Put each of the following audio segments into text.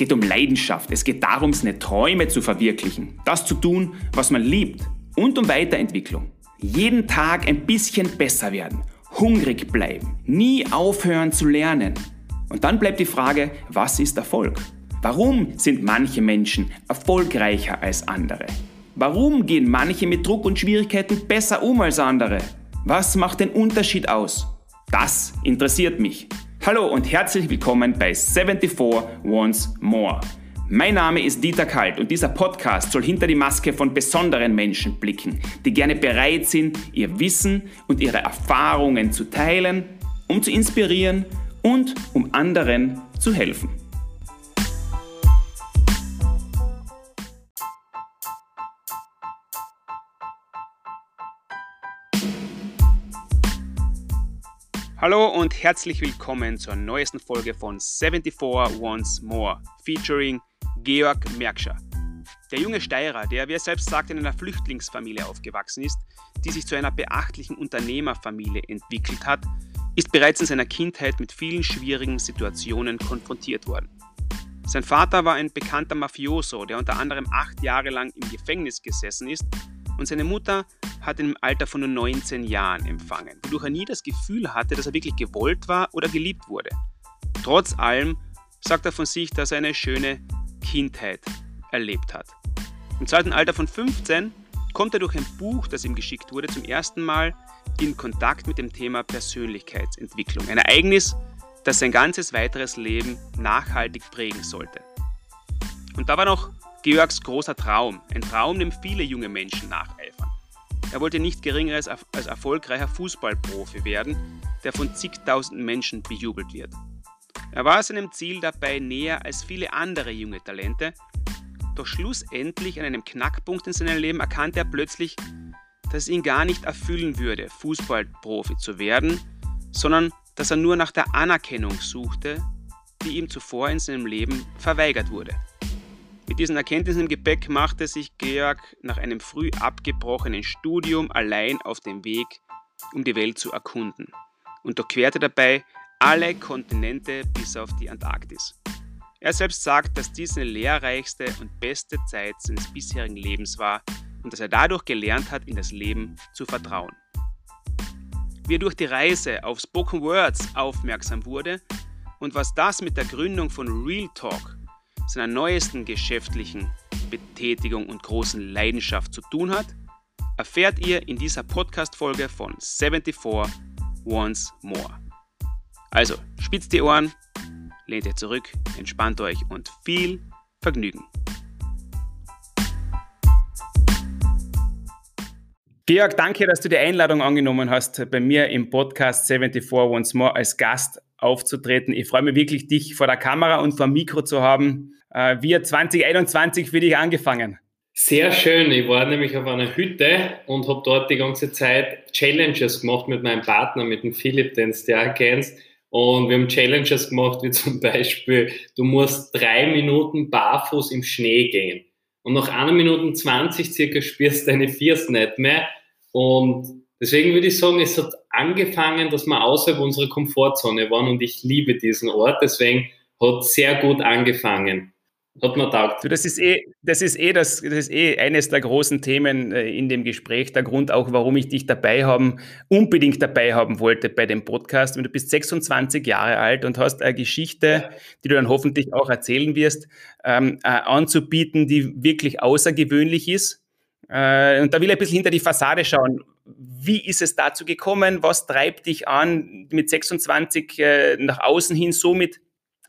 geht um Leidenschaft. Es geht darum, seine Träume zu verwirklichen. Das zu tun, was man liebt. Und um Weiterentwicklung. Jeden Tag ein bisschen besser werden. Hungrig bleiben. Nie aufhören zu lernen. Und dann bleibt die Frage, was ist Erfolg? Warum sind manche Menschen erfolgreicher als andere? Warum gehen manche mit Druck und Schwierigkeiten besser um als andere? Was macht den Unterschied aus? Das interessiert mich. Hallo und herzlich willkommen bei 74 Once More. Mein Name ist Dieter Kalt und dieser Podcast soll hinter die Maske von besonderen Menschen blicken, die gerne bereit sind, ihr Wissen und ihre Erfahrungen zu teilen, um zu inspirieren und um anderen zu helfen. Hallo und herzlich willkommen zur neuesten Folge von 74 Once More, featuring Georg Merkscher. Der junge Steirer, der, wie er selbst sagt, in einer Flüchtlingsfamilie aufgewachsen ist, die sich zu einer beachtlichen Unternehmerfamilie entwickelt hat, ist bereits in seiner Kindheit mit vielen schwierigen Situationen konfrontiert worden. Sein Vater war ein bekannter Mafioso, der unter anderem acht Jahre lang im Gefängnis gesessen ist, und seine Mutter hat ihn im Alter von nur 19 Jahren empfangen, wodurch er nie das Gefühl hatte, dass er wirklich gewollt war oder geliebt wurde. Trotz allem sagt er von sich, dass er eine schöne Kindheit erlebt hat. Im zweiten Alter von 15 kommt er durch ein Buch, das ihm geschickt wurde, zum ersten Mal in Kontakt mit dem Thema Persönlichkeitsentwicklung. Ein Ereignis, das sein ganzes weiteres Leben nachhaltig prägen sollte. Und da war noch Georgs großer Traum, ein Traum, dem viele junge Menschen nacheifern. Er wollte nicht geringeres als erfolgreicher Fußballprofi werden, der von zigtausenden Menschen bejubelt wird. Er war seinem Ziel dabei näher als viele andere junge Talente, doch schlussendlich an einem Knackpunkt in seinem Leben erkannte er plötzlich, dass es ihn gar nicht erfüllen würde, Fußballprofi zu werden, sondern dass er nur nach der Anerkennung suchte, die ihm zuvor in seinem Leben verweigert wurde. Mit diesen Erkenntnissen im Gepäck machte sich Georg nach einem früh abgebrochenen Studium allein auf den Weg, um die Welt zu erkunden und durchquerte dabei alle Kontinente bis auf die Antarktis. Er selbst sagt, dass dies eine lehrreichste und beste Zeit seines bisherigen Lebens war und dass er dadurch gelernt hat, in das Leben zu vertrauen. Wie er durch die Reise auf Spoken Words aufmerksam wurde und was das mit der Gründung von Real Talk seiner neuesten geschäftlichen Betätigung und großen Leidenschaft zu tun hat, erfährt ihr in dieser Podcast-Folge von 74 Once More. Also, spitzt die Ohren, lehnt ihr zurück, entspannt euch und viel Vergnügen. Georg, danke, dass du die Einladung angenommen hast, bei mir im Podcast 74 Once More als Gast aufzutreten. Ich freue mich wirklich, dich vor der Kamera und vor dem Mikro zu haben. Äh, wir 2021 für dich angefangen. Sehr schön. Ich war nämlich auf einer Hütte und habe dort die ganze Zeit Challenges gemacht mit meinem Partner, mit dem Philipp, den du ja kennst. Und wir haben Challenges gemacht, wie zum Beispiel, du musst drei Minuten barfuß im Schnee gehen. Und nach einer Minute 20 circa spürst du deine Fiers nicht mehr. Und deswegen würde ich sagen, es hat angefangen, dass wir außerhalb unserer Komfortzone waren und ich liebe diesen Ort. Deswegen hat sehr gut angefangen. Hat mir taugt. Du, das ist eh, das ist eh, das, das ist eh eines der großen Themen äh, in dem Gespräch. Der Grund auch, warum ich dich dabei haben, unbedingt dabei haben wollte bei dem Podcast. Du bist 26 Jahre alt und hast eine Geschichte, die du dann hoffentlich auch erzählen wirst, ähm, äh, anzubieten, die wirklich außergewöhnlich ist. Äh, und da will ich ein bisschen hinter die Fassade schauen. Wie ist es dazu gekommen? Was treibt dich an, mit 26 äh, nach außen hin so mit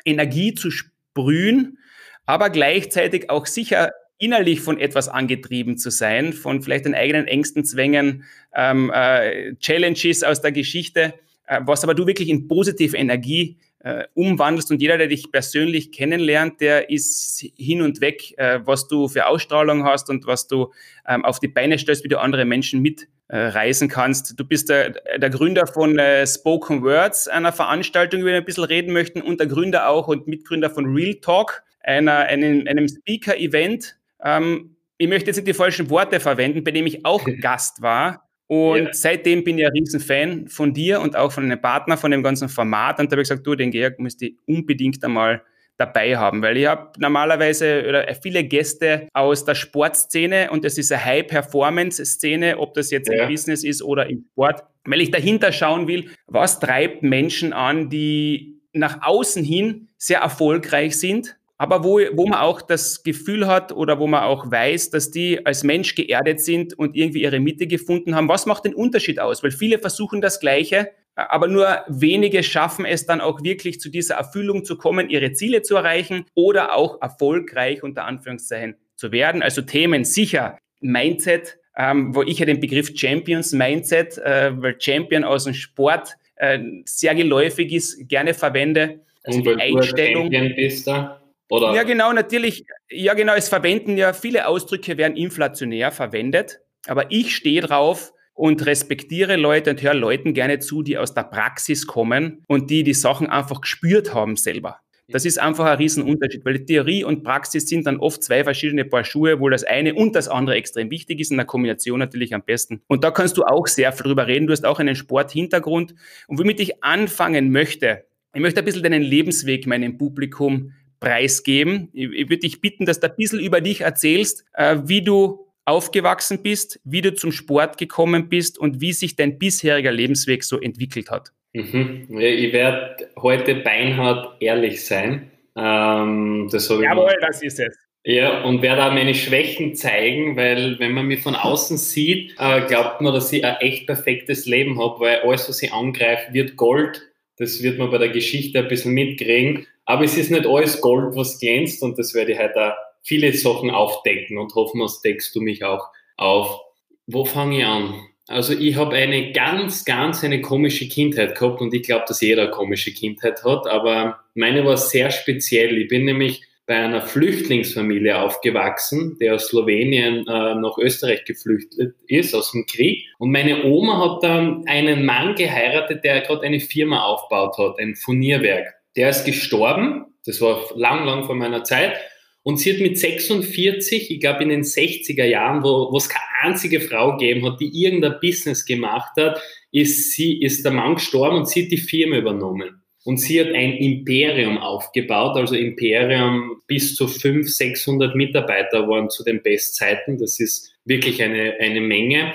Energie zu sprühen? Aber gleichzeitig auch sicher innerlich von etwas angetrieben zu sein, von vielleicht den eigenen Ängsten, Zwängen, ähm, äh, Challenges aus der Geschichte, äh, was aber du wirklich in positive Energie äh, umwandelst und jeder, der dich persönlich kennenlernt, der ist hin und weg, äh, was du für Ausstrahlung hast und was du ähm, auf die Beine stellst, wie du andere Menschen mitreisen äh, kannst. Du bist der, der Gründer von äh, Spoken Words, einer Veranstaltung, über die wir ein bisschen reden möchten, und der Gründer auch und Mitgründer von Real Talk einer, einem, einem Speaker-Event. Ähm, ich möchte jetzt nicht die falschen Worte verwenden, bei dem ich auch Gast war. Und ja. seitdem bin ich ein Riesenfan von dir und auch von einem Partner von dem ganzen Format. Und da habe ich gesagt, du, den Georg müsste unbedingt einmal dabei haben, weil ich habe normalerweise oder viele Gäste aus der Sportszene und das ist eine High-Performance-Szene, ob das jetzt ja. im Business ist oder im Sport, weil ich dahinter schauen will, was treibt Menschen an, die nach außen hin sehr erfolgreich sind, aber wo, wo man auch das Gefühl hat oder wo man auch weiß, dass die als Mensch geerdet sind und irgendwie ihre Mitte gefunden haben. Was macht den Unterschied aus? Weil viele versuchen das Gleiche, aber nur wenige schaffen es dann auch wirklich zu dieser Erfüllung zu kommen, ihre Ziele zu erreichen oder auch erfolgreich unter Anführungszeichen zu werden. Also Themen sicher Mindset, ähm, wo ich ja den Begriff Champions Mindset, äh, weil Champion aus dem Sport äh, sehr geläufig ist, gerne verwende. Also und die Einstellung. Bist da? Oder? Ja, genau, natürlich. Ja, genau, es verwenden ja viele Ausdrücke werden inflationär verwendet, aber ich stehe drauf und respektiere Leute und höre Leuten gerne zu, die aus der Praxis kommen und die die Sachen einfach gespürt haben selber. Das ist einfach ein Riesenunterschied, weil Theorie und Praxis sind dann oft zwei verschiedene Paar Schuhe, wo das eine und das andere extrem wichtig ist, in der Kombination natürlich am besten. Und da kannst du auch sehr viel drüber reden. Du hast auch einen Sporthintergrund. Und womit ich anfangen möchte, ich möchte ein bisschen deinen Lebensweg meinem Publikum preisgeben. Ich, ich würde dich bitten, dass du ein bisschen über dich erzählst, äh, wie du aufgewachsen bist, wie du zum Sport gekommen bist und wie sich dein bisheriger Lebensweg so entwickelt hat. Mhm. Ich werde heute beinhart ehrlich sein. Ähm, das Jawohl, das ist es. Ja, und werde auch meine Schwächen zeigen, weil wenn man mich von außen sieht, äh, glaubt man, dass ich ein echt perfektes Leben habe, weil alles, was ich angreife, wird Gold. Das wird man bei der Geschichte ein bisschen mitkriegen. Aber es ist nicht alles Gold, was glänzt und das werde ich heute auch viele Sachen aufdecken und hoffen, dass deckst du mich auch auf. Wo fange ich an? Also ich habe eine ganz, ganz eine komische Kindheit gehabt und ich glaube, dass jeder eine komische Kindheit hat, aber meine war sehr speziell. Ich bin nämlich bei einer Flüchtlingsfamilie aufgewachsen, der aus Slowenien äh, nach Österreich geflüchtet ist, aus dem Krieg. Und meine Oma hat dann einen Mann geheiratet, der gerade eine Firma aufgebaut hat, ein Furnierwerk der ist gestorben. Das war lang, lang vor meiner Zeit. Und sie hat mit 46, ich glaube in den 60er Jahren, wo, es keine einzige Frau gegeben hat, die irgendein Business gemacht hat, ist sie, ist der Mann gestorben und sie hat die Firma übernommen. Und sie hat ein Imperium aufgebaut, also Imperium bis zu 500, 600 Mitarbeiter waren zu den Bestzeiten. Das ist wirklich eine, eine Menge.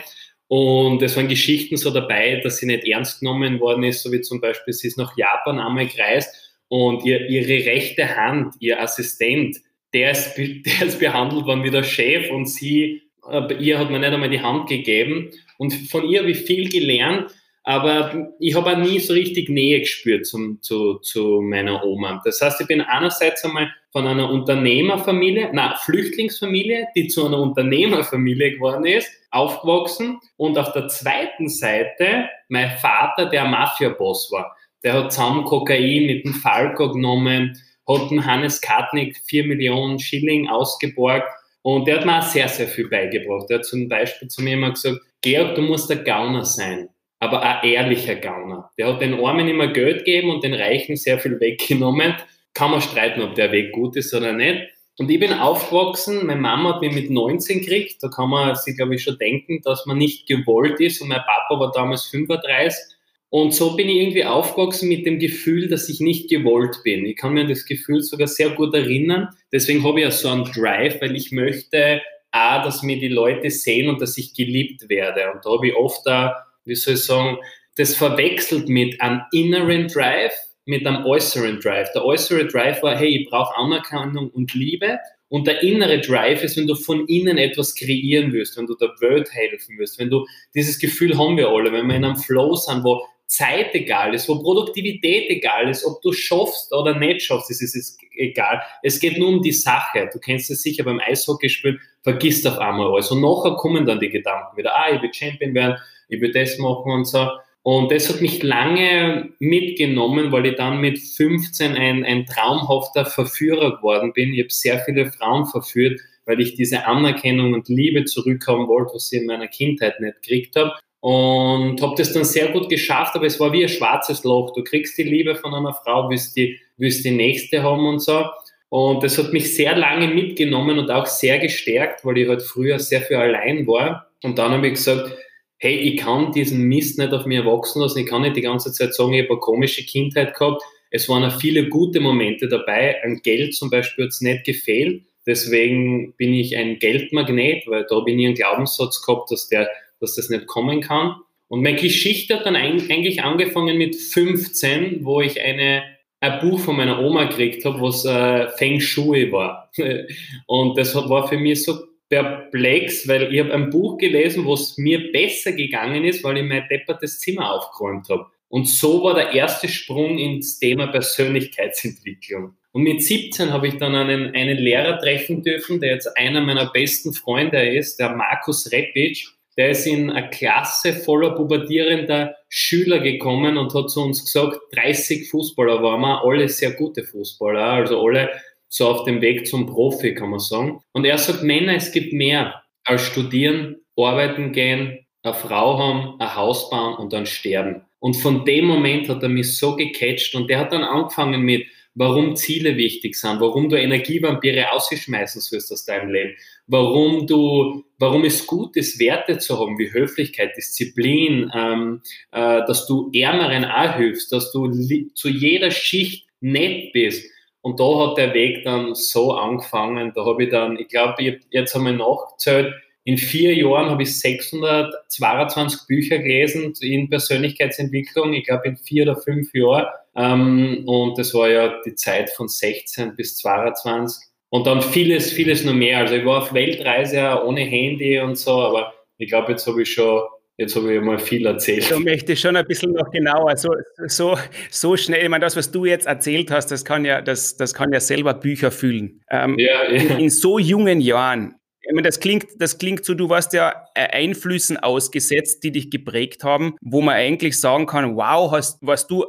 Und es waren Geschichten so dabei, dass sie nicht ernst genommen worden ist, so wie zum Beispiel, sie ist nach Japan einmal gereist und ihr, ihre rechte Hand, ihr Assistent, der ist, der ist behandelt worden wie der Chef und sie, äh, ihr hat mir nicht einmal die Hand gegeben. Und von ihr habe ich viel gelernt, aber ich habe auch nie so richtig Nähe gespürt zum, zu, zu meiner Oma. Das heißt, ich bin einerseits einmal von einer Unternehmerfamilie, na Flüchtlingsfamilie, die zu einer Unternehmerfamilie geworden ist, aufgewachsen und auf der zweiten Seite mein Vater, der Mafia-Boss war der hat zusammen Kokain mit dem Falco genommen, hat dem Hannes Kartnick vier Millionen Schilling ausgeborgt und der hat mir auch sehr, sehr viel beigebracht. Der hat zum Beispiel zu mir immer gesagt, Georg, du musst ein Gauner sein, aber ein ehrlicher Gauner. Der hat den Armen immer Geld gegeben und den Reichen sehr viel weggenommen. Kann man streiten, ob der Weg gut ist oder nicht. Und ich bin aufgewachsen, meine Mama hat mich mit 19 gekriegt, da kann man sich, glaube ich, schon denken, dass man nicht gewollt ist und mein Papa war damals 35 und so bin ich irgendwie aufgewachsen mit dem Gefühl, dass ich nicht gewollt bin. Ich kann mir das Gefühl sogar sehr gut erinnern. Deswegen habe ich ja so einen Drive, weil ich möchte, A, dass mir die Leute sehen und dass ich geliebt werde. Und da habe ich oft da, wie soll ich sagen, das verwechselt mit einem inneren Drive, mit einem äußeren Drive. Der äußere Drive war, hey, ich brauche Anerkennung und Liebe. Und der innere Drive ist, wenn du von innen etwas kreieren willst, wenn du der Welt helfen willst, wenn du dieses Gefühl haben wir alle, wenn wir in einem Flow sind, wo Zeit egal ist, wo Produktivität egal ist, ob du schaffst oder nicht schaffst, ist es egal. Es geht nur um die Sache. Du kennst es sicher beim Eishockey spielen, vergisst auf einmal alles. Und nachher kommen dann die Gedanken wieder, ah, ich will Champion werden, ich will das machen und so. Und das hat mich lange mitgenommen, weil ich dann mit 15 ein, ein traumhafter Verführer geworden bin. Ich habe sehr viele Frauen verführt, weil ich diese Anerkennung und Liebe zurückhaben wollte, was ich in meiner Kindheit nicht gekriegt habe und habe das dann sehr gut geschafft, aber es war wie ein schwarzes Loch. Du kriegst die Liebe von einer Frau, willst die, willst die nächste haben und so. Und das hat mich sehr lange mitgenommen und auch sehr gestärkt, weil ich halt früher sehr viel allein war. Und dann habe ich gesagt, hey, ich kann diesen Mist nicht auf mir wachsen lassen. Ich kann nicht die ganze Zeit sagen, ich habe eine komische Kindheit gehabt. es waren auch viele gute Momente dabei. An Geld zum Beispiel hat es nicht gefehlt. Deswegen bin ich ein Geldmagnet, weil da habe ich einen Glaubenssatz gehabt, dass, der, dass das nicht kommen kann. Und meine Geschichte hat dann eigentlich angefangen mit 15, wo ich eine, ein Buch von meiner Oma gekriegt habe, was äh, Feng Shui war. Und das war für mich so perplex, weil ich habe ein Buch gelesen, wo es mir besser gegangen ist, weil ich mein deppertes Zimmer aufgeräumt habe. Und so war der erste Sprung ins Thema Persönlichkeitsentwicklung. Und mit 17 habe ich dann einen, einen Lehrer treffen dürfen, der jetzt einer meiner besten Freunde ist, der Markus Repic. Der ist in eine Klasse voller pubertierender Schüler gekommen und hat zu uns gesagt, 30 Fußballer waren wir, alle sehr gute Fußballer, also alle so auf dem Weg zum Profi, kann man sagen. Und er sagt, Männer, es gibt mehr als studieren, arbeiten gehen, eine Frau haben, ein Haus bauen und dann sterben. Und von dem Moment hat er mich so gecatcht und der hat dann angefangen mit, warum Ziele wichtig sind, warum du Energievampire ausschmeißen sollst aus deinem Leben, warum du, warum es gut ist, Werte zu haben wie Höflichkeit, Disziplin, ähm, äh, dass du Ärmeren auch hilfst, dass du zu jeder Schicht nett bist. Und da hat der Weg dann so angefangen. Da habe ich dann, ich glaube, jetzt haben wir nachgezählt, in vier Jahren habe ich 622 Bücher gelesen in Persönlichkeitsentwicklung. Ich glaube, in vier oder fünf Jahren. Ähm, und das war ja die Zeit von 16 bis 22. Und dann vieles, vieles noch mehr. Also ich war auf Weltreise ohne Handy und so, aber ich glaube, jetzt habe ich schon Jetzt habe ich mal viel erzählt. Da möchte ich schon ein bisschen noch genauer, so, so, so schnell. Ich meine, das, was du jetzt erzählt hast, das kann ja, das, das kann ja selber Bücher füllen. Ähm, ja, ja. In, in, so jungen Jahren ich meine, das klingt, das klingt so, du warst ja äh, Einflüssen ausgesetzt, die dich geprägt haben, wo man eigentlich sagen kann, wow, hast, warst du,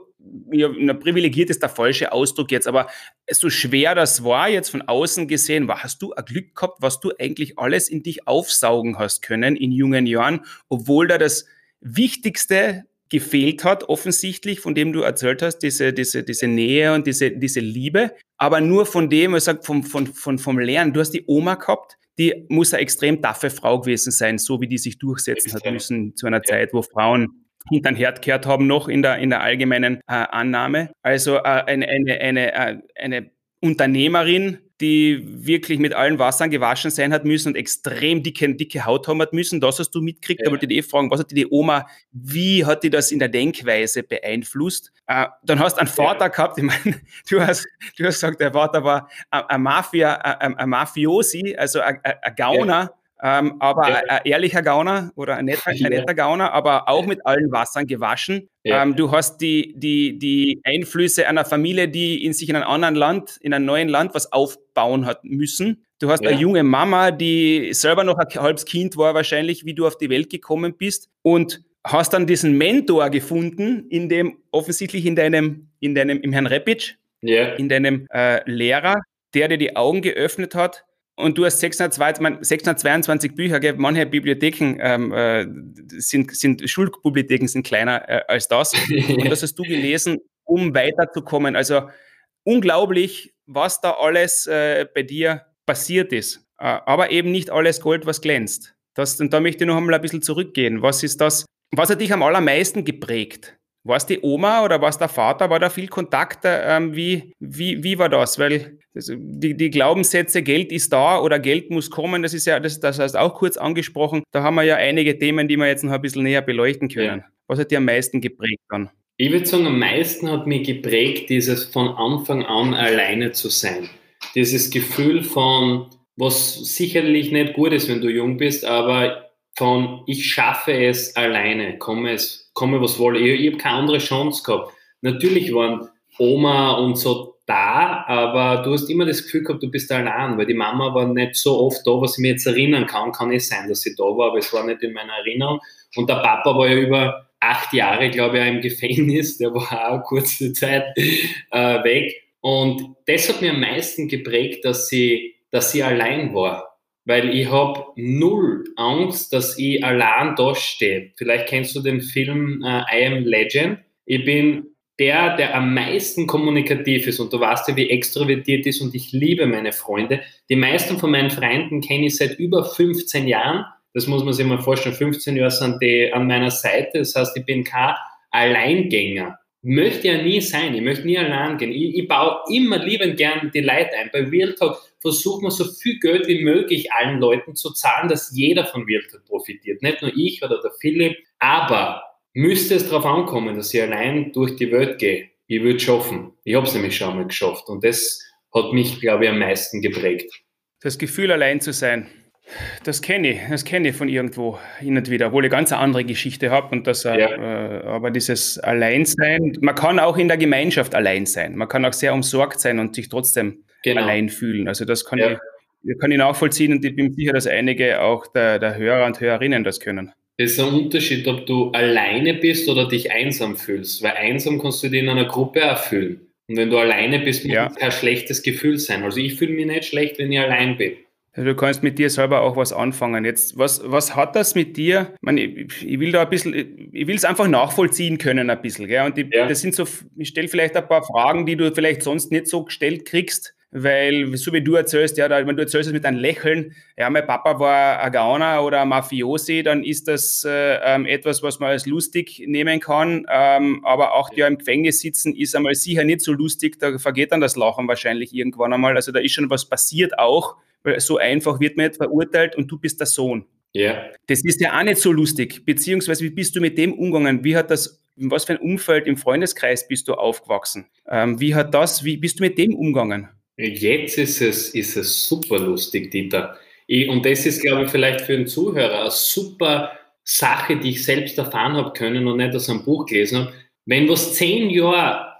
ja, privilegiert ist der falsche Ausdruck jetzt, aber so schwer das war, jetzt von außen gesehen, war, hast du ein Glück gehabt, was du eigentlich alles in dich aufsaugen hast können in jungen Jahren, obwohl da das Wichtigste gefehlt hat, offensichtlich, von dem du erzählt hast, diese, diese, diese Nähe und diese, diese Liebe, aber nur von dem, ich sag, vom, vom, vom, vom Lernen. Du hast die Oma gehabt, die muss eine extrem taffe Frau gewesen sein, so wie die sich durchsetzen extrem. hat müssen zu einer ja. Zeit, wo Frauen hinter den Herd gehört haben, noch in der, in der allgemeinen äh, Annahme. Also äh, eine, eine, eine, äh, eine Unternehmerin, die wirklich mit allen Wassern gewaschen sein hat müssen und extrem dicke, dicke Haut haben hat müssen. Das hast du mitgekriegt. Ja. Da wollte ich dir eh fragen, was hat die Oma, wie hat die das in der Denkweise beeinflusst? Äh, dann hast du einen Vater ja. gehabt, ich meine, du hast, du hast gesagt, der Vater war ein Mafia, ein Mafiosi, also ein, ein Gauner. Ja ähm, aber ja. ein, ehrlicher Gauner oder ein netter, ein netter Gauner, aber auch mit allen Wassern gewaschen. Ja. Ähm, du hast die, die, die Einflüsse einer Familie, die in sich in einem anderen Land, in einem neuen Land was aufbauen hat müssen. Du hast ja. eine junge Mama, die selber noch ein halbes Kind war, wahrscheinlich, wie du auf die Welt gekommen bist. Und hast dann diesen Mentor gefunden, in dem, offensichtlich in deinem, in deinem, im Herrn Repic, in deinem äh, Lehrer, der dir die Augen geöffnet hat und du hast 622, 622 Bücher, gell? manche Bibliotheken ähm, äh, sind, sind, Schulbibliotheken sind kleiner äh, als das. Und das hast du gelesen, um weiterzukommen. Also unglaublich, was da alles äh, bei dir passiert ist. Äh, aber eben nicht alles Gold, was glänzt. Das, und da möchte ich noch einmal ein bisschen zurückgehen. Was ist das? Was hat dich am allermeisten geprägt? War es die Oma oder war es der Vater? War da viel Kontakt? Ähm, wie, wie, wie war das? Weil also die, die Glaubenssätze, Geld ist da oder Geld muss kommen, das ist ja, das, das heißt auch kurz angesprochen. Da haben wir ja einige Themen, die wir jetzt noch ein bisschen näher beleuchten können. Ja. Was hat dir am meisten geprägt dann? Ich würde sagen, am meisten hat mich geprägt, dieses von Anfang an alleine zu sein. Dieses Gefühl von, was sicherlich nicht gut ist, wenn du jung bist, aber von ich schaffe es alleine, komme es komme was wolle. Ich, ich habe keine andere Chance gehabt. Natürlich waren Oma und so da, aber du hast immer das Gefühl gehabt, du bist allein, weil die Mama war nicht so oft da, was ich mir jetzt erinnern kann. Kann nicht sein, dass sie da war, aber es war nicht in meiner Erinnerung. Und der Papa war ja über acht Jahre, glaube ich, auch im Gefängnis. Der war auch kurze Zeit äh, weg. Und das hat mir am meisten geprägt, dass sie, dass sie allein war weil ich habe null Angst, dass ich allein da stehe. Vielleicht kennst du den Film äh, I Am Legend. Ich bin der, der am meisten kommunikativ ist und du weißt ja, wie extrovertiert ist und ich liebe meine Freunde. Die meisten von meinen Freunden kenne ich seit über 15 Jahren. Das muss man sich mal vorstellen. 15 Jahre sind die an meiner Seite. Das heißt, ich bin kein Alleingänger. Möchte ja nie sein. Ich möchte nie allein gehen. Ich, ich baue immer liebend gern die Leute ein. Bei Real Talk versucht man so viel Geld wie möglich allen Leuten zu zahlen, dass jeder von Real Talk profitiert. Nicht nur ich oder der Philipp. Aber müsste es darauf ankommen, dass ich allein durch die Welt gehe, ich würde es schaffen. Ich habe es nämlich schon mal geschafft. Und das hat mich, glaube ich, am meisten geprägt. Das Gefühl, allein zu sein. Das kenne ich, das kenne ich von irgendwo hin und wieder, obwohl ich ganz eine andere Geschichte habe und das, äh, ja. äh, aber dieses Alleinsein, man kann auch in der Gemeinschaft allein sein, man kann auch sehr umsorgt sein und sich trotzdem genau. allein fühlen. Also das kann, ja. ich, kann ich nachvollziehen und ich bin sicher, dass einige auch der, der Hörer und Hörerinnen das können. Es ist ein Unterschied, ob du alleine bist oder dich einsam fühlst, weil einsam kannst du dich in einer Gruppe auch fühlen. Und wenn du alleine bist, muss ja. es kein schlechtes Gefühl sein. Also ich fühle mich nicht schlecht, wenn ich allein bin. Also du kannst mit dir selber auch was anfangen. Jetzt, was, was hat das mit dir? Ich, meine, ich, ich will da ein bisschen, ich will es einfach nachvollziehen können ein bisschen. Gell? Und ich, ja. das sind so, ich stelle vielleicht ein paar Fragen, die du vielleicht sonst nicht so gestellt kriegst weil so wie du erzählst, ja, wenn du erzählst es mit einem Lächeln, ja, mein Papa war ein Gauner oder ein Mafiosi, dann ist das äh, ähm, etwas, was man als lustig nehmen kann, ähm, aber auch ja im Gefängnis sitzen ist einmal sicher nicht so lustig, da vergeht dann das Lachen wahrscheinlich irgendwann einmal, also da ist schon was passiert auch, weil so einfach wird man nicht verurteilt und du bist der Sohn. Ja. Das ist ja auch nicht so lustig, beziehungsweise wie bist du mit dem umgegangen? Wie hat das in was für ein Umfeld im Freundeskreis bist du aufgewachsen? Ähm, wie hat das, wie bist du mit dem umgegangen? Jetzt ist es, ist es super lustig, Dieter. Ich, und das ist, glaube ich, vielleicht für einen Zuhörer eine super Sache, die ich selbst erfahren habe können und nicht aus einem Buch gelesen habe. Wenn was zehn Jahre,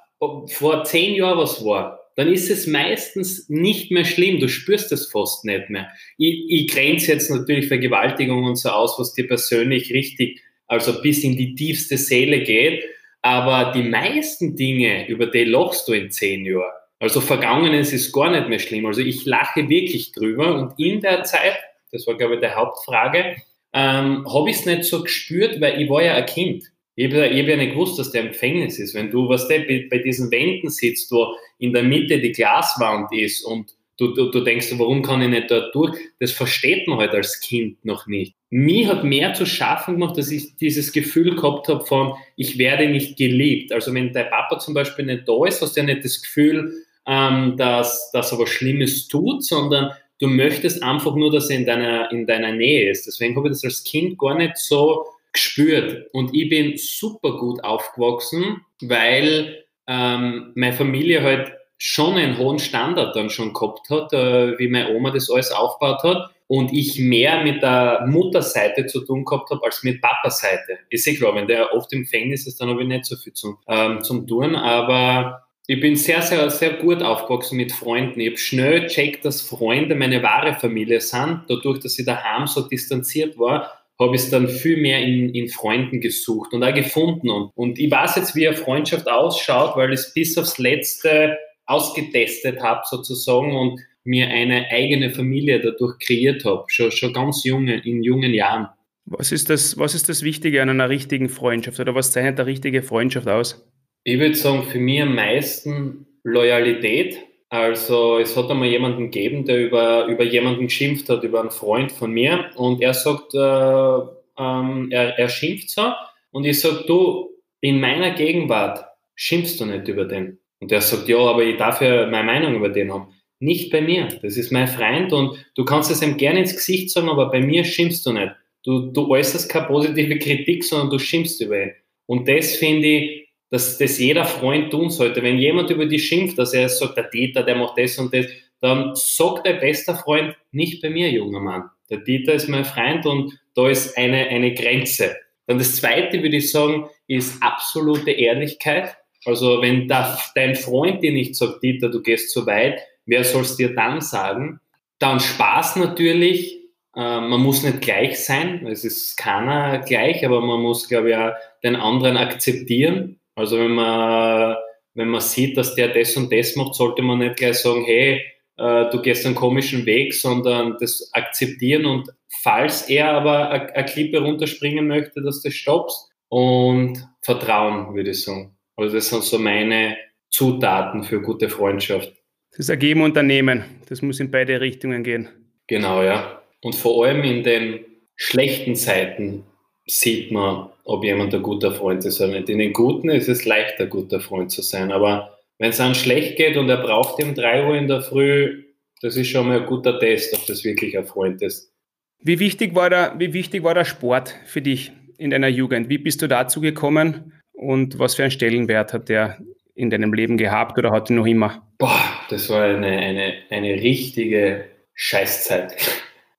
vor zehn Jahren was war, dann ist es meistens nicht mehr schlimm. Du spürst es fast nicht mehr. Ich, ich grenze jetzt natürlich Vergewaltigung und so aus, was dir persönlich richtig, also bis in die tiefste Seele geht. Aber die meisten Dinge, über die lachst du in zehn Jahren. Also Vergangenes ist gar nicht mehr schlimm. Also ich lache wirklich drüber und in der Zeit, das war glaube ich die Hauptfrage, ähm, habe ich es nicht so gespürt, weil ich war ja ein Kind. Ich habe hab ja nicht gewusst, dass der im Gefängnis ist. Wenn du, was der bei diesen Wänden sitzt, wo in der Mitte die Glaswand ist und du, du, du denkst, warum kann ich nicht dort durch? Das versteht man halt als Kind noch nicht. Mir hat mehr zu schaffen gemacht, dass ich dieses Gefühl gehabt habe von, ich werde nicht geliebt. Also wenn dein Papa zum Beispiel nicht da ist, hast du ja nicht das Gefühl, ähm, dass das aber Schlimmes tut, sondern du möchtest einfach nur, dass er in deiner, in deiner Nähe ist. Deswegen habe ich das als Kind gar nicht so gespürt. Und ich bin super gut aufgewachsen, weil ähm, meine Familie halt schon einen hohen Standard dann schon gehabt hat, äh, wie meine Oma das alles aufgebaut hat. Und ich mehr mit der Mutterseite zu tun gehabt habe als mit Papaseite. Ist eh klar, wenn der oft im Gefängnis ist, dann habe ich nicht so viel zum, ähm, zum tun. Aber ich bin sehr, sehr, sehr gut aufgewachsen mit Freunden. Ich habe schnell gecheckt, dass Freunde meine wahre Familie sind. Dadurch, dass ich daheim so distanziert war, habe ich es dann viel mehr in, in Freunden gesucht und auch gefunden. Und, und ich weiß jetzt, wie eine Freundschaft ausschaut, weil ich es bis aufs Letzte ausgetestet habe sozusagen und mir eine eigene Familie dadurch kreiert habe, schon, schon ganz junge, in jungen Jahren. Was ist, das, was ist das Wichtige an einer richtigen Freundschaft oder was zeichnet eine richtige Freundschaft aus? Ich würde sagen, für mich am meisten Loyalität. Also es hat einmal jemanden gegeben, der über, über jemanden geschimpft hat, über einen Freund von mir und er sagt, äh, ähm, er, er schimpft so und ich sage, du, in meiner Gegenwart schimpfst du nicht über den. Und er sagt, ja, aber ich darf ja meine Meinung über den haben. Nicht bei mir. Das ist mein Freund und du kannst es ihm gerne ins Gesicht sagen, aber bei mir schimpfst du nicht. Du, du äußerst keine positive Kritik, sondern du schimpfst über ihn. Und das finde ich, dass das jeder Freund tun sollte. Wenn jemand über dich schimpft, dass er sagt, der Dieter, der macht das und das, dann sagt der beste Freund, nicht bei mir, junger Mann. Der Dieter ist mein Freund und da ist eine, eine Grenze. Dann das zweite, würde ich sagen, ist absolute Ehrlichkeit. Also wenn da, dein Freund dir nicht sagt, Dieter, du gehst zu weit, wer soll es dir dann sagen? Dann Spaß natürlich. Äh, man muss nicht gleich sein. Es ist keiner gleich, aber man muss, glaube ich, auch den anderen akzeptieren. Also wenn man, wenn man sieht, dass der das und das macht, sollte man nicht gleich sagen, hey, äh, du gehst einen komischen Weg, sondern das akzeptieren und falls er aber eine Klippe runterspringen möchte, dass du stoppst und Vertrauen, würde ich sagen. Also das sind so meine Zutaten für gute Freundschaft. Das ist Ergeben Unternehmen. Das muss in beide Richtungen gehen. Genau, ja. Und vor allem in den schlechten Zeiten sieht man, ob jemand ein guter Freund ist oder nicht. In den Guten ist es leichter, ein guter Freund zu sein, aber wenn es einem schlecht geht und er braucht ihm drei Uhr in der Früh, das ist schon mal ein guter Test, ob das wirklich ein Freund ist. Wie wichtig war der, wie wichtig war der Sport für dich in deiner Jugend? Wie bist du dazu gekommen und was für einen Stellenwert hat der in deinem Leben gehabt oder hat er noch immer? Boah, das war eine, eine, eine richtige Scheißzeit.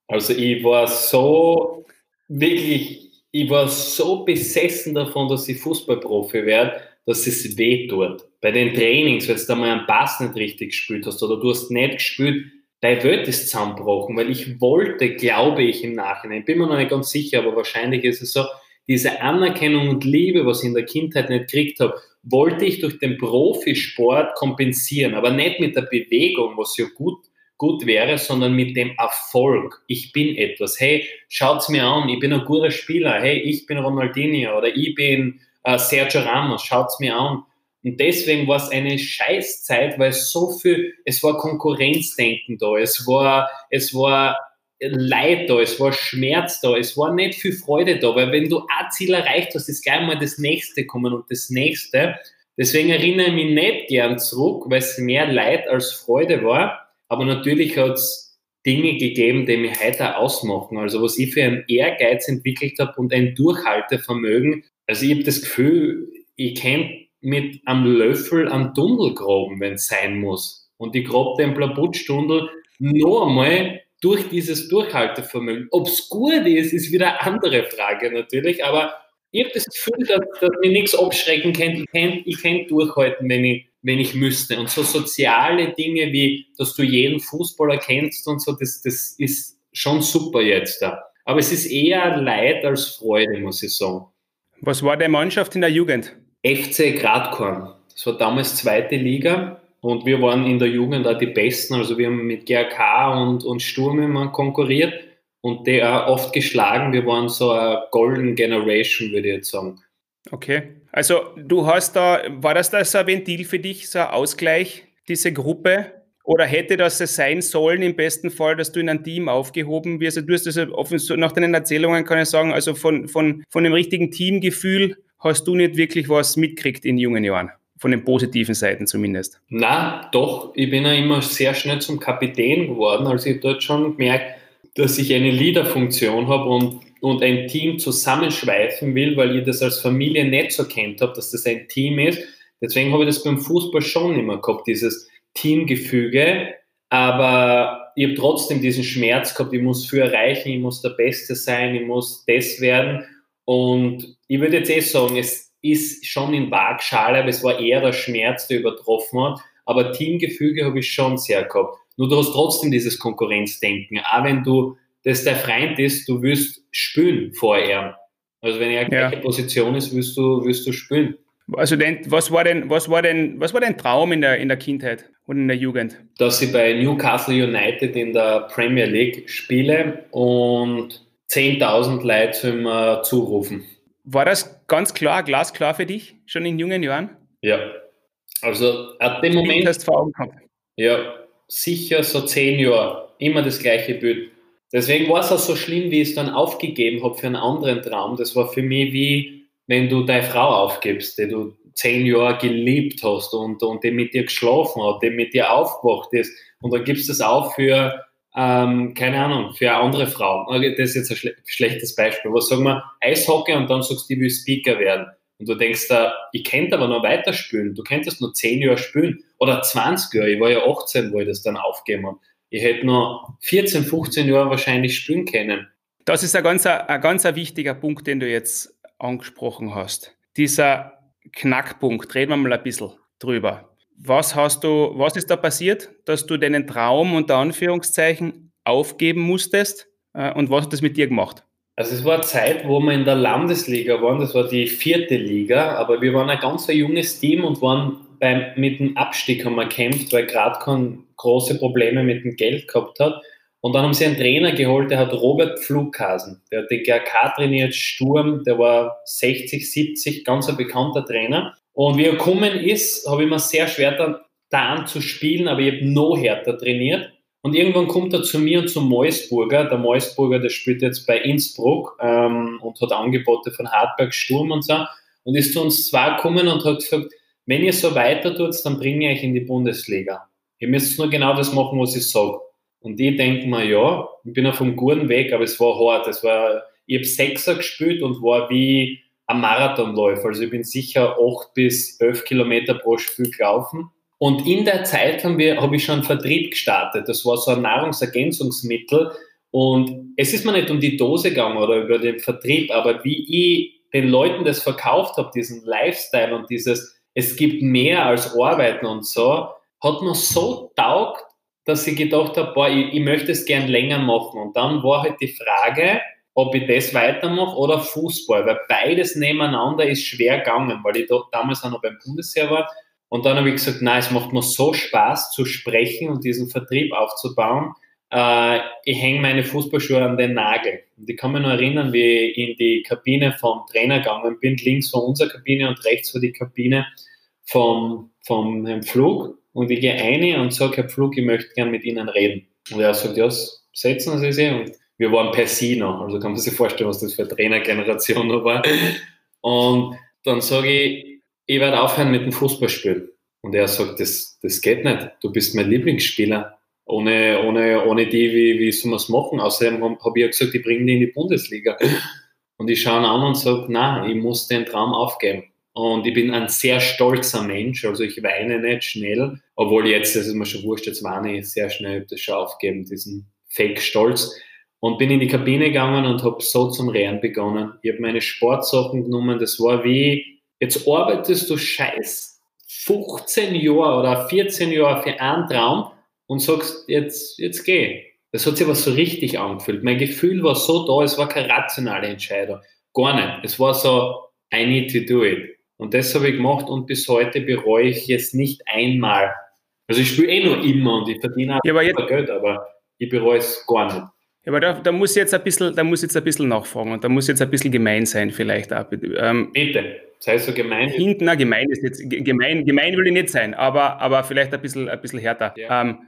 Also ich war so wirklich, ich war so besessen davon, dass ich Fußballprofi werde, dass es weh tut. Bei den Trainings, wenn du mal einen Pass nicht richtig gespielt hast oder du hast nicht gespielt, deine Welt ist zusammengebrochen, weil ich wollte, glaube ich im Nachhinein, bin mir noch nicht ganz sicher, aber wahrscheinlich ist es so, diese Anerkennung und Liebe, was ich in der Kindheit nicht gekriegt habe, wollte ich durch den Profisport kompensieren, aber nicht mit der Bewegung, was ja gut, gut wäre, sondern mit dem Erfolg. Ich bin etwas. Hey, schaut's mir an, ich bin ein guter Spieler. Hey, ich bin Ronaldinho oder ich bin äh, Sergio Ramos, schaut's mir an. Und deswegen war es eine Scheißzeit, weil so viel, es war Konkurrenzdenken da, es war, es war Leid da, es war Schmerz da, es war nicht viel Freude da, weil wenn du ein Ziel erreicht hast, ist gleich mal das nächste kommen und das nächste. Deswegen erinnere ich mich nicht gern zurück, weil es mehr Leid als Freude war. Aber natürlich hat es Dinge gegeben, die mich heute ausmachen. Also was ich für einen Ehrgeiz entwickelt habe und ein Durchhaltevermögen. Also ich habe das Gefühl, ich kenne mit einem Löffel einen Tunnel graben, wenn es sein muss. Und ich grabe den Blabutstunnel noch einmal durch dieses Durchhaltevermögen. Ob es gut ist, ist wieder eine andere Frage natürlich, aber ich habe das Gefühl, dass, dass mir nichts abschrecken kann. Ich kann, ich kann durchhalten, wenn ich, wenn ich müsste. Und so soziale Dinge wie, dass du jeden Fußballer kennst und so, das, das ist schon super jetzt da. Aber es ist eher Leid als Freude, muss ich sagen. Was war der Mannschaft in der Jugend? FC Gradkorn. Das war damals zweite Liga und wir waren in der Jugend auch die Besten. Also wir haben mit GRK und, und Sturm immer konkurriert und die auch oft geschlagen. Wir waren so eine Golden Generation, würde ich jetzt sagen. Okay. Also du hast da, war das da so ein Ventil für dich, so ein Ausgleich, diese Gruppe? Oder hätte das sein sollen im besten Fall, dass du in ein Team aufgehoben wirst? Also du hast das nach deinen Erzählungen kann ich sagen, also von, von, von dem richtigen Teamgefühl hast du nicht wirklich was mitkriegt in jungen Jahren. Von den positiven Seiten zumindest. Na, doch. Ich bin ja immer sehr schnell zum Kapitän geworden. Also ich habe dort schon gemerkt, dass ich eine Leaderfunktion habe und, und ein Team zusammenschweifen will, weil ich das als Familie nicht so kennt habe, dass das ein Team ist. Deswegen habe ich das beim Fußball schon immer gehabt, dieses Teamgefüge. Aber ich habe trotzdem diesen Schmerz gehabt, ich muss viel erreichen, ich muss der Beste sein, ich muss das werden. Und ich würde jetzt eh sagen, es ist schon in Waagschale, aber es war eher der Schmerz, der übertroffen hat. Aber Teamgefüge habe ich schon sehr gehabt. Nur du hast trotzdem dieses Konkurrenzdenken. Auch wenn du, das der Freund ist, du wirst spülen vorher. Also wenn er ja. gleiche Position ist, wirst du, wirst du spülen. Also denn, was war denn, was war denn, was war dein Traum in der, in der Kindheit und in der Jugend? Dass ich bei Newcastle United in der Premier League spiele und 10.000 Leute zu ihm zurufen. War das ganz klar, glasklar für dich, schon in jungen Jahren? Ja. Also ab dem Moment. Hast vor Augen gehabt. Ja, sicher so zehn Jahre. Immer das gleiche Bild. Deswegen war es auch so schlimm, wie ich es dann aufgegeben habe für einen anderen Traum. Das war für mich wie, wenn du deine Frau aufgibst, die du zehn Jahre geliebt hast und, und die mit dir geschlafen hat, die mit dir aufgewacht ist. Und dann gibst du es auf für ähm, keine Ahnung, für eine andere Frau. Das ist jetzt ein schle schlechtes Beispiel. Was sagen wir? Eishockey und dann sagst du, ich will Speaker werden. Und du denkst da, ich könnte aber noch weiter spielen. Du könntest nur 10 Jahre spielen. Oder 20 Jahre. Ich war ja 18, wo ich das dann aufgegeben habe. Ich hätte noch 14, 15 Jahre wahrscheinlich spielen können. Das ist ein ganz, ein ganz wichtiger Punkt, den du jetzt angesprochen hast. Dieser Knackpunkt, reden wir mal ein bisschen drüber. Was hast du, was ist da passiert, dass du deinen Traum unter Anführungszeichen aufgeben musstest? Äh, und was hat das mit dir gemacht? Also es war eine Zeit, wo wir in der Landesliga waren, das war die vierte Liga, aber wir waren ein ganz junges Team und waren beim, mit dem Abstieg haben wir gekämpft, weil Gradkorn große Probleme mit dem Geld gehabt hat. Und dann haben sie einen Trainer geholt, der hat Robert Flughasen. Der hat die GRK trainiert, Sturm, der war 60, 70, ganz ein bekannter Trainer. Und wie er gekommen ist, habe ich mir sehr schwer da zu spielen, aber ich habe noch härter trainiert. Und irgendwann kommt er zu mir und zum Moisburger. Der Moisburger, der spielt jetzt bei Innsbruck ähm, und hat Angebote von Hartberg Sturm und so. Und ist zu uns zwei gekommen und hat gesagt, wenn ihr so weiter tut, dann bringe ich euch in die Bundesliga. Ihr müsst nur genau das machen, was ich sage. Und ich denke mir, ja, ich bin auf einem guten Weg, aber es war hart. Es war, ich habe Sechser gespielt und war wie ein Marathonläufer. Also ich bin sicher acht bis elf Kilometer pro Spiel gelaufen. Und in der Zeit haben wir, habe ich schon einen Vertrieb gestartet. Das war so ein Nahrungsergänzungsmittel. Und es ist mir nicht um die Dose gegangen oder über den Vertrieb, aber wie ich den Leuten das verkauft habe, diesen Lifestyle und dieses, es gibt mehr als Arbeiten und so, hat mir so taugt, dass ich gedacht habe, boah, ich, ich möchte es gern länger machen. Und dann war halt die Frage, ob ich das weitermache oder Fußball, weil beides nebeneinander ist schwer gegangen, weil ich da, damals auch noch beim Bundesheer war und dann habe ich gesagt, nein, es macht mir so Spaß zu sprechen und diesen Vertrieb aufzubauen. Äh, ich hänge meine Fußballschuhe an den Nagel. Und ich kann mich noch erinnern, wie ich in die Kabine vom Trainer gegangen bin. Links war unsere Kabine und rechts war die Kabine vom, vom Herrn Flug. Und ich gehe eine und sage, Herr Flug, ich möchte gerne mit Ihnen reden. Und er sagt, ja, setzen Sie sich. Und wir waren per Sie noch. Also kann man sich vorstellen, was das für eine Trainergeneration noch war. Und dann sage ich, ich werde aufhören mit dem Fußballspielen. Und er sagt, das, das geht nicht. Du bist mein Lieblingsspieler. Ohne, ohne, ohne die, wie, wie soll man es machen? Außerdem habe hab ich ja gesagt, ich bringe die in die Bundesliga. Und ich schaue ihn an und sage, nein, ich muss den Traum aufgeben. Und ich bin ein sehr stolzer Mensch, also ich weine nicht schnell, obwohl jetzt, das ist mir schon wurscht, jetzt weine ich sehr schnell, das schon aufgeben, diesen Fake-Stolz. Und bin in die Kabine gegangen und habe so zum Rehren begonnen. Ich habe meine Sportsachen genommen, das war wie, Jetzt arbeitest du scheiß 15 Jahre oder 14 Jahre für einen Traum und sagst, jetzt, jetzt geh. Das hat sich aber so richtig angefühlt. Mein Gefühl war so da, es war keine rationale Entscheidung. Gar nicht. Es war so, I need to do it. Und das habe ich gemacht und bis heute bereue ich es nicht einmal. Also ich spiele eh nur immer und ich verdiene auch ja, aber jetzt, Geld, aber ich bereue es gar nicht. Ja, aber da, da, muss jetzt ein bisschen, da muss jetzt ein bisschen nachfragen und da muss jetzt ein bisschen gemein sein, vielleicht auch. Ähm, Bitte. Sei so gemein. Hinten, na, gemein ist jetzt, gemein, gemein will ich nicht sein, aber, aber vielleicht ein bisschen, ein bisschen härter. Ja. Ähm,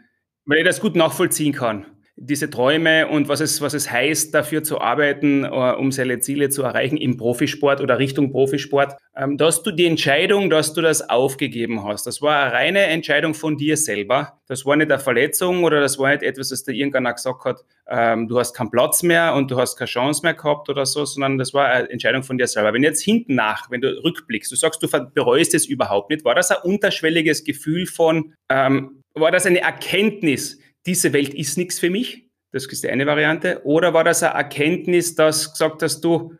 weil ich das gut nachvollziehen kann diese Träume und was es, was es heißt, dafür zu arbeiten, äh, um seine Ziele zu erreichen im Profisport oder Richtung Profisport, ähm, dass du die Entscheidung, dass du das aufgegeben hast, das war eine reine Entscheidung von dir selber. Das war nicht eine Verletzung oder das war nicht etwas, das dir irgendeiner gesagt hat, ähm, du hast keinen Platz mehr und du hast keine Chance mehr gehabt oder so, sondern das war eine Entscheidung von dir selber. Wenn jetzt hinten nach, wenn du rückblickst, du sagst, du bereust es überhaupt nicht, war das ein unterschwelliges Gefühl von, ähm, war das eine Erkenntnis, diese Welt ist nichts für mich. Das ist die eine Variante. Oder war das eine Erkenntnis, dass gesagt hast, du,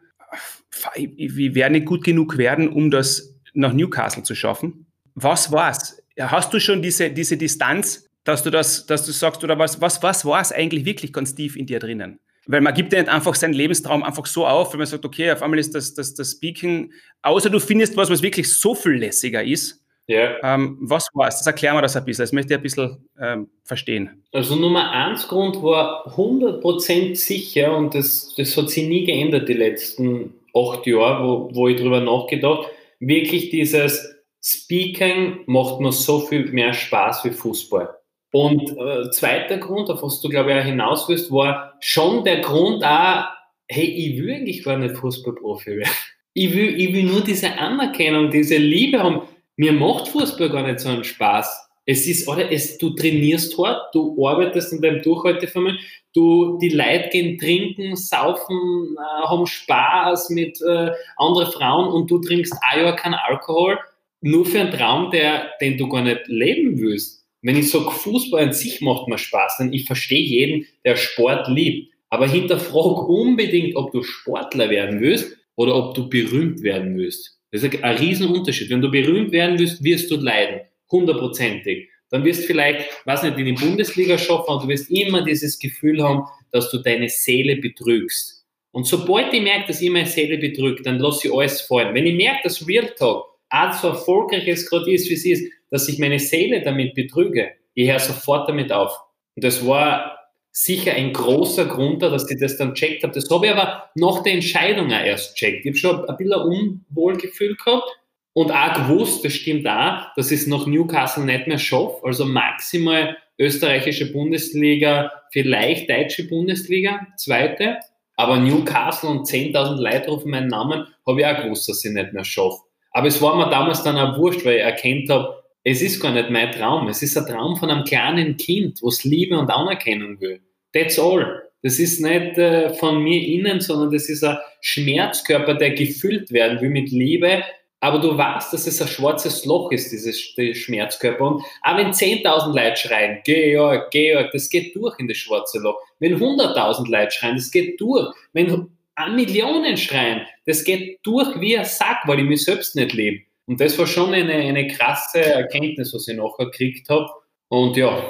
ich werde nicht gut genug werden, um das nach Newcastle zu schaffen? Was war's? Hast du schon diese, diese Distanz, dass du das, dass du sagst, oder was, was, was war es eigentlich wirklich ganz tief in dir drinnen? Weil man gibt ja nicht einfach seinen Lebenstraum einfach so auf, wenn man sagt, okay, auf einmal ist das, das, das Speaking, außer du findest was, was wirklich so viel lässiger ist, ja. Ähm, was war es? Das erklären wir das ein bisschen. Das möchte ich ein bisschen ähm, verstehen. Also Nummer eins Grund war 100% sicher und das, das hat sich nie geändert die letzten acht Jahre, wo, wo ich drüber nachgedacht Wirklich dieses Speaking macht mir so viel mehr Spaß wie Fußball. Und äh, zweiter Grund, auf was du glaube ich auch hinaus willst, war schon der Grund auch, hey, ich will eigentlich gar nicht Fußballprofi werden. Ich will, ich will nur diese Anerkennung, diese Liebe haben mir macht Fußball gar nicht so einen Spaß. Es ist, oder es, du trainierst hart, du arbeitest an deinem Durchhaltevermögen, du, die Leute gehen trinken, saufen, äh, haben Spaß mit äh, anderen Frauen und du trinkst ein Jahr keinen Alkohol, nur für einen Traum, der, den du gar nicht leben willst. Wenn ich sage, Fußball an sich macht mir Spaß, dann ich verstehe jeden, der Sport liebt. Aber hinterfrag unbedingt, ob du Sportler werden willst oder ob du berühmt werden willst. Das ist ein Riesenunterschied. Wenn du berühmt werden willst, wirst du leiden. Hundertprozentig. Dann wirst du vielleicht, weiß nicht, in die Bundesliga schaffen und du wirst immer dieses Gefühl haben, dass du deine Seele betrügst. Und sobald ich merke, dass ich meine Seele betrügt, dann lasse ich alles fallen. Wenn ich merke, dass Real Talk auch so erfolgreich es gerade ist, wie es ist, dass ich meine Seele damit betrüge, ich höre sofort damit auf. Und das war sicher ein großer Grund, dass ich das dann checkt habe. Das habe ich aber nach der Entscheidung auch erst checkt. Ich habe schon ein bisschen Unwohlgefühl gehabt, Und auch gewusst, das stimmt auch, dass ich es nach Newcastle nicht mehr schaffe. Also maximal österreichische Bundesliga, vielleicht deutsche Bundesliga, zweite. Aber Newcastle und 10.000 Leute rufen meinen Namen, habe ich auch gewusst, dass ich nicht mehr schaffe. Aber es war mir damals dann auch wurscht, weil ich erkannt habe, es ist gar nicht mein Traum. Es ist ein Traum von einem kleinen Kind, was Liebe und Anerkennung will. That's all. Das ist nicht äh, von mir innen, sondern das ist ein Schmerzkörper, der gefüllt werden will mit Liebe. Aber du weißt, dass es ein schwarzes Loch ist, dieses Schmerzkörper. Und auch wenn 10.000 Leute schreien, Georg, Georg, das geht durch in das schwarze Loch. Wenn 100.000 Leute schreien, das geht durch. Wenn Millionen schreien, das geht durch wie ein Sack, weil ich mich selbst nicht lebe. Und das war schon eine, eine krasse Erkenntnis, was ich nachher gekriegt habe. Und ja,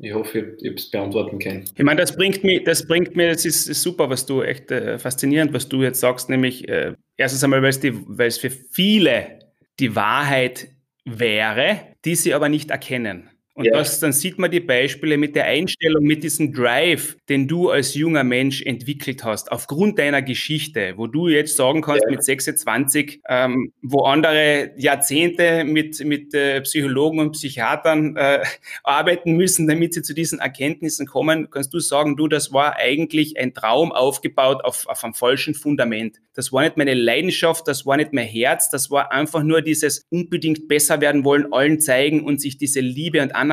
ich hoffe, ich habe es beantworten können. Ich meine, das bringt mir, das bringt mir, das ist, ist super, was du echt äh, faszinierend, was du jetzt sagst, nämlich äh, erstens einmal, weil es, die, weil es für viele die Wahrheit wäre, die sie aber nicht erkennen. Und ja. das, dann sieht man die Beispiele mit der Einstellung, mit diesem Drive, den du als junger Mensch entwickelt hast, aufgrund deiner Geschichte, wo du jetzt sagen kannst, ja. mit 26, ähm, wo andere Jahrzehnte mit, mit äh, Psychologen und Psychiatern äh, arbeiten müssen, damit sie zu diesen Erkenntnissen kommen, kannst du sagen, du, das war eigentlich ein Traum aufgebaut auf, auf einem falschen Fundament. Das war nicht meine Leidenschaft, das war nicht mein Herz, das war einfach nur dieses unbedingt besser werden wollen, allen zeigen und sich diese Liebe und Anerkennung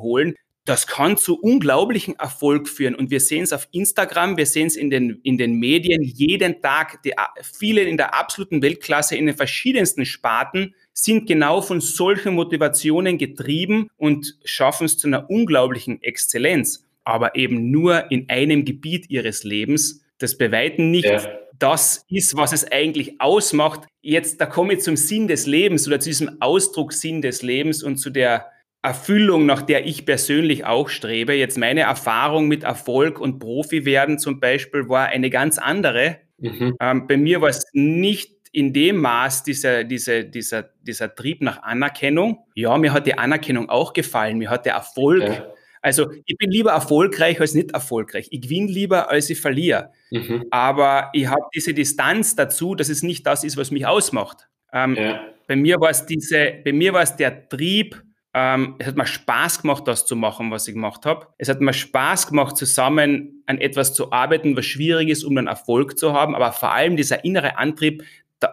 holen. Das kann zu unglaublichen Erfolg führen. Und wir sehen es auf Instagram, wir sehen es in den, in den Medien jeden Tag. Die, viele in der absoluten Weltklasse in den verschiedensten Sparten sind genau von solchen Motivationen getrieben und schaffen es zu einer unglaublichen Exzellenz, aber eben nur in einem Gebiet ihres Lebens, das bei Weitem nicht ja das ist, was es eigentlich ausmacht. Jetzt, da komme ich zum Sinn des Lebens oder zu diesem Ausdruck Sinn des Lebens und zu der Erfüllung, nach der ich persönlich auch strebe. Jetzt meine Erfahrung mit Erfolg und Profi werden zum Beispiel war eine ganz andere. Mhm. Ähm, bei mir war es nicht in dem Maß dieser, dieser, dieser, dieser Trieb nach Anerkennung. Ja, mir hat die Anerkennung auch gefallen, mir hat der Erfolg ja. Also ich bin lieber erfolgreich als nicht erfolgreich. Ich gewinne lieber, als ich verliere. Mhm. Aber ich habe diese Distanz dazu, dass es nicht das ist, was mich ausmacht. Ähm, ja. Bei mir war es diese, bei mir war es der Trieb. Ähm, es hat mir Spaß gemacht, das zu machen, was ich gemacht habe. Es hat mir Spaß gemacht, zusammen an etwas zu arbeiten, was schwierig ist, um einen Erfolg zu haben. Aber vor allem dieser innere Antrieb,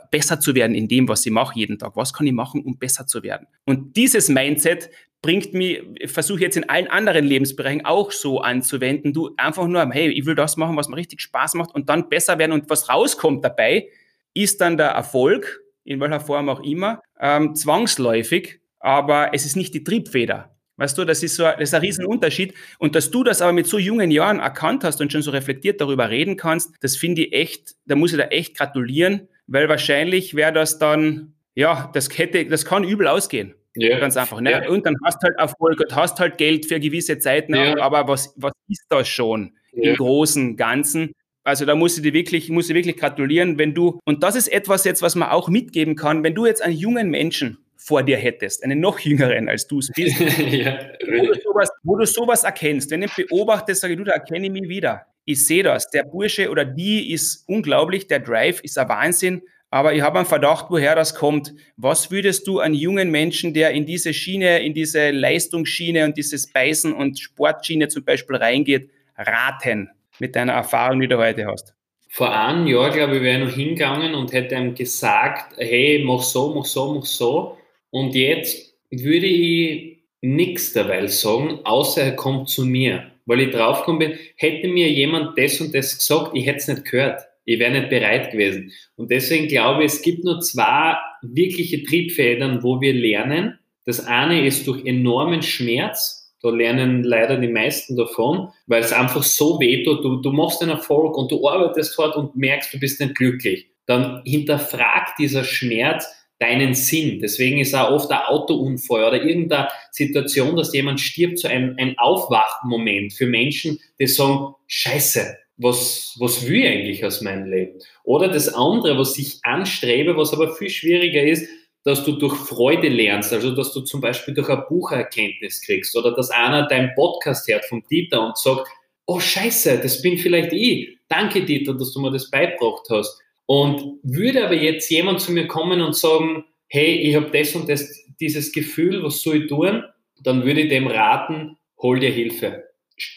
besser zu werden in dem, was ich mache jeden Tag. Was kann ich machen, um besser zu werden? Und dieses Mindset bringt mich, versuche jetzt in allen anderen Lebensbereichen auch so anzuwenden. Du einfach nur, hey, ich will das machen, was mir richtig Spaß macht und dann besser werden und was rauskommt dabei, ist dann der Erfolg, in welcher Form auch immer, ähm, zwangsläufig, aber es ist nicht die Triebfeder. Weißt du, das ist so, das ist ein Riesenunterschied. Und dass du das aber mit so jungen Jahren erkannt hast und schon so reflektiert darüber reden kannst, das finde ich echt, da muss ich da echt gratulieren, weil wahrscheinlich wäre das dann, ja, das hätte, das kann übel ausgehen. Ja. Ganz einfach. Ne? Ja. Und dann hast halt Erfolg und hast halt Geld für gewisse Zeit, ne? ja. aber was, was ist das schon im Großen Ganzen? Also da muss ich dir wirklich, muss ich wirklich gratulieren, wenn du, und das ist etwas jetzt, was man auch mitgeben kann, wenn du jetzt einen jungen Menschen vor dir hättest, einen noch jüngeren als du es bist, ja, wo, du sowas, wo du sowas erkennst, wenn ich beobachte, sage ich, du, da erkenne ich mich wieder. Ich sehe das. Der Bursche oder die ist unglaublich, der Drive ist ein Wahnsinn, aber ich habe einen Verdacht, woher das kommt. Was würdest du einem jungen Menschen, der in diese Schiene, in diese Leistungsschiene und dieses Beißen und Sportschiene zum Beispiel reingeht, raten mit deiner Erfahrung, die du heute hast? Vor einem Jahr, glaube ich, wäre ich noch hingegangen und hätte ihm gesagt, hey, mach so, mach so, mach so. Und jetzt würde ich nichts dabei sagen, außer er kommt zu mir. Weil ich draufgekommen bin, hätte mir jemand das und das gesagt, ich hätte es nicht gehört ich wäre nicht bereit gewesen. Und deswegen glaube ich, es gibt nur zwei wirkliche Triebfedern, wo wir lernen. Das eine ist durch enormen Schmerz. Da lernen leider die meisten davon, weil es einfach so wehtut. Du, du machst einen Erfolg und du arbeitest hart und merkst, du bist nicht glücklich. Dann hinterfragt dieser Schmerz deinen Sinn. Deswegen ist auch oft ein Autounfall oder irgendeine Situation, dass jemand stirbt, so ein, ein Aufwachmoment für Menschen, die sagen, scheiße, was, was will ich eigentlich aus meinem Leben? Oder das andere, was ich anstrebe, was aber viel schwieriger ist, dass du durch Freude lernst, also dass du zum Beispiel durch ein Buch Erkenntnis kriegst oder dass einer deinen Podcast hört vom Dieter und sagt, oh scheiße, das bin vielleicht ich. Danke Dieter, dass du mir das beigebracht hast. Und würde aber jetzt jemand zu mir kommen und sagen, hey, ich habe das und das, dieses Gefühl, was soll ich tun? Dann würde ich dem raten, hol dir Hilfe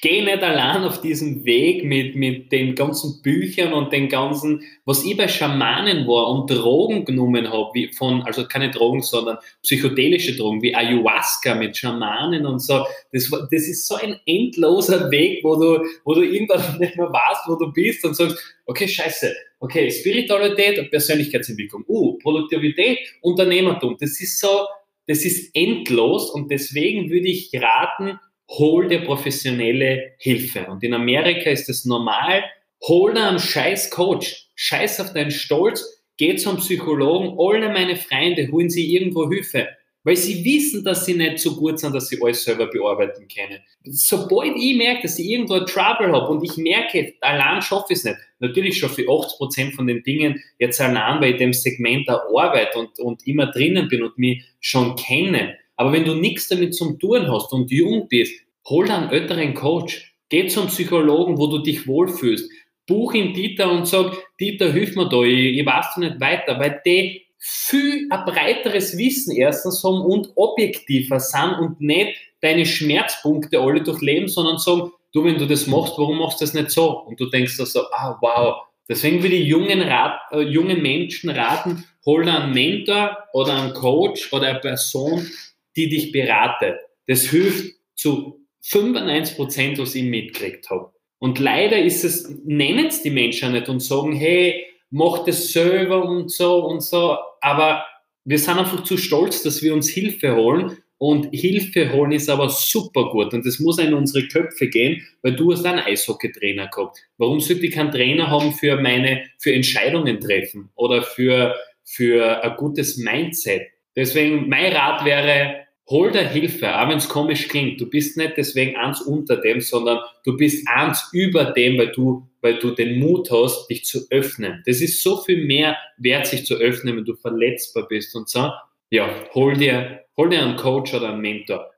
geh nicht allein auf diesem Weg mit, mit den ganzen Büchern und den ganzen, was ich bei Schamanen war und Drogen genommen habe, wie von, also keine Drogen, sondern psychedelische Drogen, wie Ayahuasca mit Schamanen und so. Das, das ist so ein endloser Weg, wo du, wo du irgendwann nicht mehr weißt, wo du bist und sagst, okay, scheiße, okay, Spiritualität und Persönlichkeitsentwicklung, uh, Produktivität, Unternehmertum, das ist so, das ist endlos und deswegen würde ich raten, hol dir professionelle Hilfe. Und in Amerika ist es normal, hol dir einen scheiß Coach, scheiß auf deinen Stolz, geh zum Psychologen, alle meine Freunde holen sie irgendwo Hilfe weil sie wissen, dass sie nicht so gut sind, dass sie alles selber bearbeiten können. Sobald ich merke, dass ich irgendwo Trouble habe und ich merke, allein schaffe ich es nicht, natürlich schaffe ich 80 Prozent von den Dingen jetzt allein, weil ich dem Segment der Arbeit und, und immer drinnen bin und mich schon kenne. Aber wenn du nichts damit zum tun hast und jung bist, hol dir einen älteren Coach. Geh zum Psychologen, wo du dich wohlfühlst. Buch ihn Dieter und sag, Dieter, hilf mir da, ich, ich weiß nicht weiter, weil die viel ein breiteres Wissen erstens haben und objektiver sind und nicht deine Schmerzpunkte alle durchleben, sondern sagen, du, wenn du das machst, warum machst du das nicht so? Und du denkst da so, ah, wow. Deswegen will ich jungen, Rat, äh, jungen Menschen raten, hol einen Mentor oder einen Coach oder eine Person, die dich beratet. Das hilft zu 95 Prozent, was ich mitgekriegt habe. Und leider ist es, nennen es die Menschen nicht und sagen, hey, mach das selber und so und so. Aber wir sind einfach zu stolz, dass wir uns Hilfe holen. Und Hilfe holen ist aber super gut. Und das muss in unsere Köpfe gehen, weil du hast einen Eishockey-Trainer gehabt. Warum sollte ich keinen Trainer haben für meine, für Entscheidungen treffen oder für, für ein gutes Mindset? Deswegen mein Rat wäre, hol dir Hilfe, auch wenn es komisch klingt. Du bist nicht deswegen eins unter dem, sondern du bist eins über dem, weil du, weil du den Mut hast, dich zu öffnen. Das ist so viel mehr wert, sich zu öffnen, wenn du verletzbar bist und so. Ja, hol dir, hol dir einen Coach oder einen Mentor.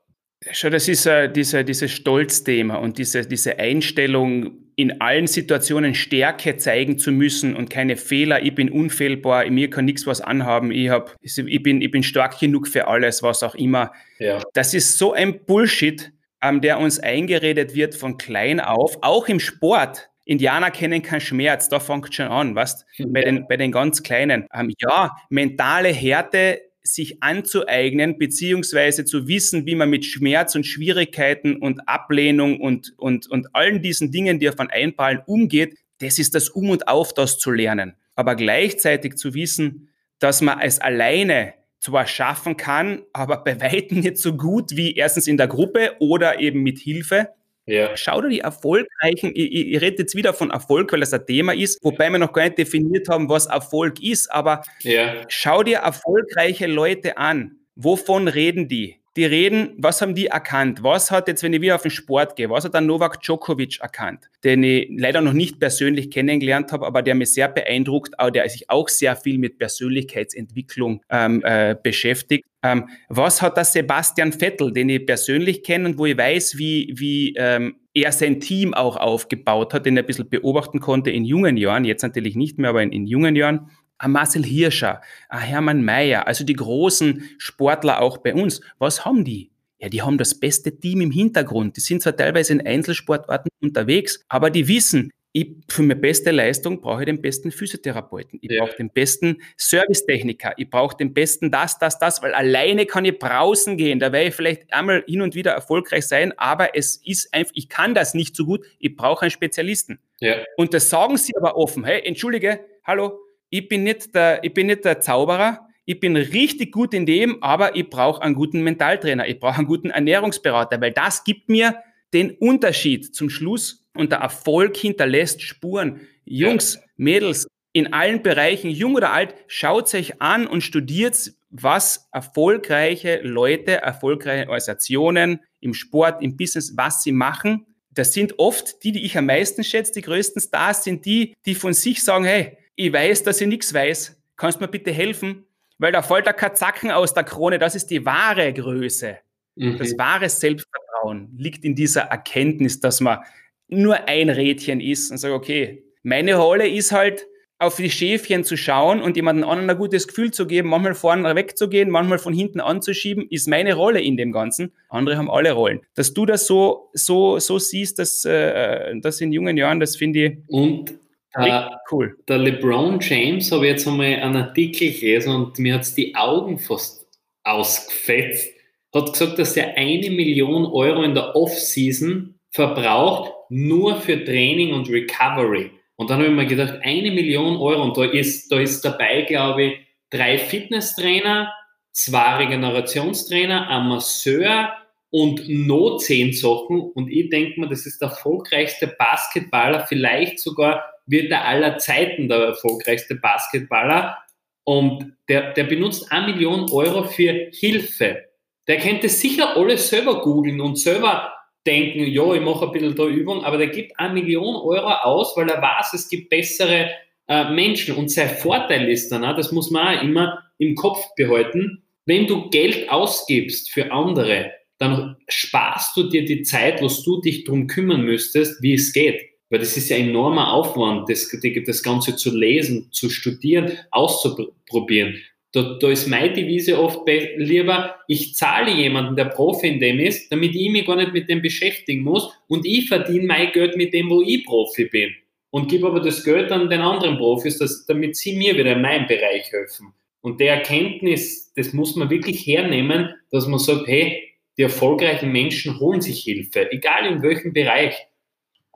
Schau, das ist äh, diese, dieses Stolzthema und diese, diese Einstellung, in allen Situationen Stärke zeigen zu müssen und keine Fehler. Ich bin unfehlbar, mir kann nichts was anhaben. Ich, hab, ich, bin, ich bin stark genug für alles, was auch immer. Ja. Das ist so ein Bullshit, ähm, der uns eingeredet wird von klein auf, auch im Sport. Indianer kennen keinen Schmerz, da fängt schon an, was? Bei den, bei den ganz Kleinen. Ähm, ja, mentale Härte sich anzueignen, beziehungsweise zu wissen, wie man mit Schmerz und Schwierigkeiten und Ablehnung und, und, und allen diesen Dingen, die auf einen einfallen, umgeht, das ist das Um und Auf, das zu lernen. Aber gleichzeitig zu wissen, dass man es alleine zwar schaffen kann, aber bei weitem nicht so gut wie erstens in der Gruppe oder eben mit Hilfe. Ja. Schau dir die erfolgreichen, ich, ich, ich, rede jetzt wieder von Erfolg, weil das ein Thema ist, wobei wir noch gar nicht definiert haben, was Erfolg ist, aber ja. schau dir erfolgreiche Leute an. Wovon reden die? Die reden, was haben die erkannt? Was hat jetzt, wenn ich wieder auf den Sport gehe, was hat der Novak Djokovic erkannt? Den ich leider noch nicht persönlich kennengelernt habe, aber der mich sehr beeindruckt, der sich auch sehr viel mit Persönlichkeitsentwicklung ähm, äh, beschäftigt. Ähm, was hat der Sebastian Vettel, den ich persönlich kenne und wo ich weiß, wie, wie ähm, er sein Team auch aufgebaut hat, den er ein bisschen beobachten konnte in jungen Jahren, jetzt natürlich nicht mehr, aber in, in jungen Jahren. Ein Marcel Hirscher, ein Hermann Mayer, also die großen Sportler auch bei uns. Was haben die? Ja, die haben das beste Team im Hintergrund. Die sind zwar teilweise in Einzelsportarten unterwegs, aber die wissen, ich, für meine beste Leistung brauche ich den besten Physiotherapeuten. Ich ja. brauche den besten Servicetechniker. Ich brauche den besten das, das, das, weil alleine kann ich brausen gehen. Da werde ich vielleicht einmal hin und wieder erfolgreich sein, aber es ist einfach, ich kann das nicht so gut. Ich brauche einen Spezialisten. Ja. Und das sagen sie aber offen. Hey, entschuldige, hallo, ich bin nicht der, ich bin nicht der Zauberer. Ich bin richtig gut in dem, aber ich brauche einen guten Mentaltrainer. Ich brauche einen guten Ernährungsberater, weil das gibt mir den Unterschied zum Schluss und der Erfolg hinterlässt Spuren. Jungs. Mädels, in allen Bereichen, jung oder alt, schaut euch an und studiert, was erfolgreiche Leute, erfolgreiche Organisationen im Sport, im Business, was sie machen. Das sind oft die, die ich am meisten schätze, die größten Stars sind die, die von sich sagen, hey, ich weiß, dass ich nichts weiß, kannst mir bitte helfen? Weil da fällt der Kazaken aus der Krone, das ist die wahre Größe. Mhm. Das wahre Selbstvertrauen liegt in dieser Erkenntnis, dass man nur ein Rädchen ist und sage, okay, meine Rolle ist halt, auf die Schäfchen zu schauen und jemandem anderen ein gutes Gefühl zu geben, manchmal vorne wegzugehen, manchmal von hinten anzuschieben, ist meine Rolle in dem Ganzen. Andere haben alle Rollen. Dass du das so, so, so siehst, dass, äh, das in jungen Jahren, das finde ich. Und äh, cool. Der LeBron James habe ich jetzt einmal einen Artikel gelesen und mir hat es die Augen fast ausgefetzt. Hat gesagt, dass er eine Million Euro in der Off-Season verbraucht, nur für Training und Recovery. Und dann habe ich mir gedacht, eine Million Euro, und da ist, da ist dabei, glaube ich, drei Fitnesstrainer, zwei Regenerationstrainer, ein Masseur und noch zehn Sachen. Und ich denke mir, das ist der erfolgreichste Basketballer, vielleicht sogar wird er aller Zeiten der erfolgreichste Basketballer. Und der, der benutzt eine Million Euro für Hilfe. Der könnte sicher alles selber googeln und selber denken, ja, ich mache ein bisschen da Übung, aber der gibt eine Million Euro aus, weil er weiß, es gibt bessere äh, Menschen. Und sein Vorteil ist dann, das muss man auch immer im Kopf behalten, wenn du Geld ausgibst für andere, dann sparst du dir die Zeit, was du dich darum kümmern müsstest, wie es geht. Weil das ist ja enormer Aufwand, das, das Ganze zu lesen, zu studieren, auszuprobieren. Da, da ist meine Devise oft lieber, ich zahle jemanden, der Profi in dem ist, damit ich mich gar nicht mit dem beschäftigen muss und ich verdiene mein Geld mit dem, wo ich Profi bin. Und gebe aber das Geld an den anderen Profis, dass, damit sie mir wieder in meinem Bereich helfen. Und der Erkenntnis, das muss man wirklich hernehmen, dass man sagt, hey, die erfolgreichen Menschen holen sich Hilfe, egal in welchem Bereich.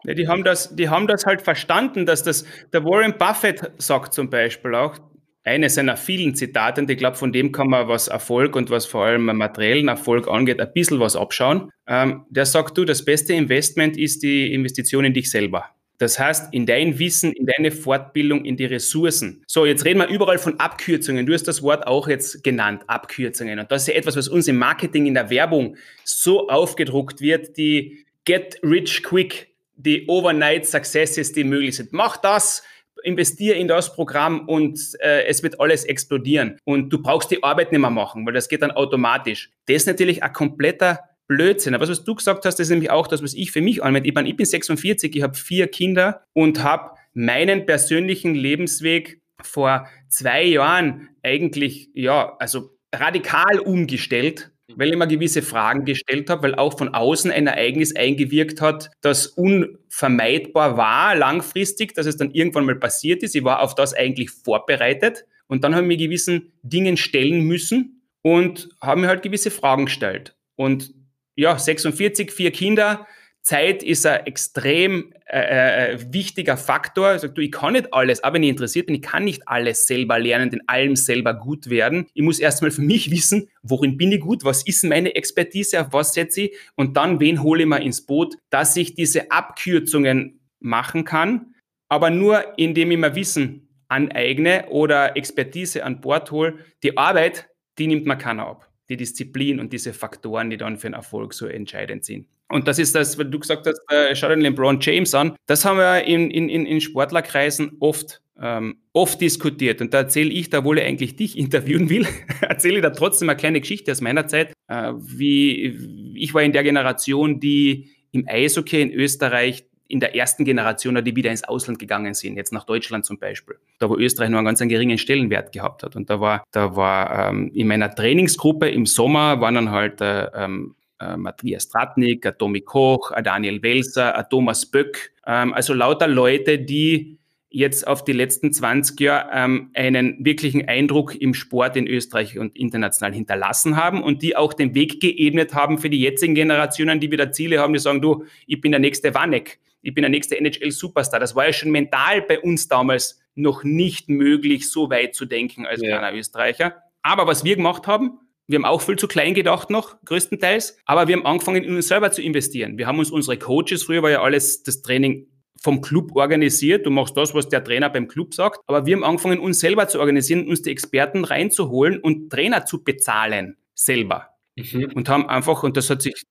Ja, die, haben das, die haben das halt verstanden, dass das, der Warren Buffett sagt zum Beispiel auch, eines seiner vielen Zitate, und ich glaube, von dem kann man, was Erfolg und was vor allem materiellen Erfolg angeht, ein bisschen was abschauen. Ähm, der sagt, du, das beste Investment ist die Investition in dich selber. Das heißt, in dein Wissen, in deine Fortbildung, in die Ressourcen. So, jetzt reden wir überall von Abkürzungen. Du hast das Wort auch jetzt genannt, Abkürzungen. Und das ist ja etwas, was uns im Marketing, in der Werbung so aufgedruckt wird, die Get Rich Quick, die Overnight Successes, die möglich sind. Mach das, investiere in das Programm und äh, es wird alles explodieren. Und du brauchst die Arbeit nicht mehr machen, weil das geht dann automatisch. Das ist natürlich ein kompletter Blödsinn. Aber was du gesagt hast, ist nämlich auch das, was ich für mich anwende. Ich, meine, ich bin 46, ich habe vier Kinder und habe meinen persönlichen Lebensweg vor zwei Jahren eigentlich, ja, also radikal umgestellt weil ich mir gewisse Fragen gestellt habe, weil auch von außen ein Ereignis eingewirkt hat, das unvermeidbar war langfristig, dass es dann irgendwann mal passiert ist. Ich war auf das eigentlich vorbereitet und dann habe ich mir gewissen Dingen stellen müssen und habe mir halt gewisse Fragen gestellt. Und ja, 46, vier Kinder, Zeit ist ein extrem äh, äh, wichtiger Faktor. Ich sage, du, ich kann nicht alles, aber wenn ich interessiert bin, ich kann nicht alles selber lernen, in allem selber gut werden. Ich muss erstmal für mich wissen, worin bin ich gut, was ist meine Expertise, auf was setze ich und dann, wen hole ich mal ins Boot, dass ich diese Abkürzungen machen kann, aber nur indem ich mir Wissen aneigne oder Expertise an Bord hole. Die Arbeit, die nimmt mir keiner ab. Die Disziplin und diese Faktoren, die dann für den Erfolg so entscheidend sind. Und das ist das, was du gesagt hast, äh, schau dir LeBron James an. Das haben wir in, in, in Sportlerkreisen oft, ähm, oft diskutiert. Und da erzähle ich, da wohl eigentlich dich interviewen will, erzähle ich da trotzdem eine kleine Geschichte aus meiner Zeit. Äh, wie ich war in der Generation, die im Eishockey in Österreich in der ersten Generation, die wieder ins Ausland gegangen sind, jetzt nach Deutschland zum Beispiel, da wo Österreich nur einen ganz einen geringen Stellenwert gehabt hat. Und da war, da war ähm, in meiner Trainingsgruppe im Sommer waren dann halt äh, ähm, äh, Matthias Tratnik, ein Tommy Koch, ein Daniel Welser, ein Thomas Böck. Ähm, also lauter Leute, die jetzt auf die letzten 20 Jahre ähm, einen wirklichen Eindruck im Sport in Österreich und international hinterlassen haben und die auch den Weg geebnet haben für die jetzigen Generationen, die wieder Ziele haben, die sagen, du, ich bin der nächste Wanek, ich bin der nächste NHL-Superstar. Das war ja schon mental bei uns damals noch nicht möglich, so weit zu denken als ja. kleiner Österreicher. Aber was wir gemacht haben, wir haben auch viel zu klein gedacht noch, größtenteils. Aber wir haben angefangen, in uns selber zu investieren. Wir haben uns unsere Coaches, früher war ja alles das Training vom Club organisiert. Du machst das, was der Trainer beim Club sagt. Aber wir haben angefangen, uns selber zu organisieren, uns die Experten reinzuholen und Trainer zu bezahlen. Selber. Mhm. Und haben einfach, und das hat sich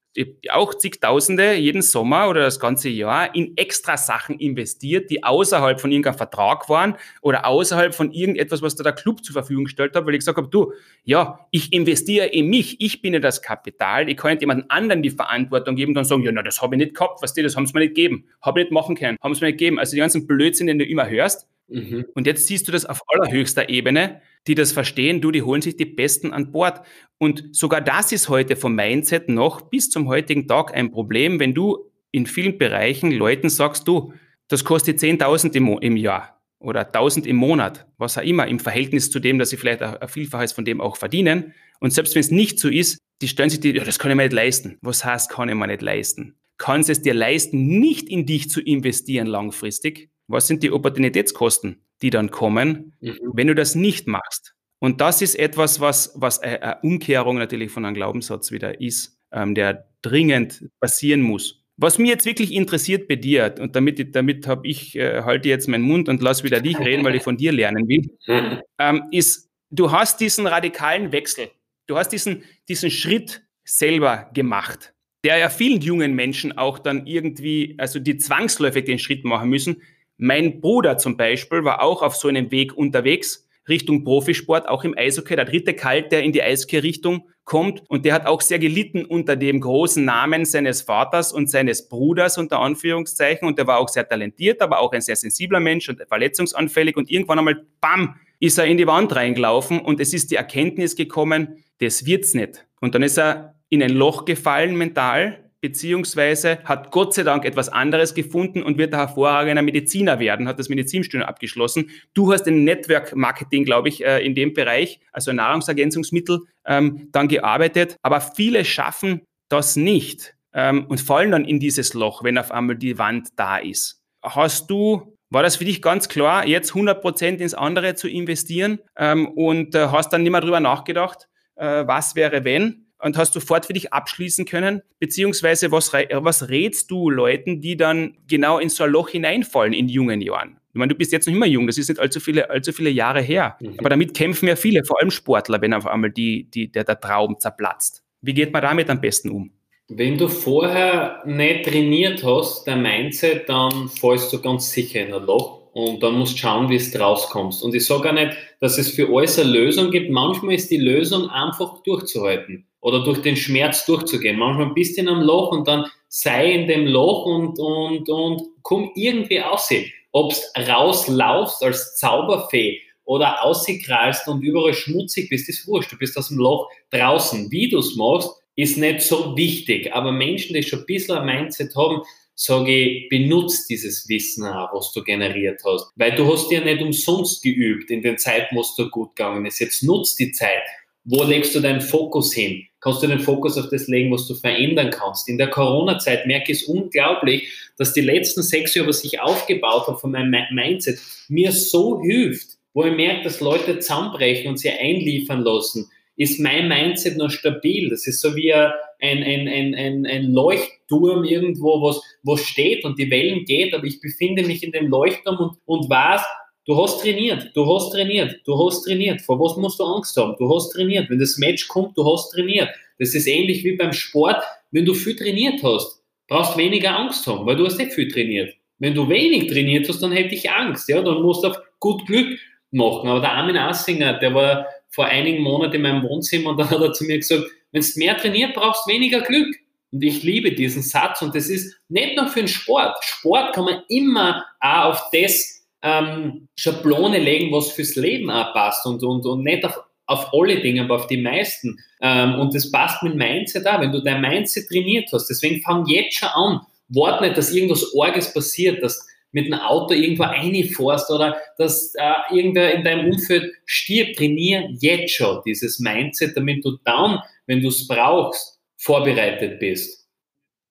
auch zigtausende jeden Sommer oder das ganze Jahr in extra Sachen investiert, die außerhalb von irgendeinem Vertrag waren oder außerhalb von irgendetwas, was da der Club zur Verfügung gestellt hat, weil ich gesagt habe, du, ja, ich investiere in mich, ich bin ja das Kapital, ich kann nicht jemand anderen die Verantwortung geben und dann sagen, ja, na, das habe ich nicht gehabt, was die, das haben sie mir nicht gegeben, habe ich nicht machen können, haben sie mir nicht gegeben. Also die ganzen Blödsinn, den du immer hörst, Mhm. Und jetzt siehst du das auf allerhöchster Ebene, die das verstehen, du, die holen sich die Besten an Bord. Und sogar das ist heute vom Mindset noch bis zum heutigen Tag ein Problem, wenn du in vielen Bereichen Leuten sagst, du, das kostet 10.000 im, im Jahr oder 1.000 im Monat, was auch immer, im Verhältnis zu dem, dass sie vielleicht ein Vielfaches von dem auch verdienen. Und selbst wenn es nicht so ist, die stellen sich die, ja, das kann ich mir nicht leisten. Was heißt, kann ich mir nicht leisten? Kannst es dir leisten, nicht in dich zu investieren langfristig? Was sind die Opportunitätskosten, die dann kommen, mhm. wenn du das nicht machst? Und das ist etwas, was, was eine Umkehrung natürlich von einem Glaubenssatz wieder ist, ähm, der dringend passieren muss. Was mir jetzt wirklich interessiert bei dir, und damit, damit habe ich, äh, halte jetzt meinen Mund und lass wieder dich reden, weil ich von dir lernen will, ähm, ist, du hast diesen radikalen Wechsel, du hast diesen, diesen Schritt selber gemacht der ja vielen jungen Menschen auch dann irgendwie, also die zwangsläufig den Schritt machen müssen. Mein Bruder zum Beispiel war auch auf so einem Weg unterwegs, Richtung Profisport, auch im Eishockey, der dritte Kalt, der in die Eishockey-Richtung kommt. Und der hat auch sehr gelitten unter dem großen Namen seines Vaters und seines Bruders unter Anführungszeichen. Und der war auch sehr talentiert, aber auch ein sehr sensibler Mensch und verletzungsanfällig. Und irgendwann einmal, bam, ist er in die Wand reingelaufen und es ist die Erkenntnis gekommen, das wird's nicht. Und dann ist er in ein Loch gefallen mental, beziehungsweise hat Gott sei Dank etwas anderes gefunden und wird ein hervorragender Mediziner werden, hat das Medizinstudium abgeschlossen. Du hast in Network Marketing, glaube ich, äh, in dem Bereich, also Nahrungsergänzungsmittel, ähm, dann gearbeitet. Aber viele schaffen das nicht ähm, und fallen dann in dieses Loch, wenn auf einmal die Wand da ist. Hast du war das für dich ganz klar, jetzt 100 Prozent ins andere zu investieren ähm, und äh, hast dann nicht mehr drüber nachgedacht, äh, was wäre wenn? Und hast sofort für dich abschließen können? Beziehungsweise was, was rätst du Leuten, die dann genau in so ein Loch hineinfallen in jungen Jahren? Ich meine, du bist jetzt noch immer jung, das ist nicht allzu viele, allzu viele Jahre her. Mhm. Aber damit kämpfen ja viele, vor allem Sportler, wenn auf einmal die, die, der, der Traum zerplatzt. Wie geht man damit am besten um? Wenn du vorher nicht trainiert hast, dein Mindset, dann fallst du ganz sicher in ein Loch und dann musst du schauen, wie du rauskommst. Und ich sage auch nicht, dass es für alles eine Lösung gibt. Manchmal ist die Lösung einfach durchzuhalten oder durch den Schmerz durchzugehen. Manchmal bist du in einem Loch und dann sei in dem Loch und, und, und komm irgendwie aussehen. Ob du rauslaufst als Zauberfee oder aussikrallst und überall schmutzig bist, ist wurscht. Du bist aus dem Loch draußen. Wie du es machst, ist nicht so wichtig. Aber Menschen, die schon ein bisschen ein Mindset haben, sage ich, benutzt dieses Wissen auch, was du generiert hast. Weil du hast ja nicht umsonst geübt in den Zeiten, wo es dir gut gegangen ist. Jetzt nutzt die Zeit. Wo legst du deinen Fokus hin? kannst du den Fokus auf das legen, was du verändern kannst. In der Corona-Zeit merke ich es unglaublich, dass die letzten sechs Jahre, was ich aufgebaut habe von meinem Mindset, mir so hilft, wo ich merke, dass Leute zusammenbrechen und sie einliefern lassen, ist mein Mindset noch stabil. Das ist so wie ein, ein, ein, ein, ein Leuchtturm irgendwo, was, was steht und die Wellen geht, aber ich befinde mich in dem Leuchtturm und, und weiß, Du hast trainiert, du hast trainiert, du hast trainiert. Vor was musst du Angst haben? Du hast trainiert. Wenn das Match kommt, du hast trainiert. Das ist ähnlich wie beim Sport. Wenn du viel trainiert hast, brauchst weniger Angst haben, weil du hast nicht viel trainiert. Wenn du wenig trainiert hast, dann hätte ich Angst. Ja, dann musst du auf gut Glück machen. Aber der Armin Assinger, der war vor einigen Monaten in meinem Wohnzimmer und dann hat er zu mir gesagt, wenn du mehr trainiert, brauchst du weniger Glück. Und ich liebe diesen Satz und das ist nicht nur für den Sport. Sport kann man immer auch auf das ähm, Schablone legen, was fürs Leben auch passt und, und, und nicht auf, auf alle Dinge, aber auf die meisten. Ähm, und das passt mit Mindset auch, wenn du dein Mindset trainiert hast. Deswegen fang jetzt schon an. Wart nicht, dass irgendwas Orges passiert, dass mit einem Auto irgendwo reinfährst oder dass äh, irgendwer in deinem Umfeld stirbt. Trainier jetzt schon dieses Mindset, damit du dann, wenn du es brauchst, vorbereitet bist.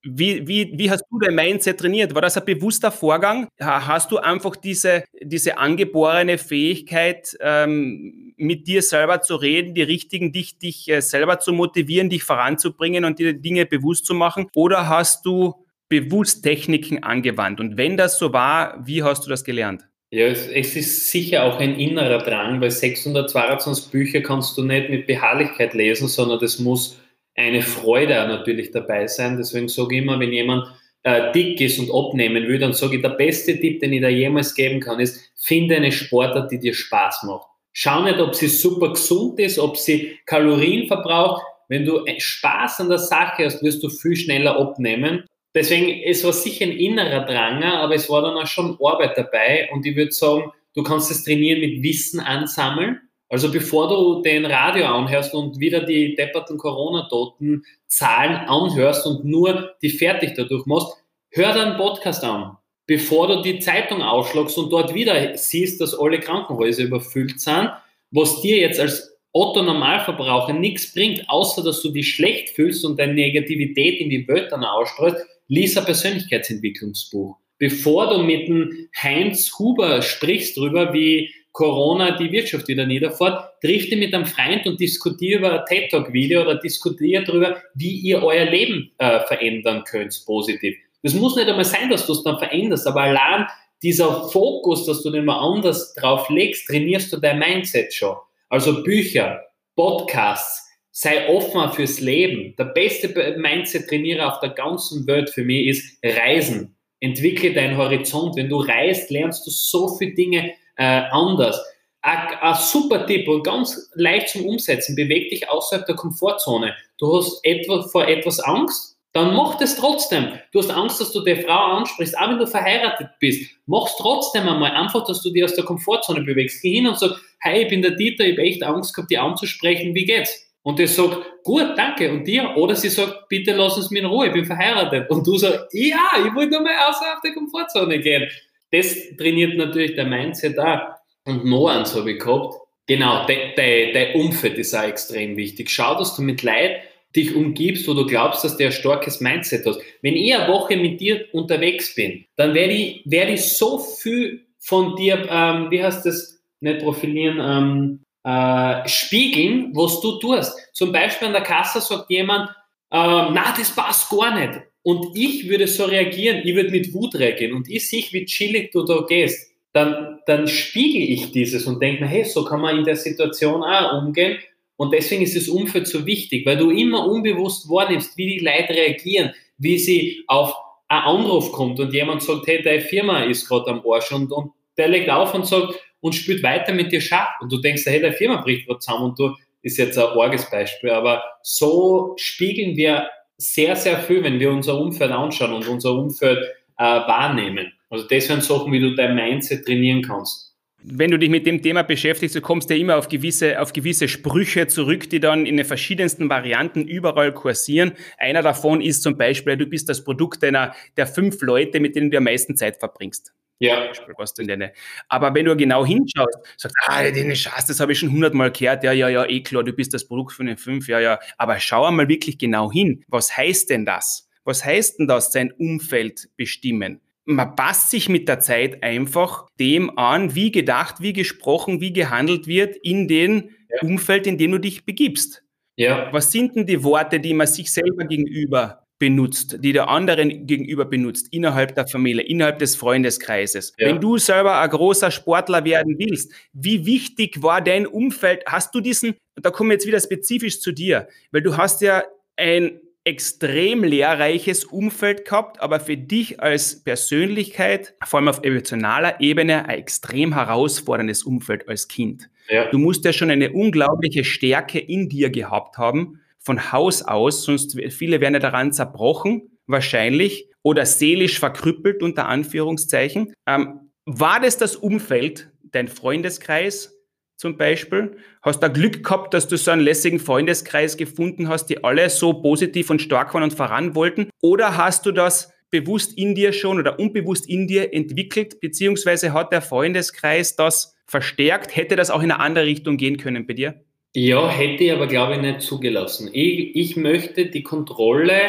Wie, wie, wie hast du dein Mindset trainiert? War das ein bewusster Vorgang? Hast du einfach diese, diese angeborene Fähigkeit, ähm, mit dir selber zu reden, die richtigen, dich, dich äh, selber zu motivieren, dich voranzubringen und dir Dinge bewusst zu machen? Oder hast du bewusst Techniken angewandt? Und wenn das so war, wie hast du das gelernt? Ja, es, es ist sicher auch ein innerer Drang, weil 622 Bücher kannst du nicht mit Beharrlichkeit lesen, sondern das muss eine Freude natürlich dabei sein. Deswegen sage ich immer, wenn jemand äh, dick ist und abnehmen will, dann sage ich, der beste Tipp, den ich da jemals geben kann, ist, finde eine Sportart, die dir Spaß macht. Schau nicht, ob sie super gesund ist, ob sie Kalorien verbraucht. Wenn du Spaß an der Sache hast, wirst du viel schneller abnehmen. Deswegen, es war sicher ein innerer Drang, aber es war dann auch schon Arbeit dabei und ich würde sagen, du kannst es trainieren mit Wissen ansammeln. Also bevor du den Radio anhörst und wieder die depperten Corona-Toten Zahlen anhörst und nur die fertig dadurch machst, hör deinen Podcast an. Bevor du die Zeitung aufschlagst und dort wieder siehst, dass alle Krankenhäuser überfüllt sind, was dir jetzt als Otto Normalverbraucher nichts bringt, außer dass du dich schlecht fühlst und deine Negativität in die Welt dann ausstreust, lies ein Persönlichkeitsentwicklungsbuch. Bevor du mit dem Heinz Huber sprichst darüber, wie Corona die Wirtschaft wieder niederfährt, triff dich mit einem Freund und diskutiere über ein TED Talk Video oder diskutiere darüber, wie ihr euer Leben äh, verändern könnt, positiv. Das muss nicht einmal sein, dass du es dann veränderst, aber allein dieser Fokus, dass du den mal anders drauf legst, trainierst du dein Mindset schon. Also Bücher, Podcasts, sei offen fürs Leben. Der beste Mindset-Trainierer auf der ganzen Welt für mich ist Reisen. Entwickle deinen Horizont. Wenn du reist, lernst du so viele Dinge äh, anders. Ein super Tipp und ganz leicht zum Umsetzen. Beweg dich außerhalb der Komfortzone. Du hast etwa vor etwas Angst, dann mach das trotzdem. Du hast Angst, dass du die Frau ansprichst, auch wenn du verheiratet bist. Mach's trotzdem einmal. Einfach, dass du dich aus der Komfortzone bewegst. Geh hin und sag, hey, ich bin der Dieter, ich habe echt Angst gehabt, die anzusprechen, wie geht's? Und der sagt, gut, danke, und dir? Oder sie sagt, bitte lass uns mir in Ruhe, ich bin verheiratet. Und du sagst, ja, ich wollte nur mal außerhalb der Komfortzone gehen. Das trainiert natürlich der Mindset da. Und noch eins habe ich gehabt. Genau, dein Umfeld ist auch extrem wichtig. Schau, dass du mit Leid dich umgibst, wo du glaubst, dass der ein starkes Mindset hast. Wenn ich eine Woche mit dir unterwegs bin, dann werde ich, werde ich so viel von dir, ähm, wie heißt das, nicht profilieren, ähm, äh, spiegeln, was du tust. Zum Beispiel an der Kasse sagt jemand, ähm, na, das passt gar nicht. Und ich würde so reagieren, ich würde mit Wut reagieren und ich sehe, wie chillig du da gehst. Dann, dann spiegel ich dieses und denke mir, hey, so kann man in der Situation auch umgehen und deswegen ist das Umfeld so wichtig, weil du immer unbewusst wahrnimmst, wie die Leute reagieren, wie sie auf einen Anruf kommt und jemand sagt, hey, deine Firma ist gerade am Arsch und, und der legt auf und sagt und spielt weiter mit dir Schach und du denkst, hey, deine Firma bricht gerade zusammen und du ist jetzt ein arges Beispiel, aber so spiegeln wir sehr, sehr viel, wenn wir unser Umfeld anschauen und unser Umfeld äh, wahrnehmen. Also das sind Sachen, wie du dein Mindset trainieren kannst wenn du dich mit dem Thema beschäftigst, du kommst ja immer auf gewisse, auf gewisse Sprüche zurück, die dann in den verschiedensten Varianten überall kursieren. Einer davon ist zum Beispiel, du bist das Produkt deiner, der fünf Leute, mit denen du am meisten Zeit verbringst. Ja. Was du deine. Aber wenn du genau hinschaust, sagst, ah, den Schatz, das habe ich schon hundertmal gehört, ja, ja, ja, eh klar, du bist das Produkt von den fünf, ja, ja. Aber schau einmal wirklich genau hin. Was heißt denn das? Was heißt denn das, sein Umfeld bestimmen? man passt sich mit der Zeit einfach dem an, wie gedacht, wie gesprochen, wie gehandelt wird in dem ja. Umfeld, in dem du dich begibst. Ja. Was sind denn die Worte, die man sich selber gegenüber benutzt, die der anderen gegenüber benutzt, innerhalb der Familie, innerhalb des Freundeskreises. Ja. Wenn du selber ein großer Sportler werden willst, wie wichtig war dein Umfeld? Hast du diesen, da komme ich jetzt wieder spezifisch zu dir, weil du hast ja ein extrem lehrreiches Umfeld gehabt, aber für dich als Persönlichkeit, vor allem auf emotionaler Ebene, ein extrem herausforderndes Umfeld als Kind. Ja. Du musst ja schon eine unglaubliche Stärke in dir gehabt haben, von Haus aus, sonst viele werden ja daran zerbrochen, wahrscheinlich, oder seelisch verkrüppelt unter Anführungszeichen. Ähm, war das das Umfeld, dein Freundeskreis, zum Beispiel? Hast du Glück gehabt, dass du so einen lässigen Freundeskreis gefunden hast, die alle so positiv und stark waren und voran wollten? Oder hast du das bewusst in dir schon oder unbewusst in dir entwickelt, beziehungsweise hat der Freundeskreis das verstärkt? Hätte das auch in eine andere Richtung gehen können bei dir? Ja, hätte ich aber, glaube ich, nicht zugelassen. Ich, ich möchte die Kontrolle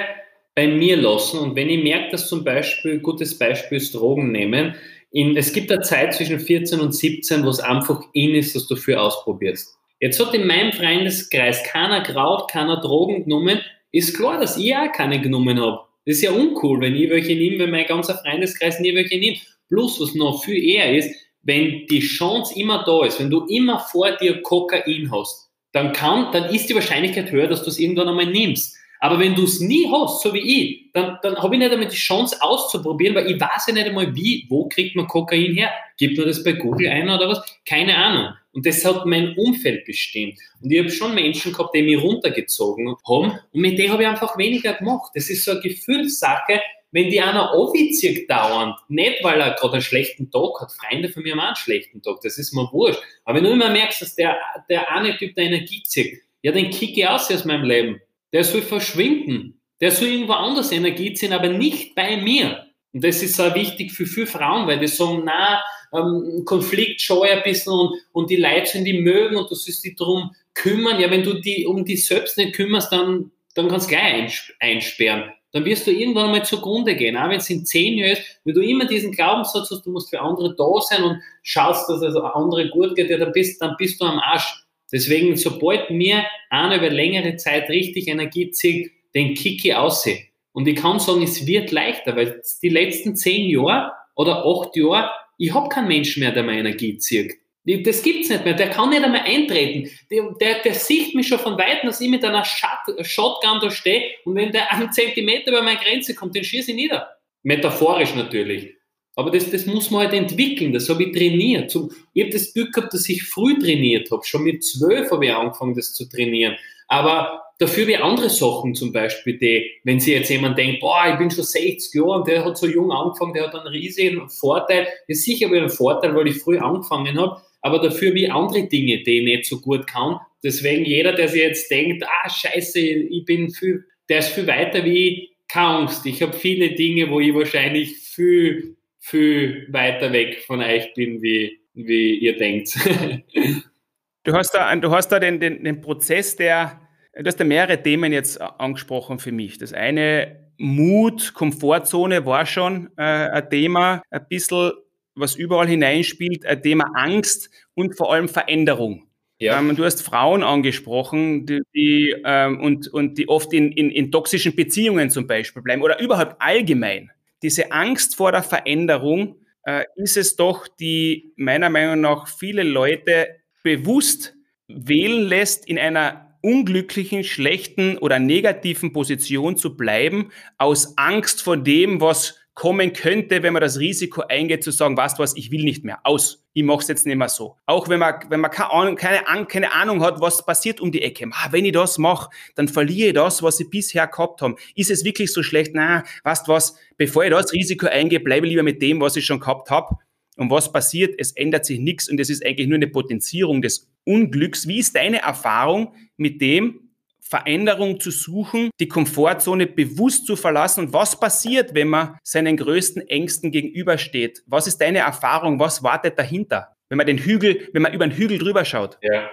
bei mir lassen und wenn ich merke, dass zum Beispiel, gutes Beispiel ist Drogen nehmen, in, es gibt eine Zeit zwischen 14 und 17, wo es einfach in ist, dass du viel ausprobierst. Jetzt hat in meinem Freundeskreis keiner Kraut, keiner Drogen genommen. Ist klar, dass ich auch keine genommen habe. Das ist ja uncool, wenn ich welche nehme, wenn mein ganzer Freundeskreis nie welche nimmt. Plus, was noch viel eher ist, wenn die Chance immer da ist, wenn du immer vor dir Kokain hast, dann kann, dann ist die Wahrscheinlichkeit höher, dass du es irgendwann einmal nimmst. Aber wenn du es nie hast, so wie ich, dann, dann habe ich nicht einmal die Chance auszuprobieren, weil ich weiß ja nicht einmal, wie, wo kriegt man Kokain her? Gibt man das bei Google ein oder was? Keine Ahnung. Und das hat mein Umfeld bestimmt. Und ich habe schon Menschen gehabt, die mich runtergezogen haben. Und mit denen habe ich einfach weniger gemacht. Das ist so eine Gefühlssache, wenn die einer anwitzigt dauernd, nicht weil er gerade einen schlechten Tag hat, Freunde von mir haben einen schlechten Tag, das ist mir wurscht. Aber wenn du immer merkst, dass der, der eine Typ der Energie zieht, ja, den kicke ich aus aus meinem Leben. Der soll verschwinden. Der soll irgendwo anders Energie ziehen, aber nicht bei mir. Und das ist auch wichtig für viele Frauen, weil die sagen, na, ähm, Konflikt scheu ein bisschen und, und die Leute sind die mögen und du sollst dich darum kümmern. Ja, wenn du die um dich selbst nicht kümmerst, dann, dann kannst du gleich einsperren. Dann wirst du irgendwann mal zugrunde gehen. Auch wenn es in zehn Jahren ist, wenn du immer diesen Glaubenssatz hast, du musst für andere da sein und schaust, dass es andere gut geht, ja, dann bist, dann bist du am Arsch. Deswegen, sobald mir einer über längere Zeit richtig Energie zieht, den Kiki aussehen. Und ich kann sagen, es wird leichter, weil die letzten zehn Jahre oder acht Jahre, ich habe keinen Menschen mehr, der mir Energie zieht. Das gibt's nicht mehr. Der kann nicht einmal eintreten. Der, der, der sieht mich schon von Weitem, dass ich mit einer Shotgun da stehe und wenn der einen Zentimeter über meine Grenze kommt, den schieße ich nieder. Metaphorisch natürlich. Aber das, das muss man halt entwickeln, das habe ich trainiert. Ich habe das Glück gehabt, dass ich früh trainiert habe. Schon mit zwölf habe ich angefangen, das zu trainieren. Aber dafür wie andere Sachen zum Beispiel, die, wenn sich jetzt jemand denkt, boah, ich bin schon 60 Jahre und der hat so jung angefangen, der hat einen riesigen Vorteil. Ist sicher einen Vorteil, weil ich früh angefangen habe, aber dafür wie andere Dinge, die ich nicht so gut kann. Deswegen jeder, der sich jetzt denkt, ah, scheiße, ich bin viel, der ist viel weiter wie ich, keine Angst. Ich habe viele Dinge, wo ich wahrscheinlich viel, viel weiter weg von euch bin, wie, wie ihr denkt. du hast da, du hast da den, den, den Prozess der Du hast ja mehrere Themen jetzt angesprochen für mich. Das eine, Mut, Komfortzone war schon äh, ein Thema, ein bisschen, was überall hineinspielt, ein Thema Angst und vor allem Veränderung. Ja. Ähm, du hast Frauen angesprochen, die, die ähm, und, und die oft in, in, in toxischen Beziehungen zum Beispiel bleiben oder überhaupt allgemein. Diese Angst vor der Veränderung äh, ist es doch, die meiner Meinung nach viele Leute bewusst wählen lässt in einer unglücklichen, schlechten oder negativen Position zu bleiben, aus Angst vor dem, was kommen könnte, wenn man das Risiko eingeht, zu sagen, weißt du was, ich will nicht mehr, aus, ich mache es jetzt nicht mehr so. Auch wenn man, wenn man keine, Ahnung, keine, keine Ahnung hat, was passiert um die Ecke. Ah, wenn ich das mache, dann verliere ich das, was ich bisher gehabt habe. Ist es wirklich so schlecht? Na, weißt du was, bevor ich das Risiko eingehe, bleibe ich lieber mit dem, was ich schon gehabt habe. Und was passiert? Es ändert sich nichts und es ist eigentlich nur eine Potenzierung des Unglücks. Wie ist deine Erfahrung mit dem, Veränderung zu suchen, die Komfortzone bewusst zu verlassen und was passiert, wenn man seinen größten Ängsten gegenübersteht? Was ist deine Erfahrung? Was wartet dahinter, wenn man den Hügel, wenn man über den Hügel drüber schaut? Ja,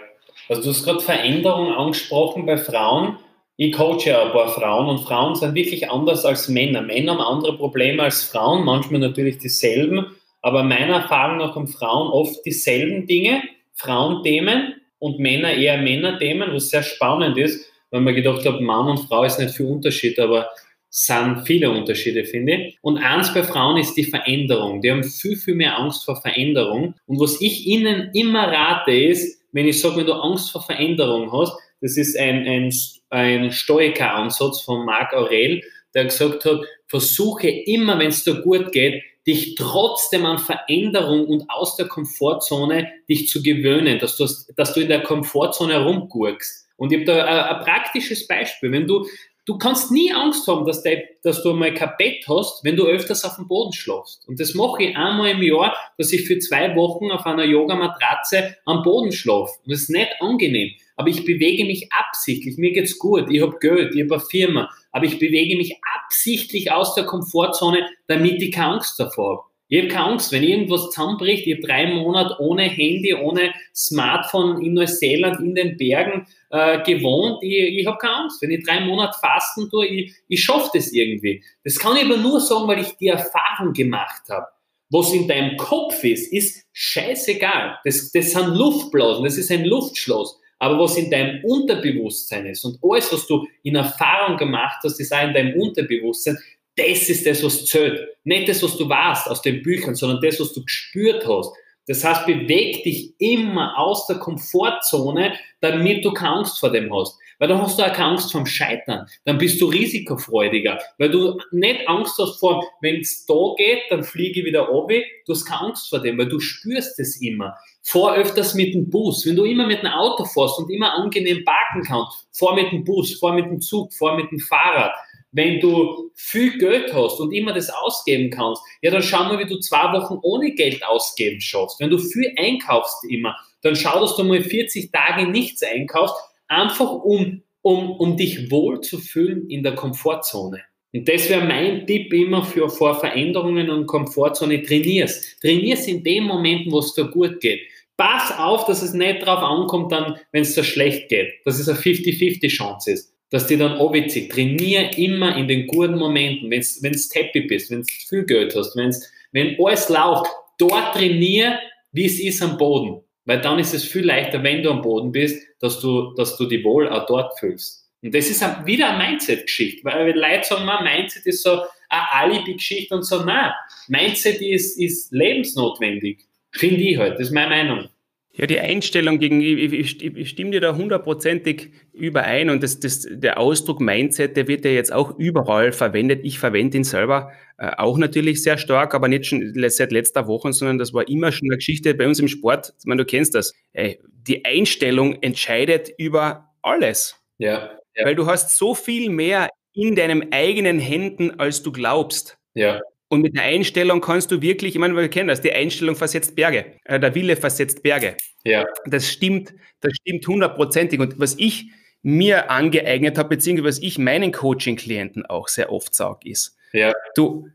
also du hast gerade Veränderung angesprochen bei Frauen. Ich coache ja ein paar Frauen und Frauen sind wirklich anders als Männer. Männer haben andere Probleme als Frauen, manchmal natürlich dieselben, aber meiner Erfahrung nach haben Frauen oft dieselben Dinge, Frauenthemen und Männer eher Männerthemen, was sehr spannend ist, weil man gedacht hat, Mann und Frau ist nicht viel Unterschied, aber sind viele Unterschiede, finde ich. Und eins bei Frauen ist die Veränderung. Die haben viel, viel mehr Angst vor Veränderung. Und was ich ihnen immer rate ist, wenn ich sage, wenn du Angst vor Veränderung hast, das ist ein, ein, ein Stoiker-Ansatz von Marc Aurel, der gesagt hat, versuche immer, wenn es dir gut geht, dich trotzdem an Veränderung und aus der Komfortzone dich zu gewöhnen, dass du, dass du in der Komfortzone herumgurkst. Und ich habe da ein, ein, praktisches Beispiel. Wenn du, du kannst nie Angst haben, dass, de, dass du mal kein Bett hast, wenn du öfters auf dem Boden schlafst. Und das mache ich einmal im Jahr, dass ich für zwei Wochen auf einer Yogamatratze am Boden schlafe. Und das ist nicht angenehm. Aber ich bewege mich absichtlich. Mir geht's gut. Ich habe Geld, ich habe eine Firma aber ich bewege mich absichtlich aus der Komfortzone, damit ich keine Angst davor habe. Ich habe keine Angst, wenn irgendwas zusammenbricht, ich habe drei Monate ohne Handy, ohne Smartphone in Neuseeland in den Bergen äh, gewohnt, ich, ich habe keine Angst. Wenn ich drei Monate fasten tue, ich, ich schaffe das irgendwie. Das kann ich aber nur sagen, weil ich die Erfahrung gemacht habe. Was in deinem Kopf ist, ist scheißegal. Das, das sind Luftblasen, das ist ein Luftschloss. Aber was in deinem Unterbewusstsein ist und alles, was du in Erfahrung gemacht hast, ist auch in deinem Unterbewusstsein, das ist das, was zählt. Nicht das, was du weißt aus den Büchern, sondern das, was du gespürt hast. Das heißt, beweg dich immer aus der Komfortzone, damit du keine Angst vor dem hast. Weil dann hast du auch keine Angst vorm Scheitern. Dann bist du risikofreudiger. Weil du nicht Angst hast vor, wenn es da geht, dann fliege ich wieder runter. Du hast keine Angst vor dem, weil du spürst es immer. Fahr öfters mit dem Bus. Wenn du immer mit dem Auto fährst und immer angenehm parken kannst, fahr mit dem Bus, fahr mit dem Zug, fahr mit dem Fahrrad. Wenn du viel Geld hast und immer das ausgeben kannst, ja, dann schau mal, wie du zwei Wochen ohne Geld ausgeben schaffst. Wenn du viel einkaufst immer, dann schau, dass du mal 40 Tage nichts einkaufst, einfach um, um, um dich wohl zu fühlen in der Komfortzone. Und das wäre mein Tipp immer für vor Veränderungen und Komfortzone. Trainierst. Trainierst in den Momenten, wo es dir gut geht. Pass auf, dass es nicht darauf ankommt, dann, wenn es dir schlecht geht. Dass es eine 50-50 Chance ist. Dass die dann anwitzig. Trainier immer in den guten Momenten, wenn du happy bist, wenn du viel Geld hast, wenn's, wenn alles läuft. Dort trainier, wie es ist am Boden. Weil dann ist es viel leichter, wenn du am Boden bist, dass du, dass du die wohl auch dort fühlst. Und das ist wieder eine Mindset-Geschichte, weil Leute sagen, man, Mindset ist so eine Alibi-Geschichte und so, nein, Mindset ist, ist lebensnotwendig, finde ich halt, das ist meine Meinung. Ja, die Einstellung gegen, ich, ich, ich stimme dir da hundertprozentig überein und das, das, der Ausdruck Mindset, der wird ja jetzt auch überall verwendet. Ich verwende ihn selber äh, auch natürlich sehr stark, aber nicht schon seit letzter Woche, sondern das war immer schon eine Geschichte bei uns im Sport. Ich meine, du kennst das. Ey, die Einstellung entscheidet über alles. Ja. Ja. Weil du hast so viel mehr in deinen eigenen Händen, als du glaubst. Ja. Und mit der Einstellung kannst du wirklich, ich meine, wir kennen das, die Einstellung versetzt Berge, äh, der Wille versetzt Berge. Ja. Das stimmt, das stimmt hundertprozentig. Und was ich mir angeeignet habe, beziehungsweise was ich meinen Coaching-Klienten auch sehr oft sage, ist, ja. du,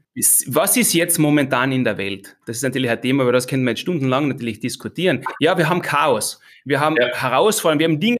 was ist jetzt momentan in der Welt? Das ist natürlich ein Thema, über das können wir jetzt stundenlang natürlich diskutieren. Ja, wir haben Chaos. Wir haben ja. Herausforderungen. Wir haben Dinge,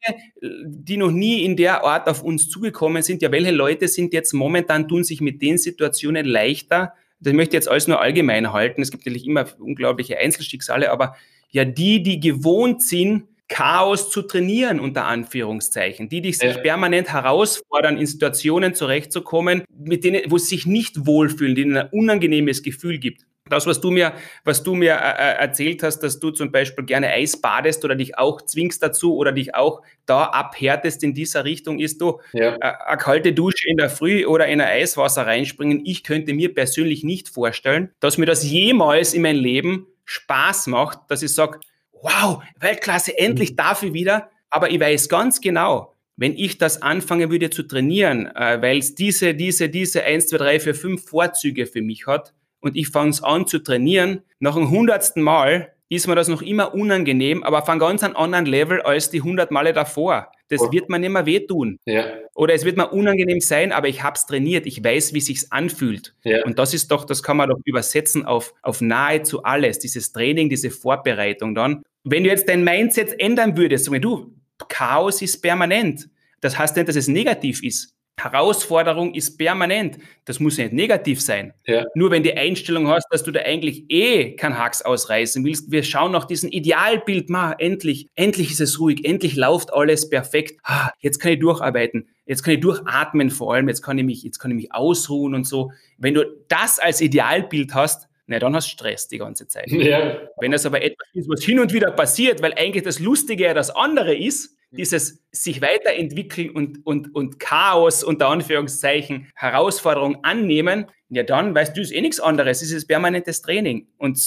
die noch nie in der Art auf uns zugekommen sind. Ja, welche Leute sind jetzt momentan, tun sich mit den Situationen leichter? Das möchte ich jetzt alles nur allgemein halten. Es gibt natürlich immer unglaubliche Einzelschicksale, aber ja, die, die gewohnt sind, Chaos zu trainieren, unter Anführungszeichen. Die, die sich ja. permanent herausfordern, in Situationen zurechtzukommen, mit denen, wo sie sich nicht wohlfühlen, denen ein unangenehmes Gefühl gibt. Das, was du mir, was du mir äh, äh, erzählt hast, dass du zum Beispiel gerne Eis badest oder dich auch zwingst dazu oder dich auch da abhärtest in dieser Richtung, ist du ja. äh, eine kalte Dusche in der Früh oder in ein Eiswasser reinspringen. Ich könnte mir persönlich nicht vorstellen, dass mir das jemals in mein Leben Spaß macht, dass ich sage, wow, Weltklasse, endlich mhm. ich wieder. Aber ich weiß ganz genau, wenn ich das anfangen würde zu trainieren, äh, weil es diese, diese, diese 1, 2, 3, 4, 5 Vorzüge für mich hat und ich fange es an zu trainieren, nach dem hundertsten Mal ist mir das noch immer unangenehm, aber ganz einem anderen Level als die 100 Male davor. Das oh. wird mir nicht mehr wehtun. Ja. Oder es wird mir unangenehm sein, aber ich habe es trainiert. Ich weiß, wie sich's anfühlt. Ja. Und das ist doch, das kann man doch übersetzen auf, auf nahezu alles. Dieses Training, diese Vorbereitung dann. Wenn du jetzt dein Mindset ändern würdest, du, Chaos ist permanent. Das heißt nicht, dass es negativ ist. Herausforderung ist permanent. Das muss ja nicht negativ sein. Ja. Nur wenn die Einstellung hast, dass du da eigentlich eh kein Hacks ausreißen willst, wir schauen nach diesem Idealbild, ma, endlich, endlich ist es ruhig, endlich läuft alles perfekt. Ah, jetzt kann ich durcharbeiten, jetzt kann ich durchatmen vor allem, jetzt kann ich mich, jetzt kann ich mich ausruhen und so. Wenn du das als Idealbild hast, na, dann hast du Stress die ganze Zeit. Ja. Wenn das aber etwas ist, was hin und wieder passiert, weil eigentlich das Lustige ja das andere ist, dieses sich weiterentwickeln und, und, und Chaos unter Anführungszeichen Herausforderung annehmen, ja dann weißt du, ist eh nichts anderes. Es ist permanentes Training. Und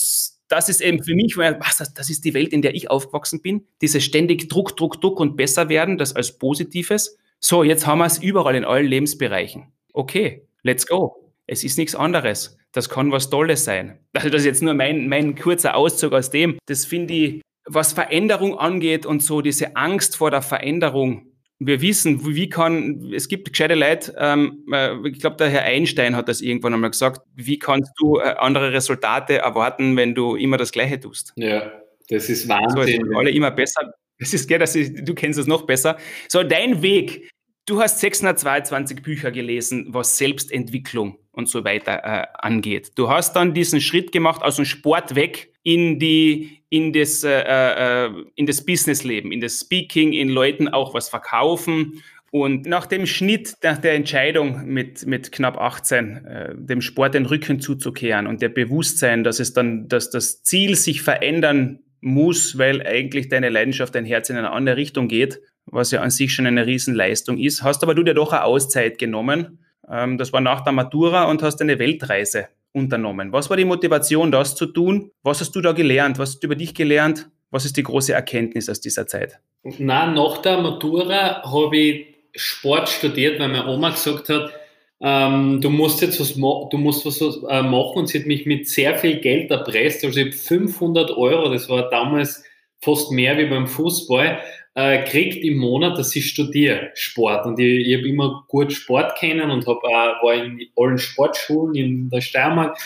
das ist eben für mich, was, das ist die Welt, in der ich aufgewachsen bin. Dieses ständig Druck, Druck, Druck und besser werden, das als Positives. So, jetzt haben wir es überall in allen Lebensbereichen. Okay, let's go. Es ist nichts anderes. Das kann was Tolles sein. Also das ist jetzt nur mein, mein kurzer Auszug aus dem. Das finde ich was Veränderung angeht und so diese Angst vor der Veränderung. Wir wissen, wie kann, es gibt gescheite Leute, ähm, äh, ich glaube, der Herr Einstein hat das irgendwann einmal gesagt, wie kannst du äh, andere Resultate erwarten, wenn du immer das Gleiche tust? Ja, das ist Wahnsinn. So, alle immer besser. Das ist, gell, das ist, du kennst es noch besser. So, dein Weg, du hast 622 Bücher gelesen, was Selbstentwicklung und so weiter äh, angeht. Du hast dann diesen Schritt gemacht aus dem Sport weg in die in das, äh, äh, in das Businessleben, in das Speaking, in Leuten auch was verkaufen. Und nach dem Schnitt, nach der Entscheidung mit, mit knapp 18, äh, dem Sport den Rücken zuzukehren und der Bewusstsein, dass es dann, dass das Ziel sich verändern muss, weil eigentlich deine Leidenschaft, dein Herz in eine andere Richtung geht, was ja an sich schon eine Riesenleistung ist, hast aber du dir doch eine Auszeit genommen. Ähm, das war nach der Matura und hast eine Weltreise unternommen? Was war die Motivation, das zu tun? Was hast du da gelernt? Was hast du über dich gelernt? Was ist die große Erkenntnis aus dieser Zeit? Na, nach der Matura habe ich Sport studiert, weil meine Oma gesagt hat, ähm, du musst jetzt was, du musst was äh, machen und sie hat mich mit sehr viel Geld erpresst. Also ich habe 500 Euro, das war damals fast mehr wie beim Fußball, äh, kriegt im Monat, dass ich studiere Sport. Und ich, ich habe immer gut Sport kennen und hab, äh, war in allen Sportschulen in der Steiermark.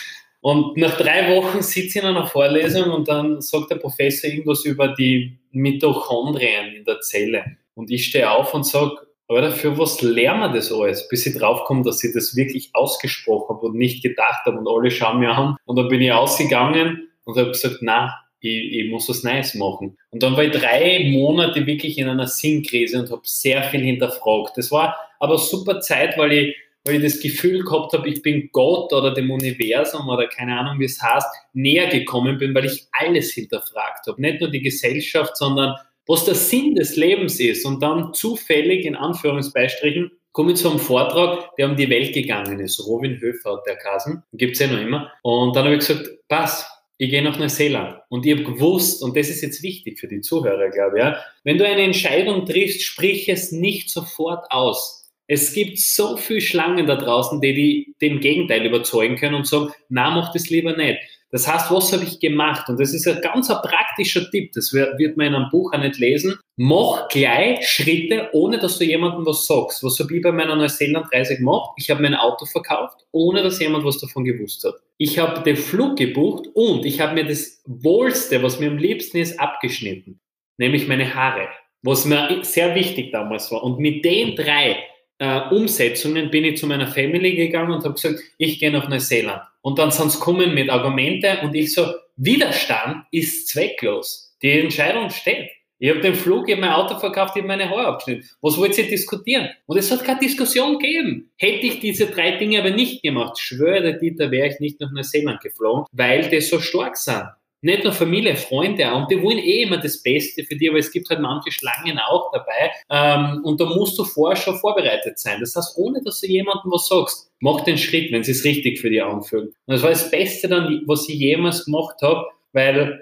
Und nach drei Wochen sitze ich in einer Vorlesung und dann sagt der Professor irgendwas über die Mitochondrien in der Zelle. Und ich stehe auf und sage, oder für was lernen wir das alles, bis ich draufkomme, dass ich das wirklich ausgesprochen habe und nicht gedacht habe und alle schauen mir an. Und dann bin ich ausgegangen und habe gesagt, na, ich, ich, muss was Neues machen. Und dann war ich drei Monate wirklich in einer Sinnkrise und habe sehr viel hinterfragt. Das war aber super Zeit, weil ich, weil ich das Gefühl gehabt habe, ich bin Gott oder dem Universum oder keine Ahnung, wie es heißt, näher gekommen bin, weil ich alles hinterfragt habe. Nicht nur die Gesellschaft, sondern was der Sinn des Lebens ist. Und dann zufällig, in Anführungsbeistrichen, komme ich zu einem Vortrag, der um die Welt gegangen ist. Robin Höfer hat der Kasen, gibt es ja noch immer. Und dann habe ich gesagt, pass, ich gehe nach Neuseeland. Und ich habe gewusst, und das ist jetzt wichtig für die Zuhörer, glaube ich, ja, wenn du eine Entscheidung triffst, sprich es nicht sofort aus. Es gibt so viele Schlangen da draußen, die, die dem Gegenteil überzeugen können und sagen, na, mach das lieber nicht. Das heißt, was habe ich gemacht? Und das ist ein ganz ein praktischer Tipp, das wird man in einem Buch auch nicht lesen. Mach gleich Schritte, ohne dass du jemandem was sagst. Was habe ich bei meiner Neuseeland-Reise gemacht? Ich habe mein Auto verkauft, ohne dass jemand was davon gewusst hat. Ich habe den Flug gebucht und ich habe mir das Wohlste, was mir am liebsten ist, abgeschnitten. Nämlich meine Haare. Was mir sehr wichtig damals war. Und mit den drei äh, Umsetzungen bin ich zu meiner Family gegangen und habe gesagt, ich gehe nach Neuseeland. Und dann sind sie kommen mit Argumente und ich so, Widerstand ist zwecklos. Die Entscheidung steht. Ich habe den Flug, ich habe mein Auto verkauft, ich habe meine Haare abgeschnitten. Was wollt ihr diskutieren? Und es hat keine Diskussion gegeben. Hätte ich diese drei Dinge aber nicht gemacht, schwöre Dieter, wäre ich nicht nach Neuseeland geflogen, weil die so stark sind nicht nur Familie, Freunde auch. Und die wollen eh immer das Beste für dich, aber es gibt halt manche Schlangen auch dabei. Ähm, und da musst du vorher schon vorbereitet sein. Das heißt, ohne dass du jemandem was sagst, mach den Schritt, wenn es sich richtig für dich anfühlt. Und das war das Beste dann, was ich jemals gemacht habe, weil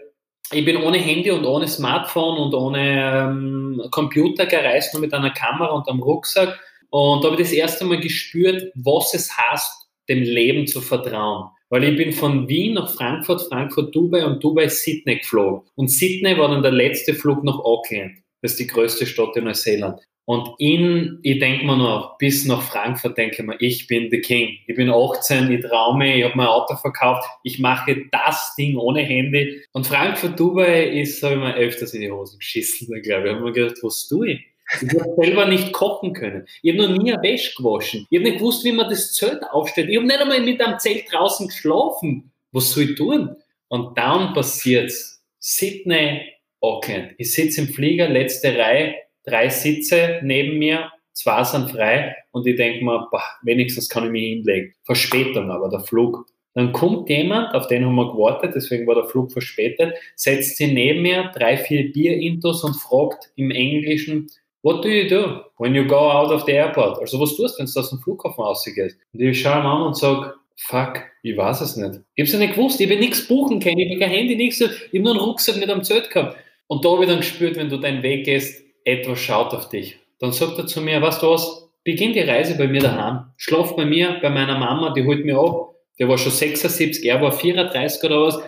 ich bin ohne Handy und ohne Smartphone und ohne ähm, Computer gereist, nur mit einer Kamera und einem Rucksack. Und da habe ich das erste Mal gespürt, was es heißt, dem Leben zu vertrauen. Weil ich bin von Wien nach Frankfurt, Frankfurt, Dubai und Dubai, Sydney geflogen. Und Sydney war dann der letzte Flug nach Auckland. Das ist die größte Stadt in Neuseeland. Und in, ich denke mir noch, bis nach Frankfurt denke ich mir, ich bin the King. Ich bin 18, ich traume, ich habe mein Auto verkauft, ich mache das Ding ohne Handy. Und Frankfurt, Dubai ist, habe ich mir öfters in die Hosen geschissen, glaube ich. Ich habe mir gedacht, was tue ich? Ich habe selber nicht kochen können. Ich habe noch nie eine Wäsche gewaschen. Ich habe nicht gewusst, wie man das Zelt aufstellt. Ich habe nicht einmal mit einem Zelt draußen geschlafen. Was soll ich tun? Und dann passiert's. Sydney, Auckland. Ich sitze im Flieger, letzte Reihe, drei Sitze neben mir, zwei sind frei und ich denke mir, boah, wenigstens kann ich mich hinlegen. Verspätung aber, der Flug. Dann kommt jemand, auf den haben wir gewartet, deswegen war der Flug verspätet, setzt sich neben mir, drei, vier Bier-Intos und fragt im Englischen, What do you do when you go out of the airport? Also was tust du, wenn du aus dem Flughafen rausgehst? Und ich schaue ihn an und sage, fuck, ich weiß es nicht. Ich habe es ja nicht gewusst, ich habe nichts buchen können, ich habe kein Handy, nichts, ich habe nur einen Rucksack mit einem Zelt gehabt. Und da habe ich dann gespürt, wenn du deinen Weg gehst, etwas schaut auf dich. Dann sagt er zu mir, weißt du was, beginn die Reise bei mir daheim. Schlaf bei mir, bei meiner Mama, die holt mir ab. Der war schon 76, er war 34 oder was.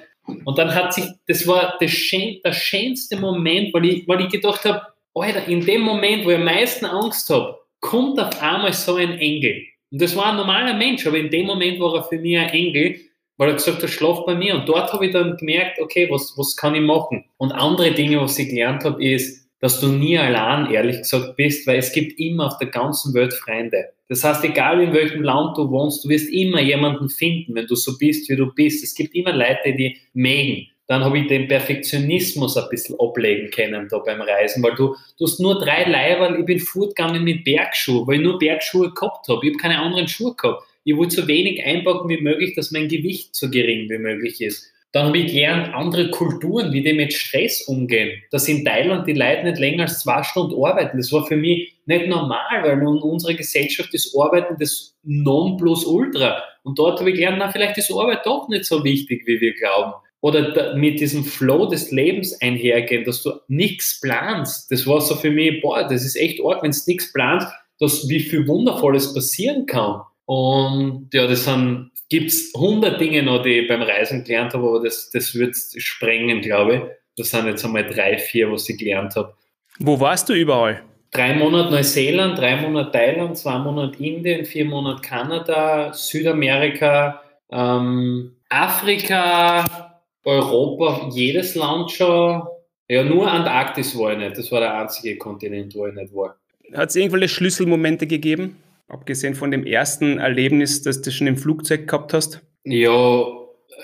Und dann hat sich, das war der, schön, der schönste Moment, weil ich, weil ich gedacht habe, Alter, in dem Moment, wo ich am meisten Angst habe, kommt auf einmal so ein Engel. Und das war ein normaler Mensch, aber in dem Moment war er für mich ein Engel, weil er gesagt hat, schlaf bei mir. Und dort habe ich dann gemerkt, okay, was, was kann ich machen? Und andere Dinge, was ich gelernt habe, ist, dass du nie allein, ehrlich gesagt, bist, weil es gibt immer auf der ganzen Welt Freunde. Das heißt, egal in welchem Land du wohnst, du wirst immer jemanden finden, wenn du so bist, wie du bist. Es gibt immer Leute, die mögen dann habe ich den Perfektionismus ein bisschen ablegen können da beim Reisen, weil du, du hast nur drei Leiber, ich bin fortgegangen mit Bergschuhen, weil ich nur Bergschuhe gehabt habe. Ich habe keine anderen Schuhe gehabt. Ich wollte so wenig einpacken wie möglich, dass mein Gewicht so gering wie möglich ist. Dann habe ich gelernt, andere Kulturen, wie die mit Stress umgehen. Dass in Thailand die Leute nicht länger als zwei Stunden arbeiten. Das war für mich nicht normal, weil in unserer Gesellschaft ist Arbeiten das Nonplusultra. Und dort habe ich gelernt, na, vielleicht ist Arbeit doch nicht so wichtig, wie wir glauben oder mit diesem Flow des Lebens einhergehen, dass du nichts planst. Das war so für mich, boah, das ist echt arg, wenn du nichts planst, dass wie viel Wundervolles passieren kann. Und ja, das sind, gibt's hundert Dinge noch, die ich beim Reisen gelernt habe, aber das, das wird sprengen, glaube ich. Das sind jetzt einmal drei, vier, was ich gelernt habe. Wo warst du überall? Drei Monate Neuseeland, drei Monate Thailand, zwei Monate Indien, vier Monate Kanada, Südamerika, ähm, Afrika, Europa, jedes Land schon. Ja, nur Antarktis war ich nicht. Das war der einzige Kontinent, wo ich nicht war. Hat es irgendwelche Schlüsselmomente gegeben? Abgesehen von dem ersten Erlebnis, das du schon im Flugzeug gehabt hast? Ja,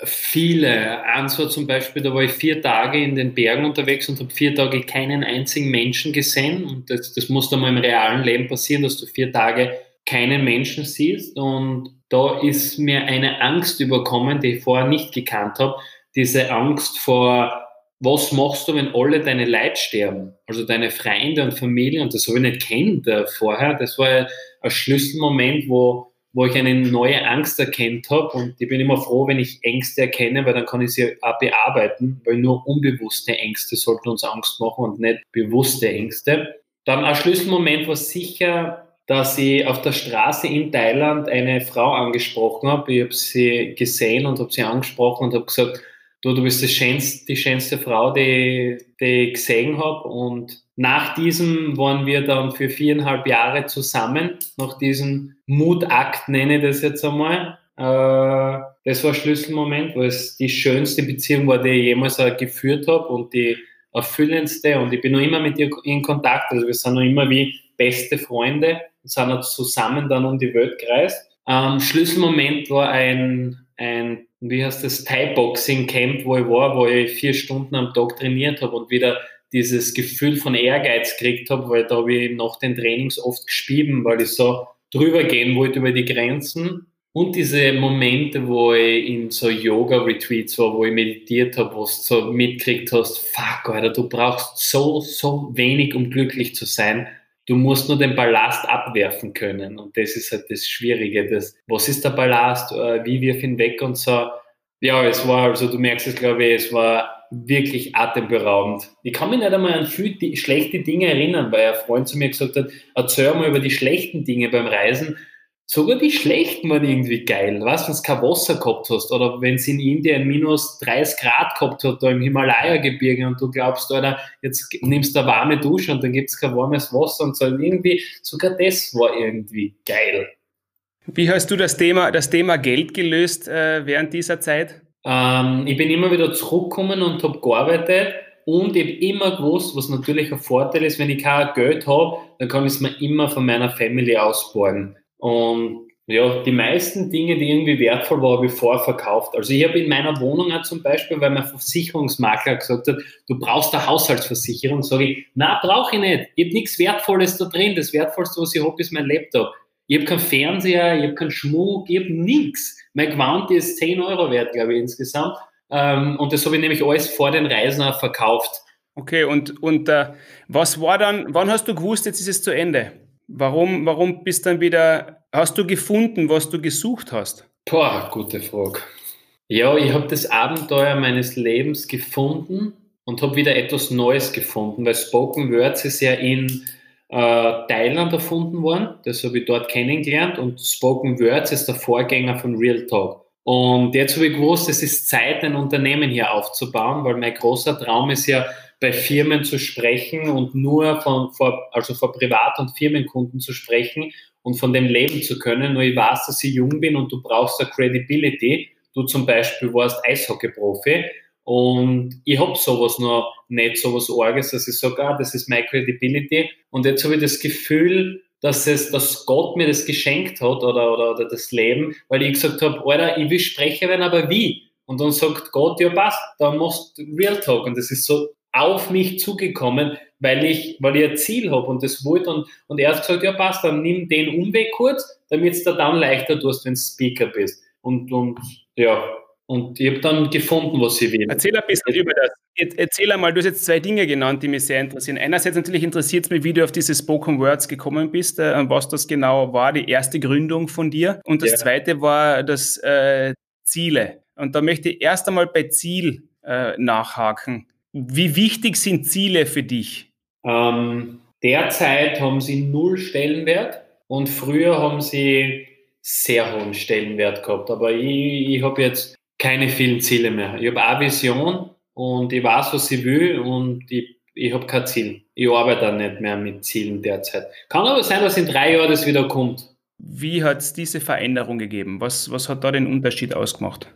viele. Eins war zum Beispiel, da war ich vier Tage in den Bergen unterwegs und habe vier Tage keinen einzigen Menschen gesehen. Und das, das muss dann mal im realen Leben passieren, dass du vier Tage keinen Menschen siehst. Und da ist mir eine Angst überkommen, die ich vorher nicht gekannt habe. Diese Angst vor, was machst du, wenn alle deine Leute sterben? Also deine Freunde und Familie. Und das habe ich nicht kennt äh, vorher. Das war ein Schlüsselmoment, wo wo ich eine neue Angst erkennt habe. Und ich bin immer froh, wenn ich Ängste erkenne, weil dann kann ich sie auch bearbeiten, weil nur unbewusste Ängste sollten uns Angst machen und nicht bewusste Ängste. Dann ein Schlüsselmoment war sicher, dass ich auf der Straße in Thailand eine Frau angesprochen habe. Ich habe sie gesehen und habe sie angesprochen und habe gesagt, du, du bist die schönste, die schönste Frau, die, die ich gesehen habe. Und nach diesem waren wir dann für viereinhalb Jahre zusammen, nach diesem Mutakt nenne ich das jetzt einmal. Äh, das war ein Schlüsselmoment, weil es die schönste Beziehung war, die ich jemals geführt habe und die erfüllendste. Und ich bin noch immer mit ihr in Kontakt. Also wir sind noch immer wie beste Freunde und sind zusammen dann um die Welt gereist. Ähm, Schlüsselmoment war ein, ein wie heißt das, Thai-Boxing-Camp, wo ich war, wo ich vier Stunden am Tag trainiert habe und wieder dieses Gefühl von Ehrgeiz gekriegt habe, weil da habe ich nach den Trainings oft gespieben, weil ich so drüber gehen wollte über die Grenzen. Und diese Momente, wo ich in so Yoga-Retreats war, wo ich meditiert habe, wo du so mitgekriegt hast, fuck, Alter, du brauchst so, so wenig, um glücklich zu sein. Du musst nur den Ballast abwerfen können. Und das ist halt das Schwierige. Das, was ist der Ballast? Äh, wie wirf ihn weg und so. Ja, es war, also du merkst es, glaube ich, es war wirklich atemberaubend. Ich kann mich nicht einmal an viele schlechte Dinge erinnern, weil ein Freund zu mir gesagt hat, erzähl mal über die schlechten Dinge beim Reisen. Sogar die schlechten waren irgendwie geil. Was, wenn du kein Wasser gehabt hast oder wenn es in Indien minus 30 Grad gehabt hat, da im Himalaya-Gebirge und du glaubst, Alter, jetzt nimmst du eine warme Dusche und dann gibt es kein warmes Wasser und so. Irgendwie, sogar das war irgendwie geil. Wie hast du das Thema, das Thema Geld gelöst äh, während dieser Zeit? Ähm, ich bin immer wieder zurückgekommen und habe gearbeitet und ich habe immer gewusst, was natürlich ein Vorteil ist, wenn ich kein Geld habe, dann kann ich es mir immer von meiner Family ausborgen. Und ja, die meisten Dinge, die irgendwie wertvoll waren, habe ich vorverkauft. Also ich habe in meiner Wohnung auch zum Beispiel, weil mein Versicherungsmakler gesagt hat, du brauchst eine Haushaltsversicherung, sage ich, na brauche ich nicht. Ich habe nichts Wertvolles da drin. Das Wertvollste, was ich habe, ist mein Laptop. Ich habe keinen Fernseher, ich habe keinen Schmuck, ich habe nichts. Mein Gewand ist 10 Euro wert, glaube ich, insgesamt. Ähm, und das habe ich nämlich alles vor den Reisen verkauft. Okay, und, und äh, was war dann, wann hast du gewusst, jetzt ist es zu Ende? Warum, warum bist dann wieder, hast du gefunden, was du gesucht hast? Boah, gute Frage. Ja, ich habe das Abenteuer meines Lebens gefunden und habe wieder etwas Neues gefunden, weil Spoken Words ist ja in äh, Thailand erfunden worden. Das habe ich dort kennengelernt und Spoken Words ist der Vorgänger von Real Talk. Und jetzt habe ich gewusst, es ist Zeit, ein Unternehmen hier aufzubauen, weil mein großer Traum ist ja, bei Firmen zu sprechen und nur von, vor, also vor Privat- und Firmenkunden zu sprechen und von dem leben zu können. Nur ich weiß, dass ich jung bin und du brauchst eine Credibility. Du zum Beispiel warst Eishockey-Profi und ich habe sowas noch nicht, sowas Orges, dass ich sage, ah, das ist my Credibility. Und jetzt habe ich das Gefühl, dass es, dass Gott mir das geschenkt hat oder, oder, oder das Leben, weil ich gesagt habe, Alter, ich will Sprecher werden, aber wie? Und dann sagt Gott, ja passt, dann machst du Real Talk. Und das ist so auf mich zugekommen, weil ich, weil ich ein Ziel habe und das wollte und, und er hat gesagt, ja passt, dann nimm den Umweg kurz, damit es dir dann leichter tust, wenn du Speaker bist. Und, und ja, und ich habe dann gefunden, was ich will. Erzähl ein bisschen über das. Erzähl einmal, du hast jetzt zwei Dinge genannt, die mich sehr interessieren. Einerseits natürlich interessiert es mich, wie du auf diese Spoken Words gekommen bist, äh, was das genau war, die erste Gründung von dir. Und das ja. zweite war das äh, Ziele. Und da möchte ich erst einmal bei Ziel äh, nachhaken. Wie wichtig sind Ziele für dich? Ähm, derzeit haben sie null Stellenwert und früher haben sie sehr hohen Stellenwert gehabt. Aber ich, ich habe jetzt keine vielen Ziele mehr. Ich habe eine Vision und ich weiß, was ich will und ich, ich habe kein Ziel. Ich arbeite auch nicht mehr mit Zielen derzeit. Kann aber sein, dass in drei Jahren das wieder kommt. Wie hat es diese Veränderung gegeben? Was, was hat da den Unterschied ausgemacht?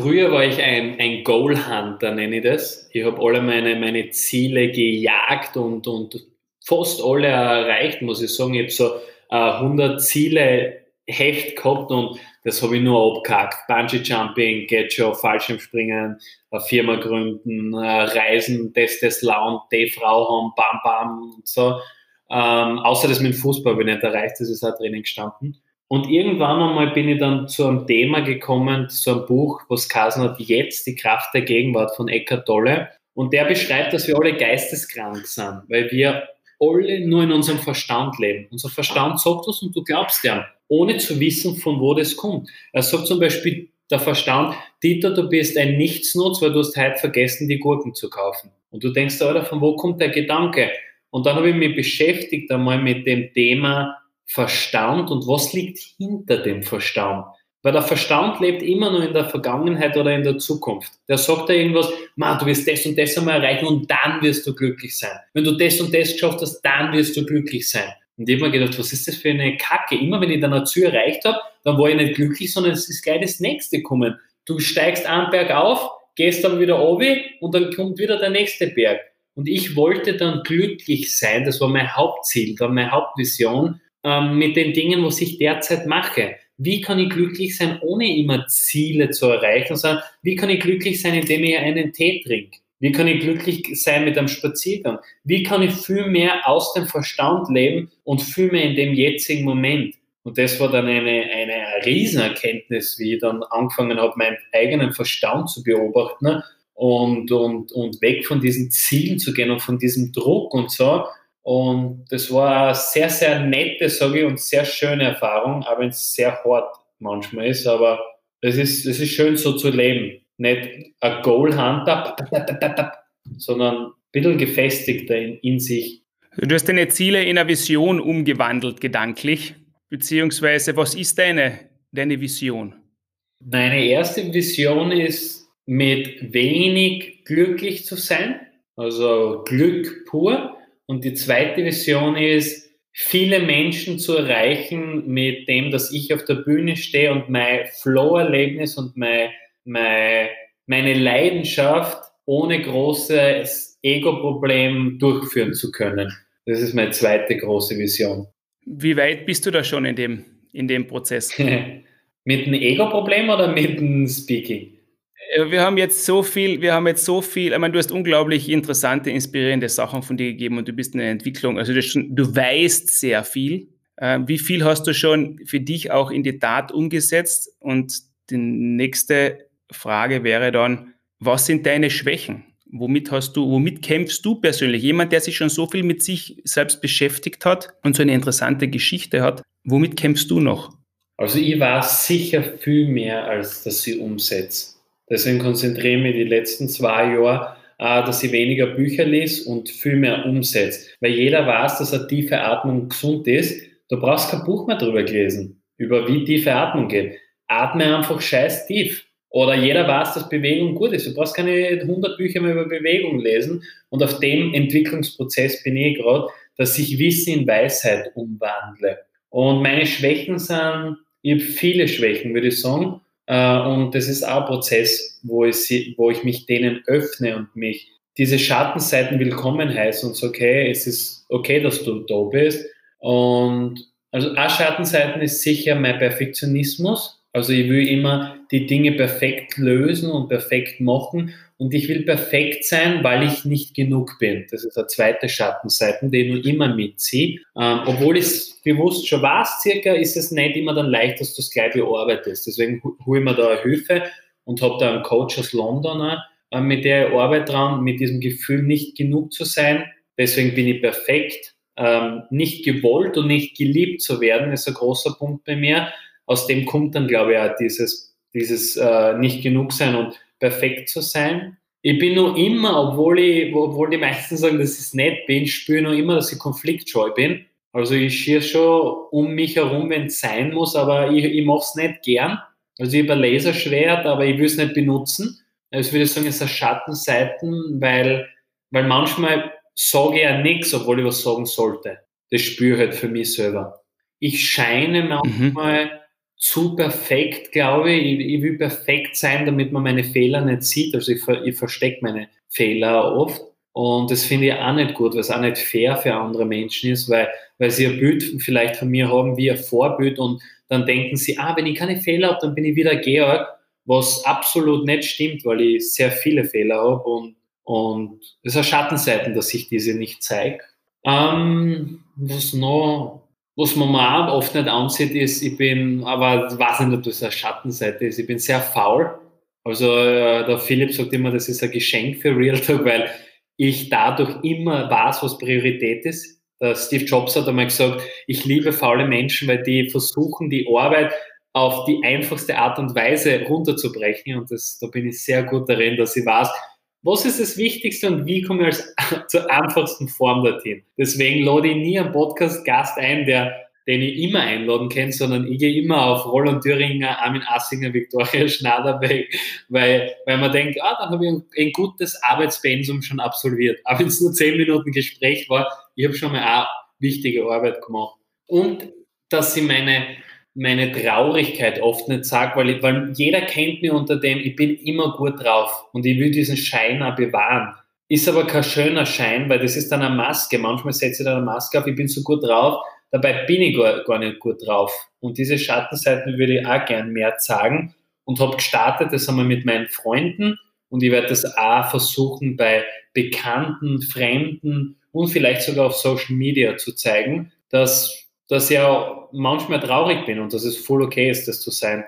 Früher war ich ein, ein Goal Hunter, nenne ich das. Ich habe alle meine, meine Ziele gejagt und, und fast alle erreicht, muss ich sagen. Ich habe so äh, 100 Ziele Heft gehabt und das habe ich nur abgehackt. Bungee Jumping, geht schon, Fallschirmspringen, Firma gründen, Reisen, das, das Laun, die Frau haben, bam, bam und so. Ähm, außer das mit dem Fußball habe ich nicht erreicht, das ist auch Training gestanden. Und irgendwann einmal bin ich dann zu einem Thema gekommen, zu einem Buch, was Kasen hat, jetzt die Kraft der Gegenwart von Eckhart Tolle. Und der beschreibt, dass wir alle geisteskrank sind, weil wir alle nur in unserem Verstand leben. Unser Verstand sagt was und du glaubst ja, ohne zu wissen, von wo das kommt. Er sagt zum Beispiel, der Verstand, Dieter, du bist ein Nichtsnutz, weil du hast heute vergessen, die Gurken zu kaufen. Und du denkst, Alter, von wo kommt der Gedanke? Und dann habe ich mich beschäftigt einmal mit dem Thema Verstand und was liegt hinter dem Verstand. Weil der Verstand lebt immer nur in der Vergangenheit oder in der Zukunft. Der sagt da irgendwas, man, du wirst das und das einmal erreichen und dann wirst du glücklich sein. Wenn du das und das geschafft hast, dann wirst du glücklich sein. Und ich habe mir gedacht, was ist das für eine Kacke? Immer wenn ich dann ein Ziel erreicht habe, dann war ich nicht glücklich, sondern es ist gleich das nächste kommen. Du steigst einen Berg auf, gehst dann wieder runter und dann kommt wieder der nächste Berg. Und ich wollte dann glücklich sein, das war mein Hauptziel, war meine Hauptvision ähm, mit den Dingen, was ich derzeit mache. Wie kann ich glücklich sein, ohne immer Ziele zu erreichen, sondern wie kann ich glücklich sein, indem ich einen Tee trinke? Wie kann ich glücklich sein mit einem Spaziergang? Wie kann ich viel mehr aus dem Verstand leben und viel mehr in dem jetzigen Moment? Und das war dann eine, eine Riesenerkenntnis, wie ich dann angefangen habe, meinen eigenen Verstand zu beobachten und, und, und weg von diesen Zielen zu gehen und von diesem Druck und so. Und das war eine sehr, sehr nette, sage ich, und sehr schöne Erfahrung, auch wenn es sehr hart manchmal ist. Aber es ist, es ist schön so zu leben. Nicht ein Goal-Hunter, sondern ein bisschen gefestigter in, in sich. Du hast deine Ziele in eine Vision umgewandelt, gedanklich. Beziehungsweise, was ist deine, deine Vision? Meine erste Vision ist, mit wenig glücklich zu sein, also Glück pur. Und die zweite Vision ist, viele Menschen zu erreichen mit dem, dass ich auf der Bühne stehe und mein Flow-Erlebnis und mein, mein, meine Leidenschaft ohne großes Ego-Problem durchführen zu können. Das ist meine zweite große Vision. Wie weit bist du da schon in dem, in dem Prozess? mit einem Ego-Problem oder mit dem Speaking? Äh, wir haben jetzt so viel, wir haben jetzt so viel, ich meine, du hast unglaublich interessante, inspirierende Sachen von dir gegeben und du bist in der Entwicklung, also du, schon, du weißt sehr viel. Ähm, wie viel hast du schon für dich auch in die Tat umgesetzt? Und die nächste Frage wäre dann, was sind deine Schwächen? Womit hast du, womit kämpfst du persönlich? Jemand, der sich schon so viel mit sich selbst beschäftigt hat und so eine interessante Geschichte hat, womit kämpfst du noch? Also ich weiß sicher viel mehr, als dass ich umsetze. Deswegen konzentriere ich mich die letzten zwei Jahre, äh, dass ich weniger Bücher lese und viel mehr umsetze. Weil jeder weiß, dass eine tiefe Atmung gesund ist. Du brauchst kein Buch mehr drüber lesen, über wie tiefe Atmung geht. Atme einfach scheiß tief. Oder jeder weiß, dass Bewegung gut ist. Du brauchst keine 100 Bücher mehr über Bewegung lesen. Und auf dem Entwicklungsprozess bin ich gerade, dass ich Wissen in Weisheit umwandle. Und meine Schwächen sind, ich habe viele Schwächen, würde ich sagen. Äh, und das ist auch ein Prozess, wo ich, wo ich mich denen öffne und mich diese Schattenseiten willkommen heiße und so, okay, es ist okay, dass du da bist. Und also eine Schattenseiten ist sicher mein Perfektionismus. Also ich will immer die Dinge perfekt lösen und perfekt machen und ich will perfekt sein, weil ich nicht genug bin. Das ist eine zweite Schattenseite, die ich immer mitziehe. Ähm, obwohl ich bewusst schon weiß, circa, ist es nicht immer dann leicht, dass du es gleich bearbeitest. Deswegen hole ich mir da Hilfe und habe da einen Coach aus London, äh, mit der ich arbeite dran, mit diesem Gefühl, nicht genug zu sein. Deswegen bin ich perfekt. Ähm, nicht gewollt und nicht geliebt zu werden, ist ein großer Punkt bei mir aus dem kommt dann, glaube ich, auch dieses, dieses äh, nicht genug sein und perfekt zu sein. Ich bin nur immer, obwohl, ich, obwohl die meisten sagen, dass ich es nicht bin, spüre nur immer, dass ich konfliktscheu bin. Also ich schiere schon um mich herum, wenn es sein muss, aber ich, ich mache es nicht gern. Also ich habe ein Laserschwert, aber ich will es nicht benutzen. Also würde ich sagen, es ist eine Schattenseiten, weil, weil manchmal sage ich ja nichts, obwohl ich was sagen sollte. Das spüre ich halt für mich selber. Ich scheine mhm. manchmal mhm. zu perfekt, glaube ich. ich. ich. will perfekt sein, damit man meine Fehler nicht sieht. Also ich, ich verstecke meine Fehler oft. Und das finde ich auch nicht gut, weil es auch nicht fair für andere Menschen ist, weil, weil sie ein Bild vielleicht von mir haben wie ein Vorbild und dann denken sie, ah, wenn ich keine Fehler habe, dann bin ich wieder Georg, was absolut nicht stimmt, weil ich sehr viele Fehler habe und, und ist Schattenseiten, dass ich diese nicht zeige. Ähm, was noch, was man mir oft nicht ansieht, ist, ich bin, aber ich weiß nicht, ob das eine Schattenseite ist, ich bin sehr faul. Also äh, der Philipp sagt immer, das ist ein Geschenk für Real Talk, weil ich dadurch immer weiß, was Priorität ist. Der Steve Jobs hat einmal gesagt, ich liebe faule Menschen, weil die versuchen, die Arbeit auf die einfachste Art und Weise runterzubrechen. Und das, da bin ich sehr gut darin, dass ich weiß, was ist das Wichtigste und wie komme ich als, zur einfachsten Form dorthin. Deswegen lade ich nie einen Podcast-Gast ein, der den ich immer einladen kann, sondern ich gehe immer auf Roland Thüringer, Armin Assinger, Viktoria Schnaderbeck, weil, weil man denkt, ah, dann habe ich ein, ein gutes Arbeitspensum schon absolviert. Aber wenn es nur zehn Minuten Gespräch war, ich habe schon mal auch wichtige Arbeit gemacht. Und dass sie meine, meine Traurigkeit oft nicht sage, weil, weil jeder kennt mich unter dem, ich bin immer gut drauf und ich will diesen Schein auch bewahren. Ist aber kein schöner Schein, weil das ist dann eine Maske. Manchmal setze ich dann eine Maske auf, ich bin so gut drauf, Dabei bin ich gar, gar nicht gut drauf. Und diese Schattenseiten würde ich auch gern mehr zeigen und habe gestartet, das einmal mit meinen Freunden und ich werde das auch versuchen bei Bekannten, Fremden und vielleicht sogar auf Social Media zu zeigen, dass, dass ich auch manchmal traurig bin und dass es voll okay ist, das zu sein.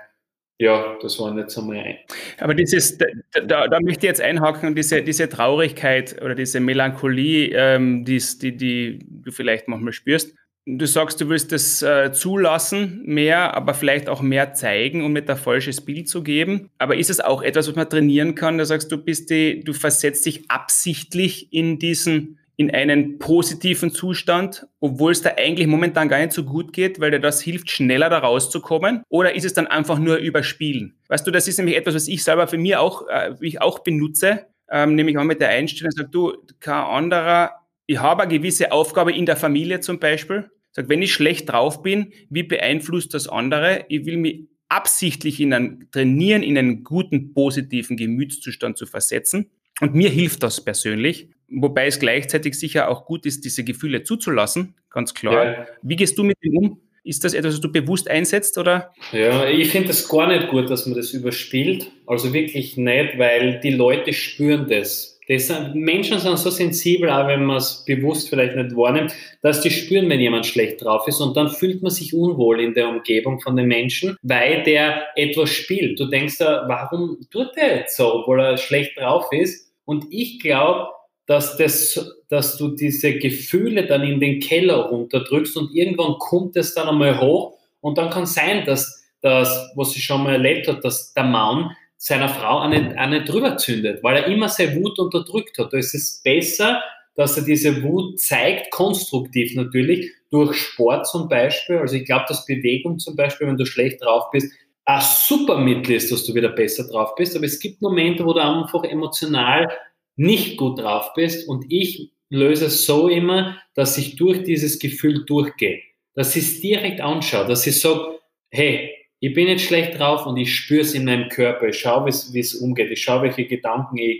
Ja, das war jetzt einmal ein. Aber dieses, da, da, da, möchte ich jetzt einhaken, diese, diese Traurigkeit oder diese Melancholie, ähm, die, die, die du vielleicht manchmal spürst, Du sagst, du willst das äh, zulassen, mehr, aber vielleicht auch mehr zeigen, um mit ein falsches Bild zu geben. Aber ist es auch etwas, was man trainieren kann? Du sagst, du bist die, du versetzt dich absichtlich in diesen, in einen positiven Zustand, obwohl es da eigentlich momentan gar nicht so gut geht, weil dir das hilft, schneller da rauszukommen? Oder ist es dann einfach nur überspielen? Weißt du, das ist nämlich etwas, was ich selber für mich auch, äh, ich auch benutze, ähm, nämlich auch mit der Einstellung, sag du, kein anderer ich habe eine gewisse Aufgabe in der Familie zum Beispiel. Sag, wenn ich schlecht drauf bin, wie beeinflusst das andere? Ich will mich absichtlich in ein trainieren, in einen guten, positiven Gemütszustand zu versetzen. Und mir hilft das persönlich. Wobei es gleichzeitig sicher auch gut ist, diese Gefühle zuzulassen, ganz klar. Ja. Wie gehst du mit dem um? Ist das etwas, was du bewusst einsetzt oder? Ja, ich finde das gar nicht gut, dass man das überspielt. Also wirklich nicht, weil die Leute spüren das. Das Menschen sind so sensibel, auch wenn man es bewusst vielleicht nicht wahrnimmt, dass die spüren, wenn jemand schlecht drauf ist und dann fühlt man sich unwohl in der Umgebung von den Menschen, weil der etwas spielt. Du denkst da, warum tut der jetzt so, obwohl er schlecht drauf ist? Und ich glaube, dass, das, dass du diese Gefühle dann in den Keller runterdrückst und irgendwann kommt es dann einmal hoch und dann kann sein, dass das, was ich schon mal erlebt habe, dass der Mann seiner Frau auch nicht drüber zündet, weil er immer seine Wut unterdrückt hat. Da ist es besser, dass er diese Wut zeigt, konstruktiv natürlich, durch Sport zum Beispiel. Also ich glaube, dass Bewegung zum Beispiel, wenn du schlecht drauf bist, ein super Mittel ist, dass du wieder besser drauf bist. Aber es gibt Momente, wo du einfach emotional nicht gut drauf bist. Und ich löse es so immer, dass ich durch dieses Gefühl durchgehe. Dass ich es direkt anschaue, dass ich sage, hey, ich bin jetzt schlecht drauf und ich spüre es in meinem Körper. Ich schaue, wie es umgeht. Ich schaue, welche Gedanken ich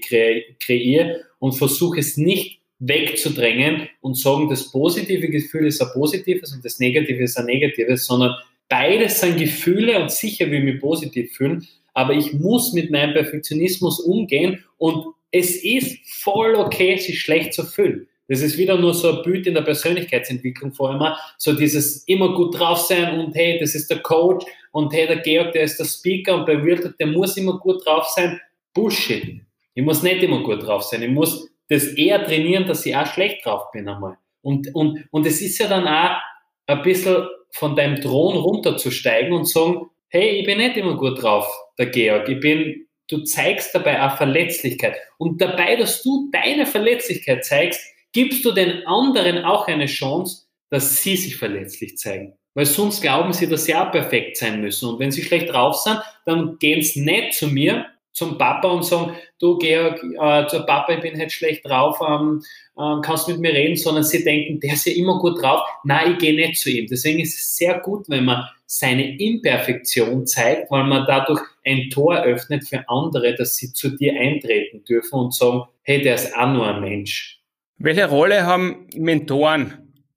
kreiere und versuche es nicht wegzudrängen und sagen, das positive Gefühl ist ein positives und das negative ist ein negatives, sondern beides sind Gefühle und sicher will ich mich positiv fühlen, aber ich muss mit meinem Perfektionismus umgehen und es ist voll okay, sich schlecht zu fühlen. Das ist wieder nur so ein Bild in der Persönlichkeitsentwicklung vor allem. So dieses immer gut drauf sein und hey, das ist der Coach und hey, der Georg, der ist der Speaker und bei Realtor, der muss immer gut drauf sein. Bullshit. Ich muss nicht immer gut drauf sein. Ich muss das eher trainieren, dass ich auch schlecht drauf bin einmal. Und, und, und es ist ja dann auch ein bisschen von deinem Thron runterzusteigen und sagen, hey, ich bin nicht immer gut drauf, der Georg. Ich bin, du zeigst dabei auch Verletzlichkeit. Und dabei, dass du deine Verletzlichkeit zeigst, gibst du den anderen auch eine Chance, dass sie sich verletzlich zeigen. Weil sonst glauben sie, dass sie auch perfekt sein müssen. Und wenn sie schlecht drauf sind, dann gehen sie nicht zu mir, zum Papa und sagen, du Georg, äh, zur Papa, ich bin halt schlecht drauf, ähm, äh, kannst mit mir reden, sondern sie denken, der ist ja immer gut drauf, nein, ich gehe nicht zu ihm. Deswegen ist es sehr gut, wenn man seine Imperfektion zeigt, weil man dadurch ein Tor öffnet für andere, dass sie zu dir eintreten dürfen und sagen, hey, der ist auch nur ein Mensch. Welche Rolle haben Mentoren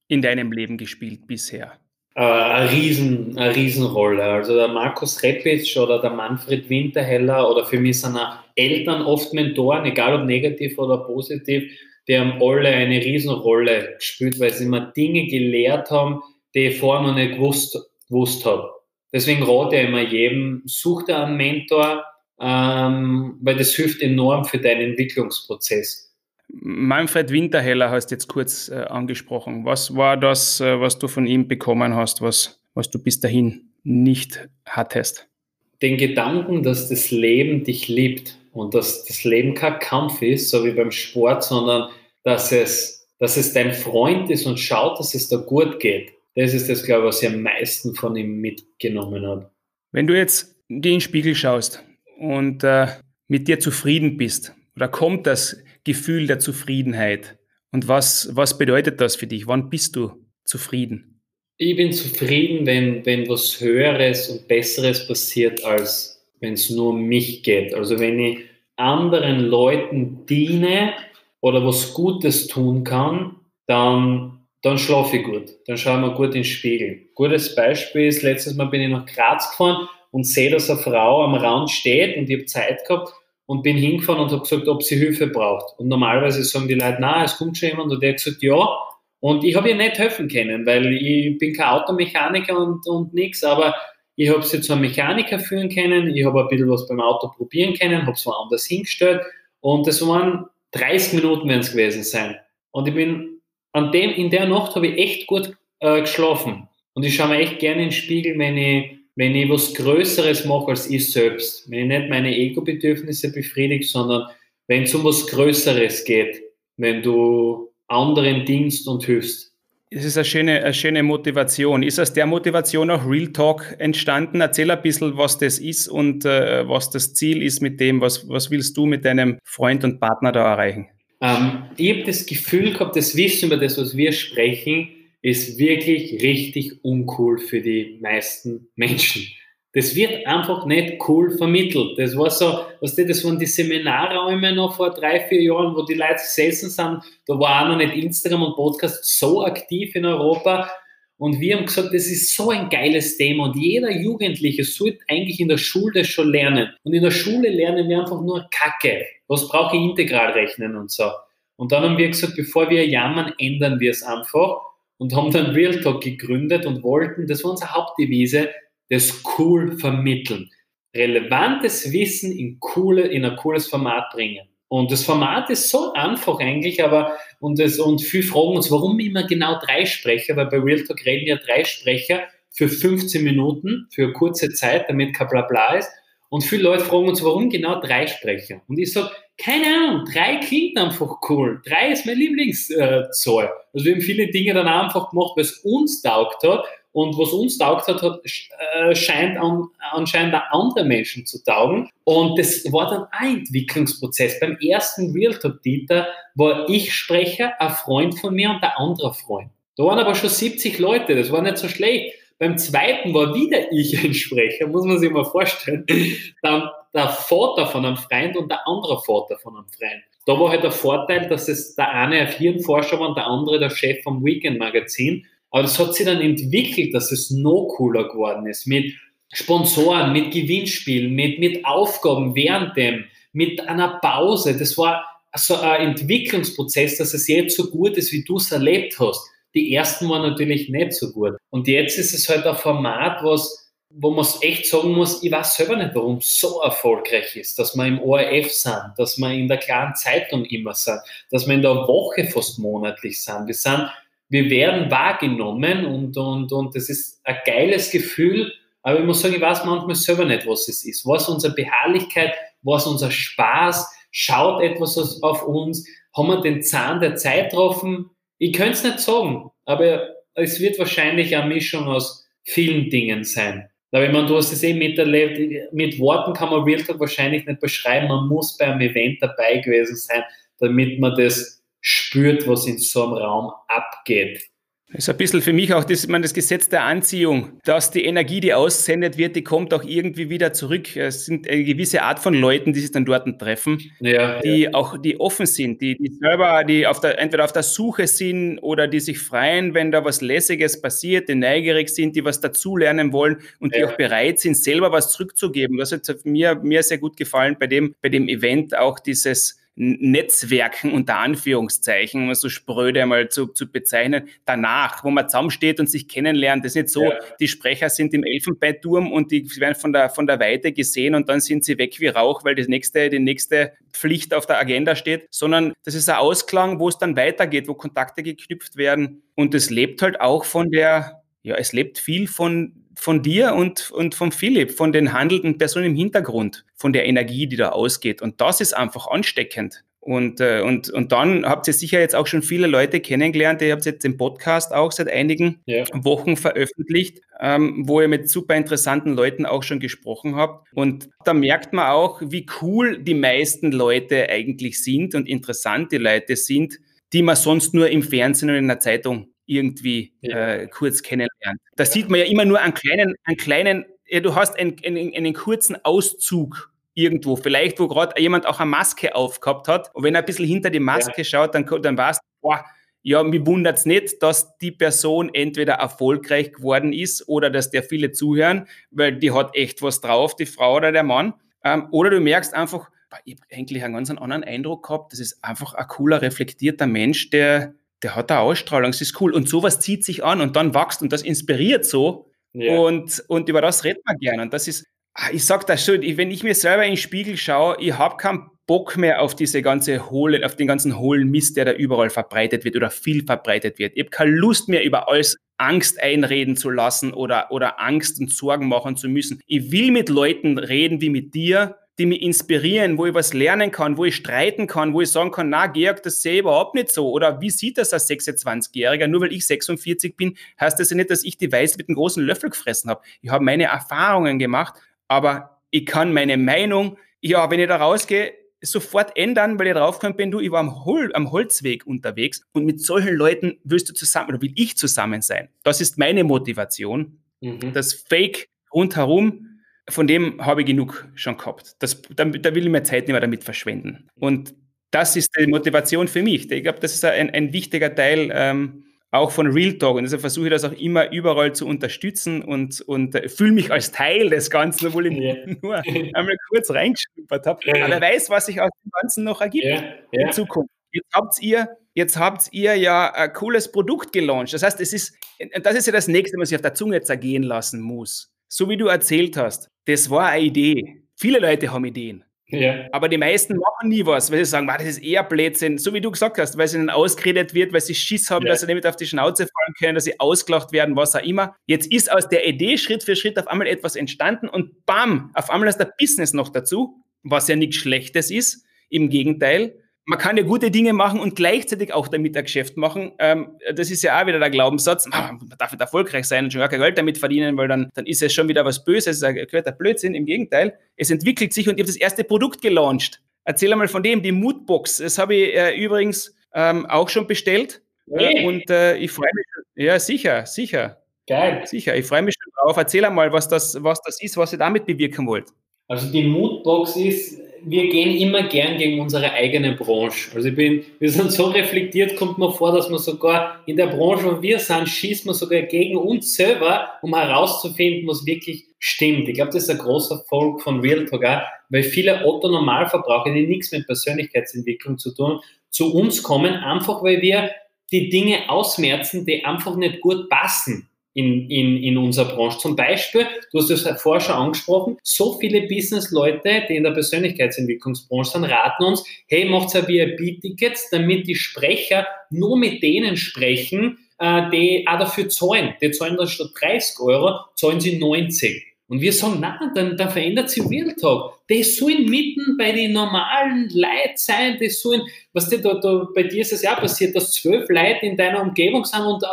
in deinem Leben gespielt bisher? äh, eine, Riesen, eine Riesenrolle. Also der Markus Reppitsch oder der Manfred Winterheller oder für mich sind auch Eltern oft Mentoren, egal ob negativ oder positiv, die haben alle eine Riesenrolle gespielt, weil sie mir Dinge gelehrt haben, die ich vorher noch nicht gewusst, gewusst habe. Deswegen rate ich immer jedem, such dir einen Mentor, ähm, weil das hilft enorm für deinen Entwicklungsprozess. Manfred Winterheller hast jetzt kurz äh, angesprochen. Was war das, äh, was du von ihm bekommen hast, was, was du bis dahin nicht hattest? Den Gedanken, dass das Leben dich liebt und dass das Leben kein Kampf ist, so wie beim Sport, sondern dass es, dass es dein Freund ist und schaut, dass es da gut geht. Das ist das, glaube ich, was ich am meisten von ihm mitgenommen habe. Wenn du jetzt in den Spiegel schaust und äh, mit dir zufrieden bist, oder kommt das Gefühl der Zufriedenheit? Und was, was bedeutet das für dich? Wann bist du zufrieden? Ich bin zufrieden, wenn, wenn was Höheres und Besseres passiert, als wenn es nur um mich geht. Also wenn ich anderen Leuten diene oder was Gutes tun kann, dann, dann schlafe ich gut. Dann schaue ich mir gut in den Spiegel. Gutes Beispiel ist, letztes Mal bin ich nach Graz gefahren und sehe, dass eine Frau am Rand steht und ich habe Zeit gehabt und bin hingefahren und habe gesagt, ob sie Hilfe braucht. Und normalerweise sagen die Leute, na, es kommt schon jemand und der hat gesagt, ja. Und ich habe ihr nicht helfen können, weil ich bin kein Automechaniker und, und nichts, aber ich habe sie zu einem Mechaniker führen können, ich habe ein bisschen was beim Auto probieren können, habe es woanders hingestellt und das waren 30 Minuten werden es gewesen sein. Und ich bin an dem, in der Nacht habe ich echt gut äh, geschlafen. Und ich schaue mir echt gerne in den Spiegel, wenn ich wenn ich was Größeres mache als ich selbst, wenn ich nicht meine Ego-Bedürfnisse befriedige, sondern wenn es um was Größeres geht, wenn du anderen dienst und hilfst. Es ist eine schöne, eine schöne Motivation. Ist aus der Motivation auch Real Talk entstanden? Erzähl ein bisschen, was das ist und äh, was das Ziel ist mit dem. Was, was willst du mit deinem Freund und Partner da erreichen? Ähm, ich habe das Gefühl gehabt, das Wissen über das, was wir sprechen, ist wirklich richtig uncool für die meisten Menschen. Das wird einfach nicht cool vermittelt. Das war so, was weißt das waren die Seminarräume noch vor drei, vier Jahren, wo die Leute gesessen sind. Da war auch noch nicht Instagram und Podcast so aktiv in Europa. Und wir haben gesagt, das ist so ein geiles Thema und jeder Jugendliche sollte eigentlich in der Schule das schon lernen. Und in der Schule lernen wir einfach nur Kacke. Was brauche ich integral rechnen und so. Und dann haben wir gesagt, bevor wir jammern, ändern wir es einfach und haben dann Real Talk gegründet und wollten, das war unsere Hauptdevise, das cool vermitteln. Relevantes Wissen in, coole, in ein cooles Format bringen. Und das Format ist so einfach eigentlich, aber und, das, und viele fragen uns, warum immer genau drei Sprecher, weil bei Real Talk reden ja drei Sprecher für 15 Minuten, für kurze Zeit, damit kein Blabla ist. Und viele Leute fragen uns, warum genau drei Sprecher? Und ich sage, keine Ahnung, drei klingt einfach cool. Drei ist mein Lieblingszahl. Äh, also wir haben viele Dinge dann einfach gemacht, weil es uns taugt hat. Und was uns taugt hat, hat äh, scheint an, anscheinend auch andere Menschen zu taugen. Und das war dann ein Entwicklungsprozess. Beim ersten Real Talk Dieter war ich Sprecher, ein Freund von mir und der andere Freund. Da waren aber schon 70 Leute, das war nicht so schlecht. Beim zweiten war wieder ich ein Sprecher, muss man sich mal vorstellen. Dann der Vater von einem Freund und der andere Vater von einem Freund. Da war halt der Vorteil, dass es der eine ein Hirnforscher war und der andere der Chef vom Weekend Magazin. Aber das hat sich dann entwickelt, dass es noch cooler geworden ist. Mit Sponsoren, mit Gewinnspielen, mit, mit Aufgaben während dem, mit einer Pause. Das war so ein Entwicklungsprozess, dass es jetzt so gut ist, wie du es erlebt hast. Die ersten waren natürlich nicht so gut. Und jetzt ist es halt ein Format, was wo man echt sagen muss, ich weiß selber nicht, warum es so erfolgreich ist, dass wir im ORF sind, dass wir in der klaren Zeitung immer sind, dass wir in der Woche fast monatlich sind. Wir sind, wir werden wahrgenommen und, und, und das ist ein geiles Gefühl, aber ich muss sagen, ich weiß manchmal selber nicht, was es ist. Was unsere Beharrlichkeit, was unser Spaß, schaut etwas auf uns, haben wir den Zahn der Zeit getroffen? Ich könnte es nicht sagen, aber es wird wahrscheinlich eine Mischung aus vielen Dingen sein. Ich meine, du hast es eben miterlebt, mit Worten kann man Real Talk wahrscheinlich nicht beschreiben. Man muss bei einem Event dabei gewesen sein, damit man das spürt, was in so einem Raum abgeht. Das ist ein bisschen für mich auch das, meine, das Gesetz der Anziehung, dass die Energie, die aussendet wird, die kommt auch irgendwie wieder zurück. Es sind eine gewisse Art von Leuten, die sich dann dort treffen, ja, die ja. auch die offen sind, die, die selber, die auf der, entweder auf der Suche sind oder die sich freuen, wenn da was Lässiges passiert, die neugierig sind, die was dazulernen wollen und die ja. auch bereit sind, selber was zurückzugeben. Das hat mir, mir sehr gut gefallen bei dem, bei dem Event, auch dieses Netzwerken unter Anführungszeichen, um es so spröde einmal zu, zu bezeichnen, danach, wo man zusammensteht und sich kennenlernt. Das ist nicht so, ja. die Sprecher sind im Elfenbeinturm und die werden von der, von der Weite gesehen und dann sind sie weg wie Rauch, weil das nächste, die nächste Pflicht auf der Agenda steht, sondern das ist ein Ausklang, wo es dann weitergeht, wo Kontakte geknüpft werden. Und es lebt halt auch von der, ja, es lebt viel von von dir und, und von Philipp, von den handelnden Personen im Hintergrund, von der Energie, die da ausgeht. Und das ist einfach ansteckend. Und, äh, und, und dann habt ihr sicher jetzt auch schon viele Leute kennengelernt. Ihr habt jetzt den Podcast auch seit einigen ja. Wochen veröffentlicht, ähm, wo ihr mit super interessanten Leuten auch schon gesprochen habt. Und da merkt man auch, wie cool die meisten Leute eigentlich sind und interessant die Leute sind, die man sonst nur im Fernsehen und in der Zeitung irgendwie ja. äh, kurz kennenlernt. Da ja. sieht man ja immer nur einen kleinen, einen kleinen, ja, du hast einen, einen, einen kurzen Auszug irgendwo, vielleicht wo gerade jemand auch eine Maske aufgehabt hat und wenn er ein bisschen hinter die Maske ja. schaut, dann, dann weißt du, boah, ja, mir wundert es nicht, dass die Person entweder erfolgreich geworden ist oder dass der viele zuhören, weil die hat echt was drauf, die Frau oder der Mann. Ähm, oder du merkst einfach, ich habe eigentlich einen ganz anderen Eindruck gehabt, das ist einfach ein cooler, reflektierter Mensch, der, der hat eine Ausstrahlung, das ist cool. Und sowas zieht sich an und dann wächst und das inspiriert so. Ja. Und, und über das redet man gerne. Und das ist, ah, ich sag das schon, wenn ich mir selber in den Spiegel schaue, ich habe keinen Bock mehr auf diese ganze hohle, auf den ganzen hohlen Mist, der da überall verbreitet wird oder viel verbreitet wird. Ich habe keine Lust mehr, über alles Angst einreden zu lassen oder, oder Angst und Sorgen machen zu müssen. Ich will mit Leuten reden wie mit dir, die mich inspirieren, wo ich was lernen kann, wo ich streiten kann, wo ich sagen kann, na Georg, das sehe ich überhaupt nicht so. Oder wie sieht das als 26-Jähriger? Nur weil ich 46 bin, heißt das ja nicht, dass ich die Weiß mit einem großen Löffel gefressen habe. Ich habe meine Erfahrungen gemacht, aber ich kann meine Meinung, ja, wenn ich da rausgehe, sofort ändern, weil ich draufgekommen bin, du, ich war am, Hol am Holzweg unterwegs und mit solchen Leuten willst du zusammen oder will ich zusammen sein. Das ist meine Motivation. Mhm. Das Fake rundherum von dem habe ich genug schon gehabt. Das, da, da, will ich mehr Zeit nicht mehr damit verschwenden. Und das ist die Motivation für mich. Ich glaube, das ist ein, ein wichtiger Teil ähm, auch von Real Talk. Und deshalb versuche ich das auch immer überall zu unterstützen und, und äh, fühle mich als Teil des Ganzen, obwohl ich yeah. nur einmal kurz reingeschnuppert habe. Yeah. Aber wer weiß, was sich aus dem Ganzen noch ergibt yeah. in Zukunft. Jetzt habt ihr, jetzt habt ihr ja ein cooles Produkt gelauncht. Das heißt, es ist, das ist ja das nächste, was ich auf der Zunge zergehen lassen muss so wie du erzählt hast, das war eine Idee. Viele Leute haben Ideen. Ja. Aber die meisten machen nie was, weil sie sagen, das ist eher Blödsinn. So wie du gesagt hast, weil sie ihnen ausgeredet wird, weil sie Schiss haben, ja. dass sie damit auf die Schnauze fallen können, dass sie ausgelacht werden, was auch immer. Jetzt ist aus der Idee Schritt für Schritt auf einmal etwas entstanden und bam, auf einmal ist der Business noch dazu, was ja nichts Schlechtes ist. Im Gegenteil, man kann ja gute Dinge machen und gleichzeitig auch damit ein Geschäft machen. Ähm, das ist ja auch wieder der Glaubenssatz, man darf nicht erfolgreich sein und schon gar kein Geld damit verdienen, weil dann, dann ist es schon wieder was Böses, das gehört der Blödsinn. Im Gegenteil, es entwickelt sich und ich habe das erste Produkt gelauncht. Erzähl einmal von dem, die Moodbox. Das habe ich äh, übrigens ähm, auch schon bestellt. Äh, und äh, ich freue mich. Ja, sicher, sicher. Geil. Sicher, ich freue mich schon drauf. Erzähl einmal, was das, was das ist, was ihr damit bewirken wollt. Also die Moodbox ist wir gehen immer gern gegen unsere eigene Branche. Also ich bin, wir sind so reflektiert, kommt mir vor, dass man sogar in der Branche, wo wir sind, schießt man sogar gegen uns selber, um herauszufinden, was wirklich stimmt. Ich glaube, das ist ein großer Erfolg von Real Talk, weil viele Otto-Normalverbraucher, die nichts mit Persönlichkeitsentwicklung zu tun, zu uns kommen, einfach weil wir die Dinge ausmerzen, die einfach nicht gut passen in, in, in unserer Branche. Zum Beispiel, du hast es vorher schon angesprochen, so viele Business-Leute, die in der Persönlichkeitsentwicklungsbranche sind, raten uns, hey, macht ein VIP-Tickets, damit die Sprecher nur mit denen sprechen, äh, die auch dafür zahlen. Die zahlen dann statt 30 Euro, zahlen sie 90. Und wir sagen, nein, dann, dann verändert sich Wildtag. Das soll mitten bei den normalen Leuten sein, das sollen, was dir da, da, bei dir ist es ja passiert, dass zwölf Leute in deiner Umgebung sind und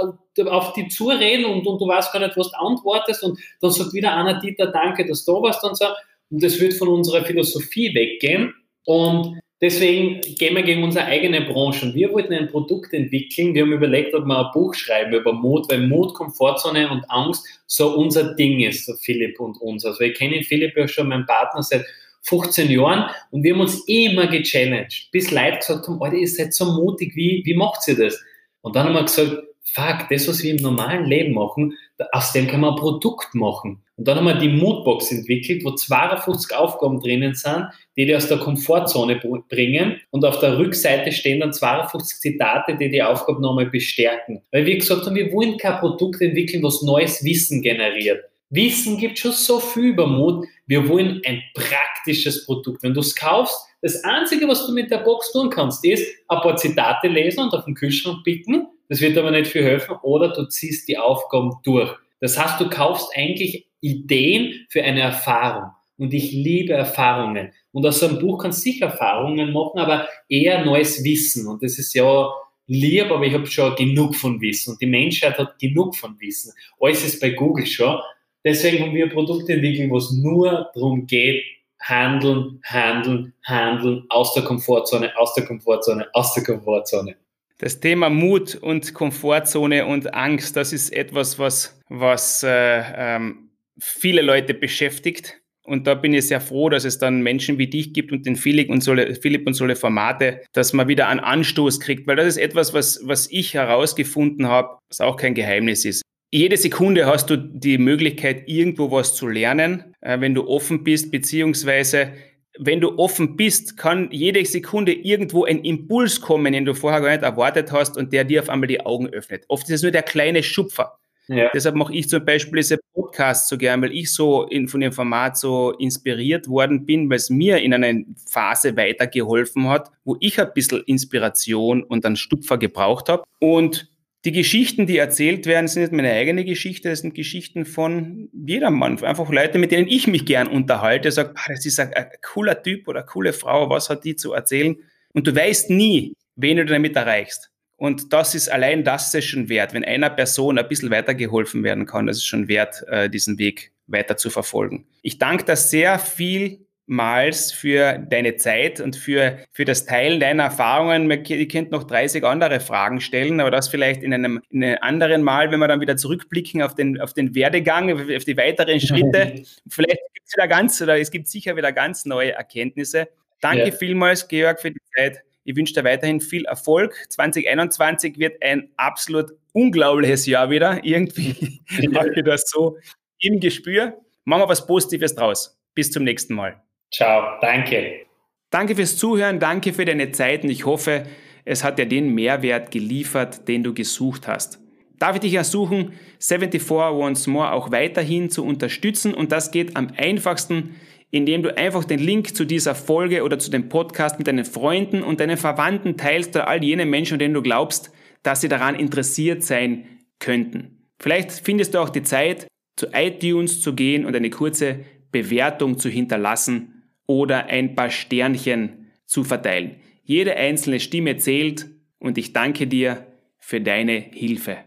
auf die zureden und, und du weißt gar nicht, was du antwortest und dann sagt wieder einer Dieter, danke, dass du da warst und so. Und das wird von unserer Philosophie weggehen. Und Deswegen gehen wir gegen unsere eigene Branche. Wir wollten ein Produkt entwickeln. Wir haben überlegt, ob wir ein Buch schreiben über Mut, weil Mut, Komfortzone und Angst so unser Ding ist, so Philipp und uns. Also ich kenne Philipp ja schon, mein Partner, seit 15 Jahren und wir haben uns immer gechallenged, bis Leute gesagt haben, Alter, ihr seid so mutig, wie, wie macht ihr das? Und dann haben wir gesagt, fuck, das, was wir im normalen Leben machen, aus dem kann man ein Produkt machen. Und dann haben wir die Moodbox entwickelt, wo 52 Aufgaben drinnen sind, die die aus der Komfortzone bringen. Und auf der Rückseite stehen dann 52 Zitate, die die Aufgabe nochmal bestärken. Weil wir gesagt haben, wir wollen kein Produkt entwickeln, was neues Wissen generiert. Wissen gibt schon so viel über Mut. Wir wollen ein praktisches Produkt. Wenn du es kaufst, das Einzige, was du mit der Box tun kannst, ist ein paar Zitate lesen und auf den Kühlschrank picken das wird aber nicht viel helfen. Oder du ziehst die Aufgaben durch. Das heißt, du kaufst eigentlich Ideen für eine Erfahrung. Und ich liebe Erfahrungen. Und aus so einem Buch kannst du sicher Erfahrungen machen, aber eher neues Wissen. Und das ist ja lieb, aber ich habe schon genug von Wissen. Und die Menschheit hat genug von Wissen. Alles ist bei Google schon. Deswegen haben wir Produkte entwickelt, wo es nur darum geht, handeln, handeln, handeln, aus der Komfortzone, aus der Komfortzone, aus der Komfortzone. Das Thema Mut und Komfortzone und Angst, das ist etwas, was, was äh, ähm, viele Leute beschäftigt. Und da bin ich sehr froh, dass es dann Menschen wie dich gibt und den Philipp und so, Philipp und so Formate, dass man wieder einen Anstoß kriegt, weil das ist etwas, was, was ich herausgefunden habe, was auch kein Geheimnis ist. Jede Sekunde hast du die Möglichkeit, irgendwo was zu lernen, äh, wenn du offen bist, beziehungsweise wenn du offen bist, kann jede Sekunde irgendwo ein Impuls kommen, den du vorher gar nicht erwartet hast und der dir auf einmal die Augen öffnet. Oft ist es nur der kleine Schupfer. Ja. Deshalb mache ich zum Beispiel diese Podcasts so gern, weil ich so in, von dem Format so inspiriert worden bin, weil es mir in einer Phase weitergeholfen hat, wo ich ein bisschen Inspiration und einen Stupfer gebraucht habe. Und die Geschichten, die erzählt werden, sind nicht meine eigene Geschichte, das sind Geschichten von jedermann, einfach Leute, mit denen ich mich gern unterhalte, sage, ah, das ist ein, ein, cooler Typ oder eine coole Frau, was hat die zu erzählen? Und du weißt nie, wen du damit erreichst. Und das ist allein das ist schon wert. Wenn einer Person ein bisschen weitergeholfen werden kann, das ist schon wert, äh, diesen Weg weiter zu verfolgen. Ich danke dir sehr viel Mals für deine Zeit und für, für das Teilen deiner Erfahrungen. Ihr könnt noch 30 andere Fragen stellen, aber das vielleicht in einem, in einem anderen Mal, wenn wir dann wieder zurückblicken auf den, auf den Werdegang, auf die weiteren Schritte. vielleicht gibt es wieder ganz, oder es gibt sicher wieder ganz neue Erkenntnisse. Danke ja. vielmals, Georg, für die Zeit. Ich wünsche dir weiterhin viel Erfolg. 2021 wird ein absolut unglaubliches Jahr wieder. Irgendwie habe ich das so im Gespür. Machen wir was Positives draus. Bis zum nächsten Mal. Ciao, danke. Danke fürs Zuhören, danke für deine Zeit und ich hoffe, es hat dir den Mehrwert geliefert, den du gesucht hast. Darf ich dich ersuchen, 74 Once More auch weiterhin zu unterstützen und das geht am einfachsten, indem du einfach den Link zu dieser Folge oder zu dem Podcast mit deinen Freunden und deinen Verwandten teilst oder all jene Menschen, denen du glaubst, dass sie daran interessiert sein könnten. Vielleicht findest du auch die Zeit, zu iTunes zu gehen und eine kurze Bewertung zu hinterlassen oder ein paar Sternchen zu verteilen. Jede einzelne Stimme zählt und ich danke dir für deine Hilfe.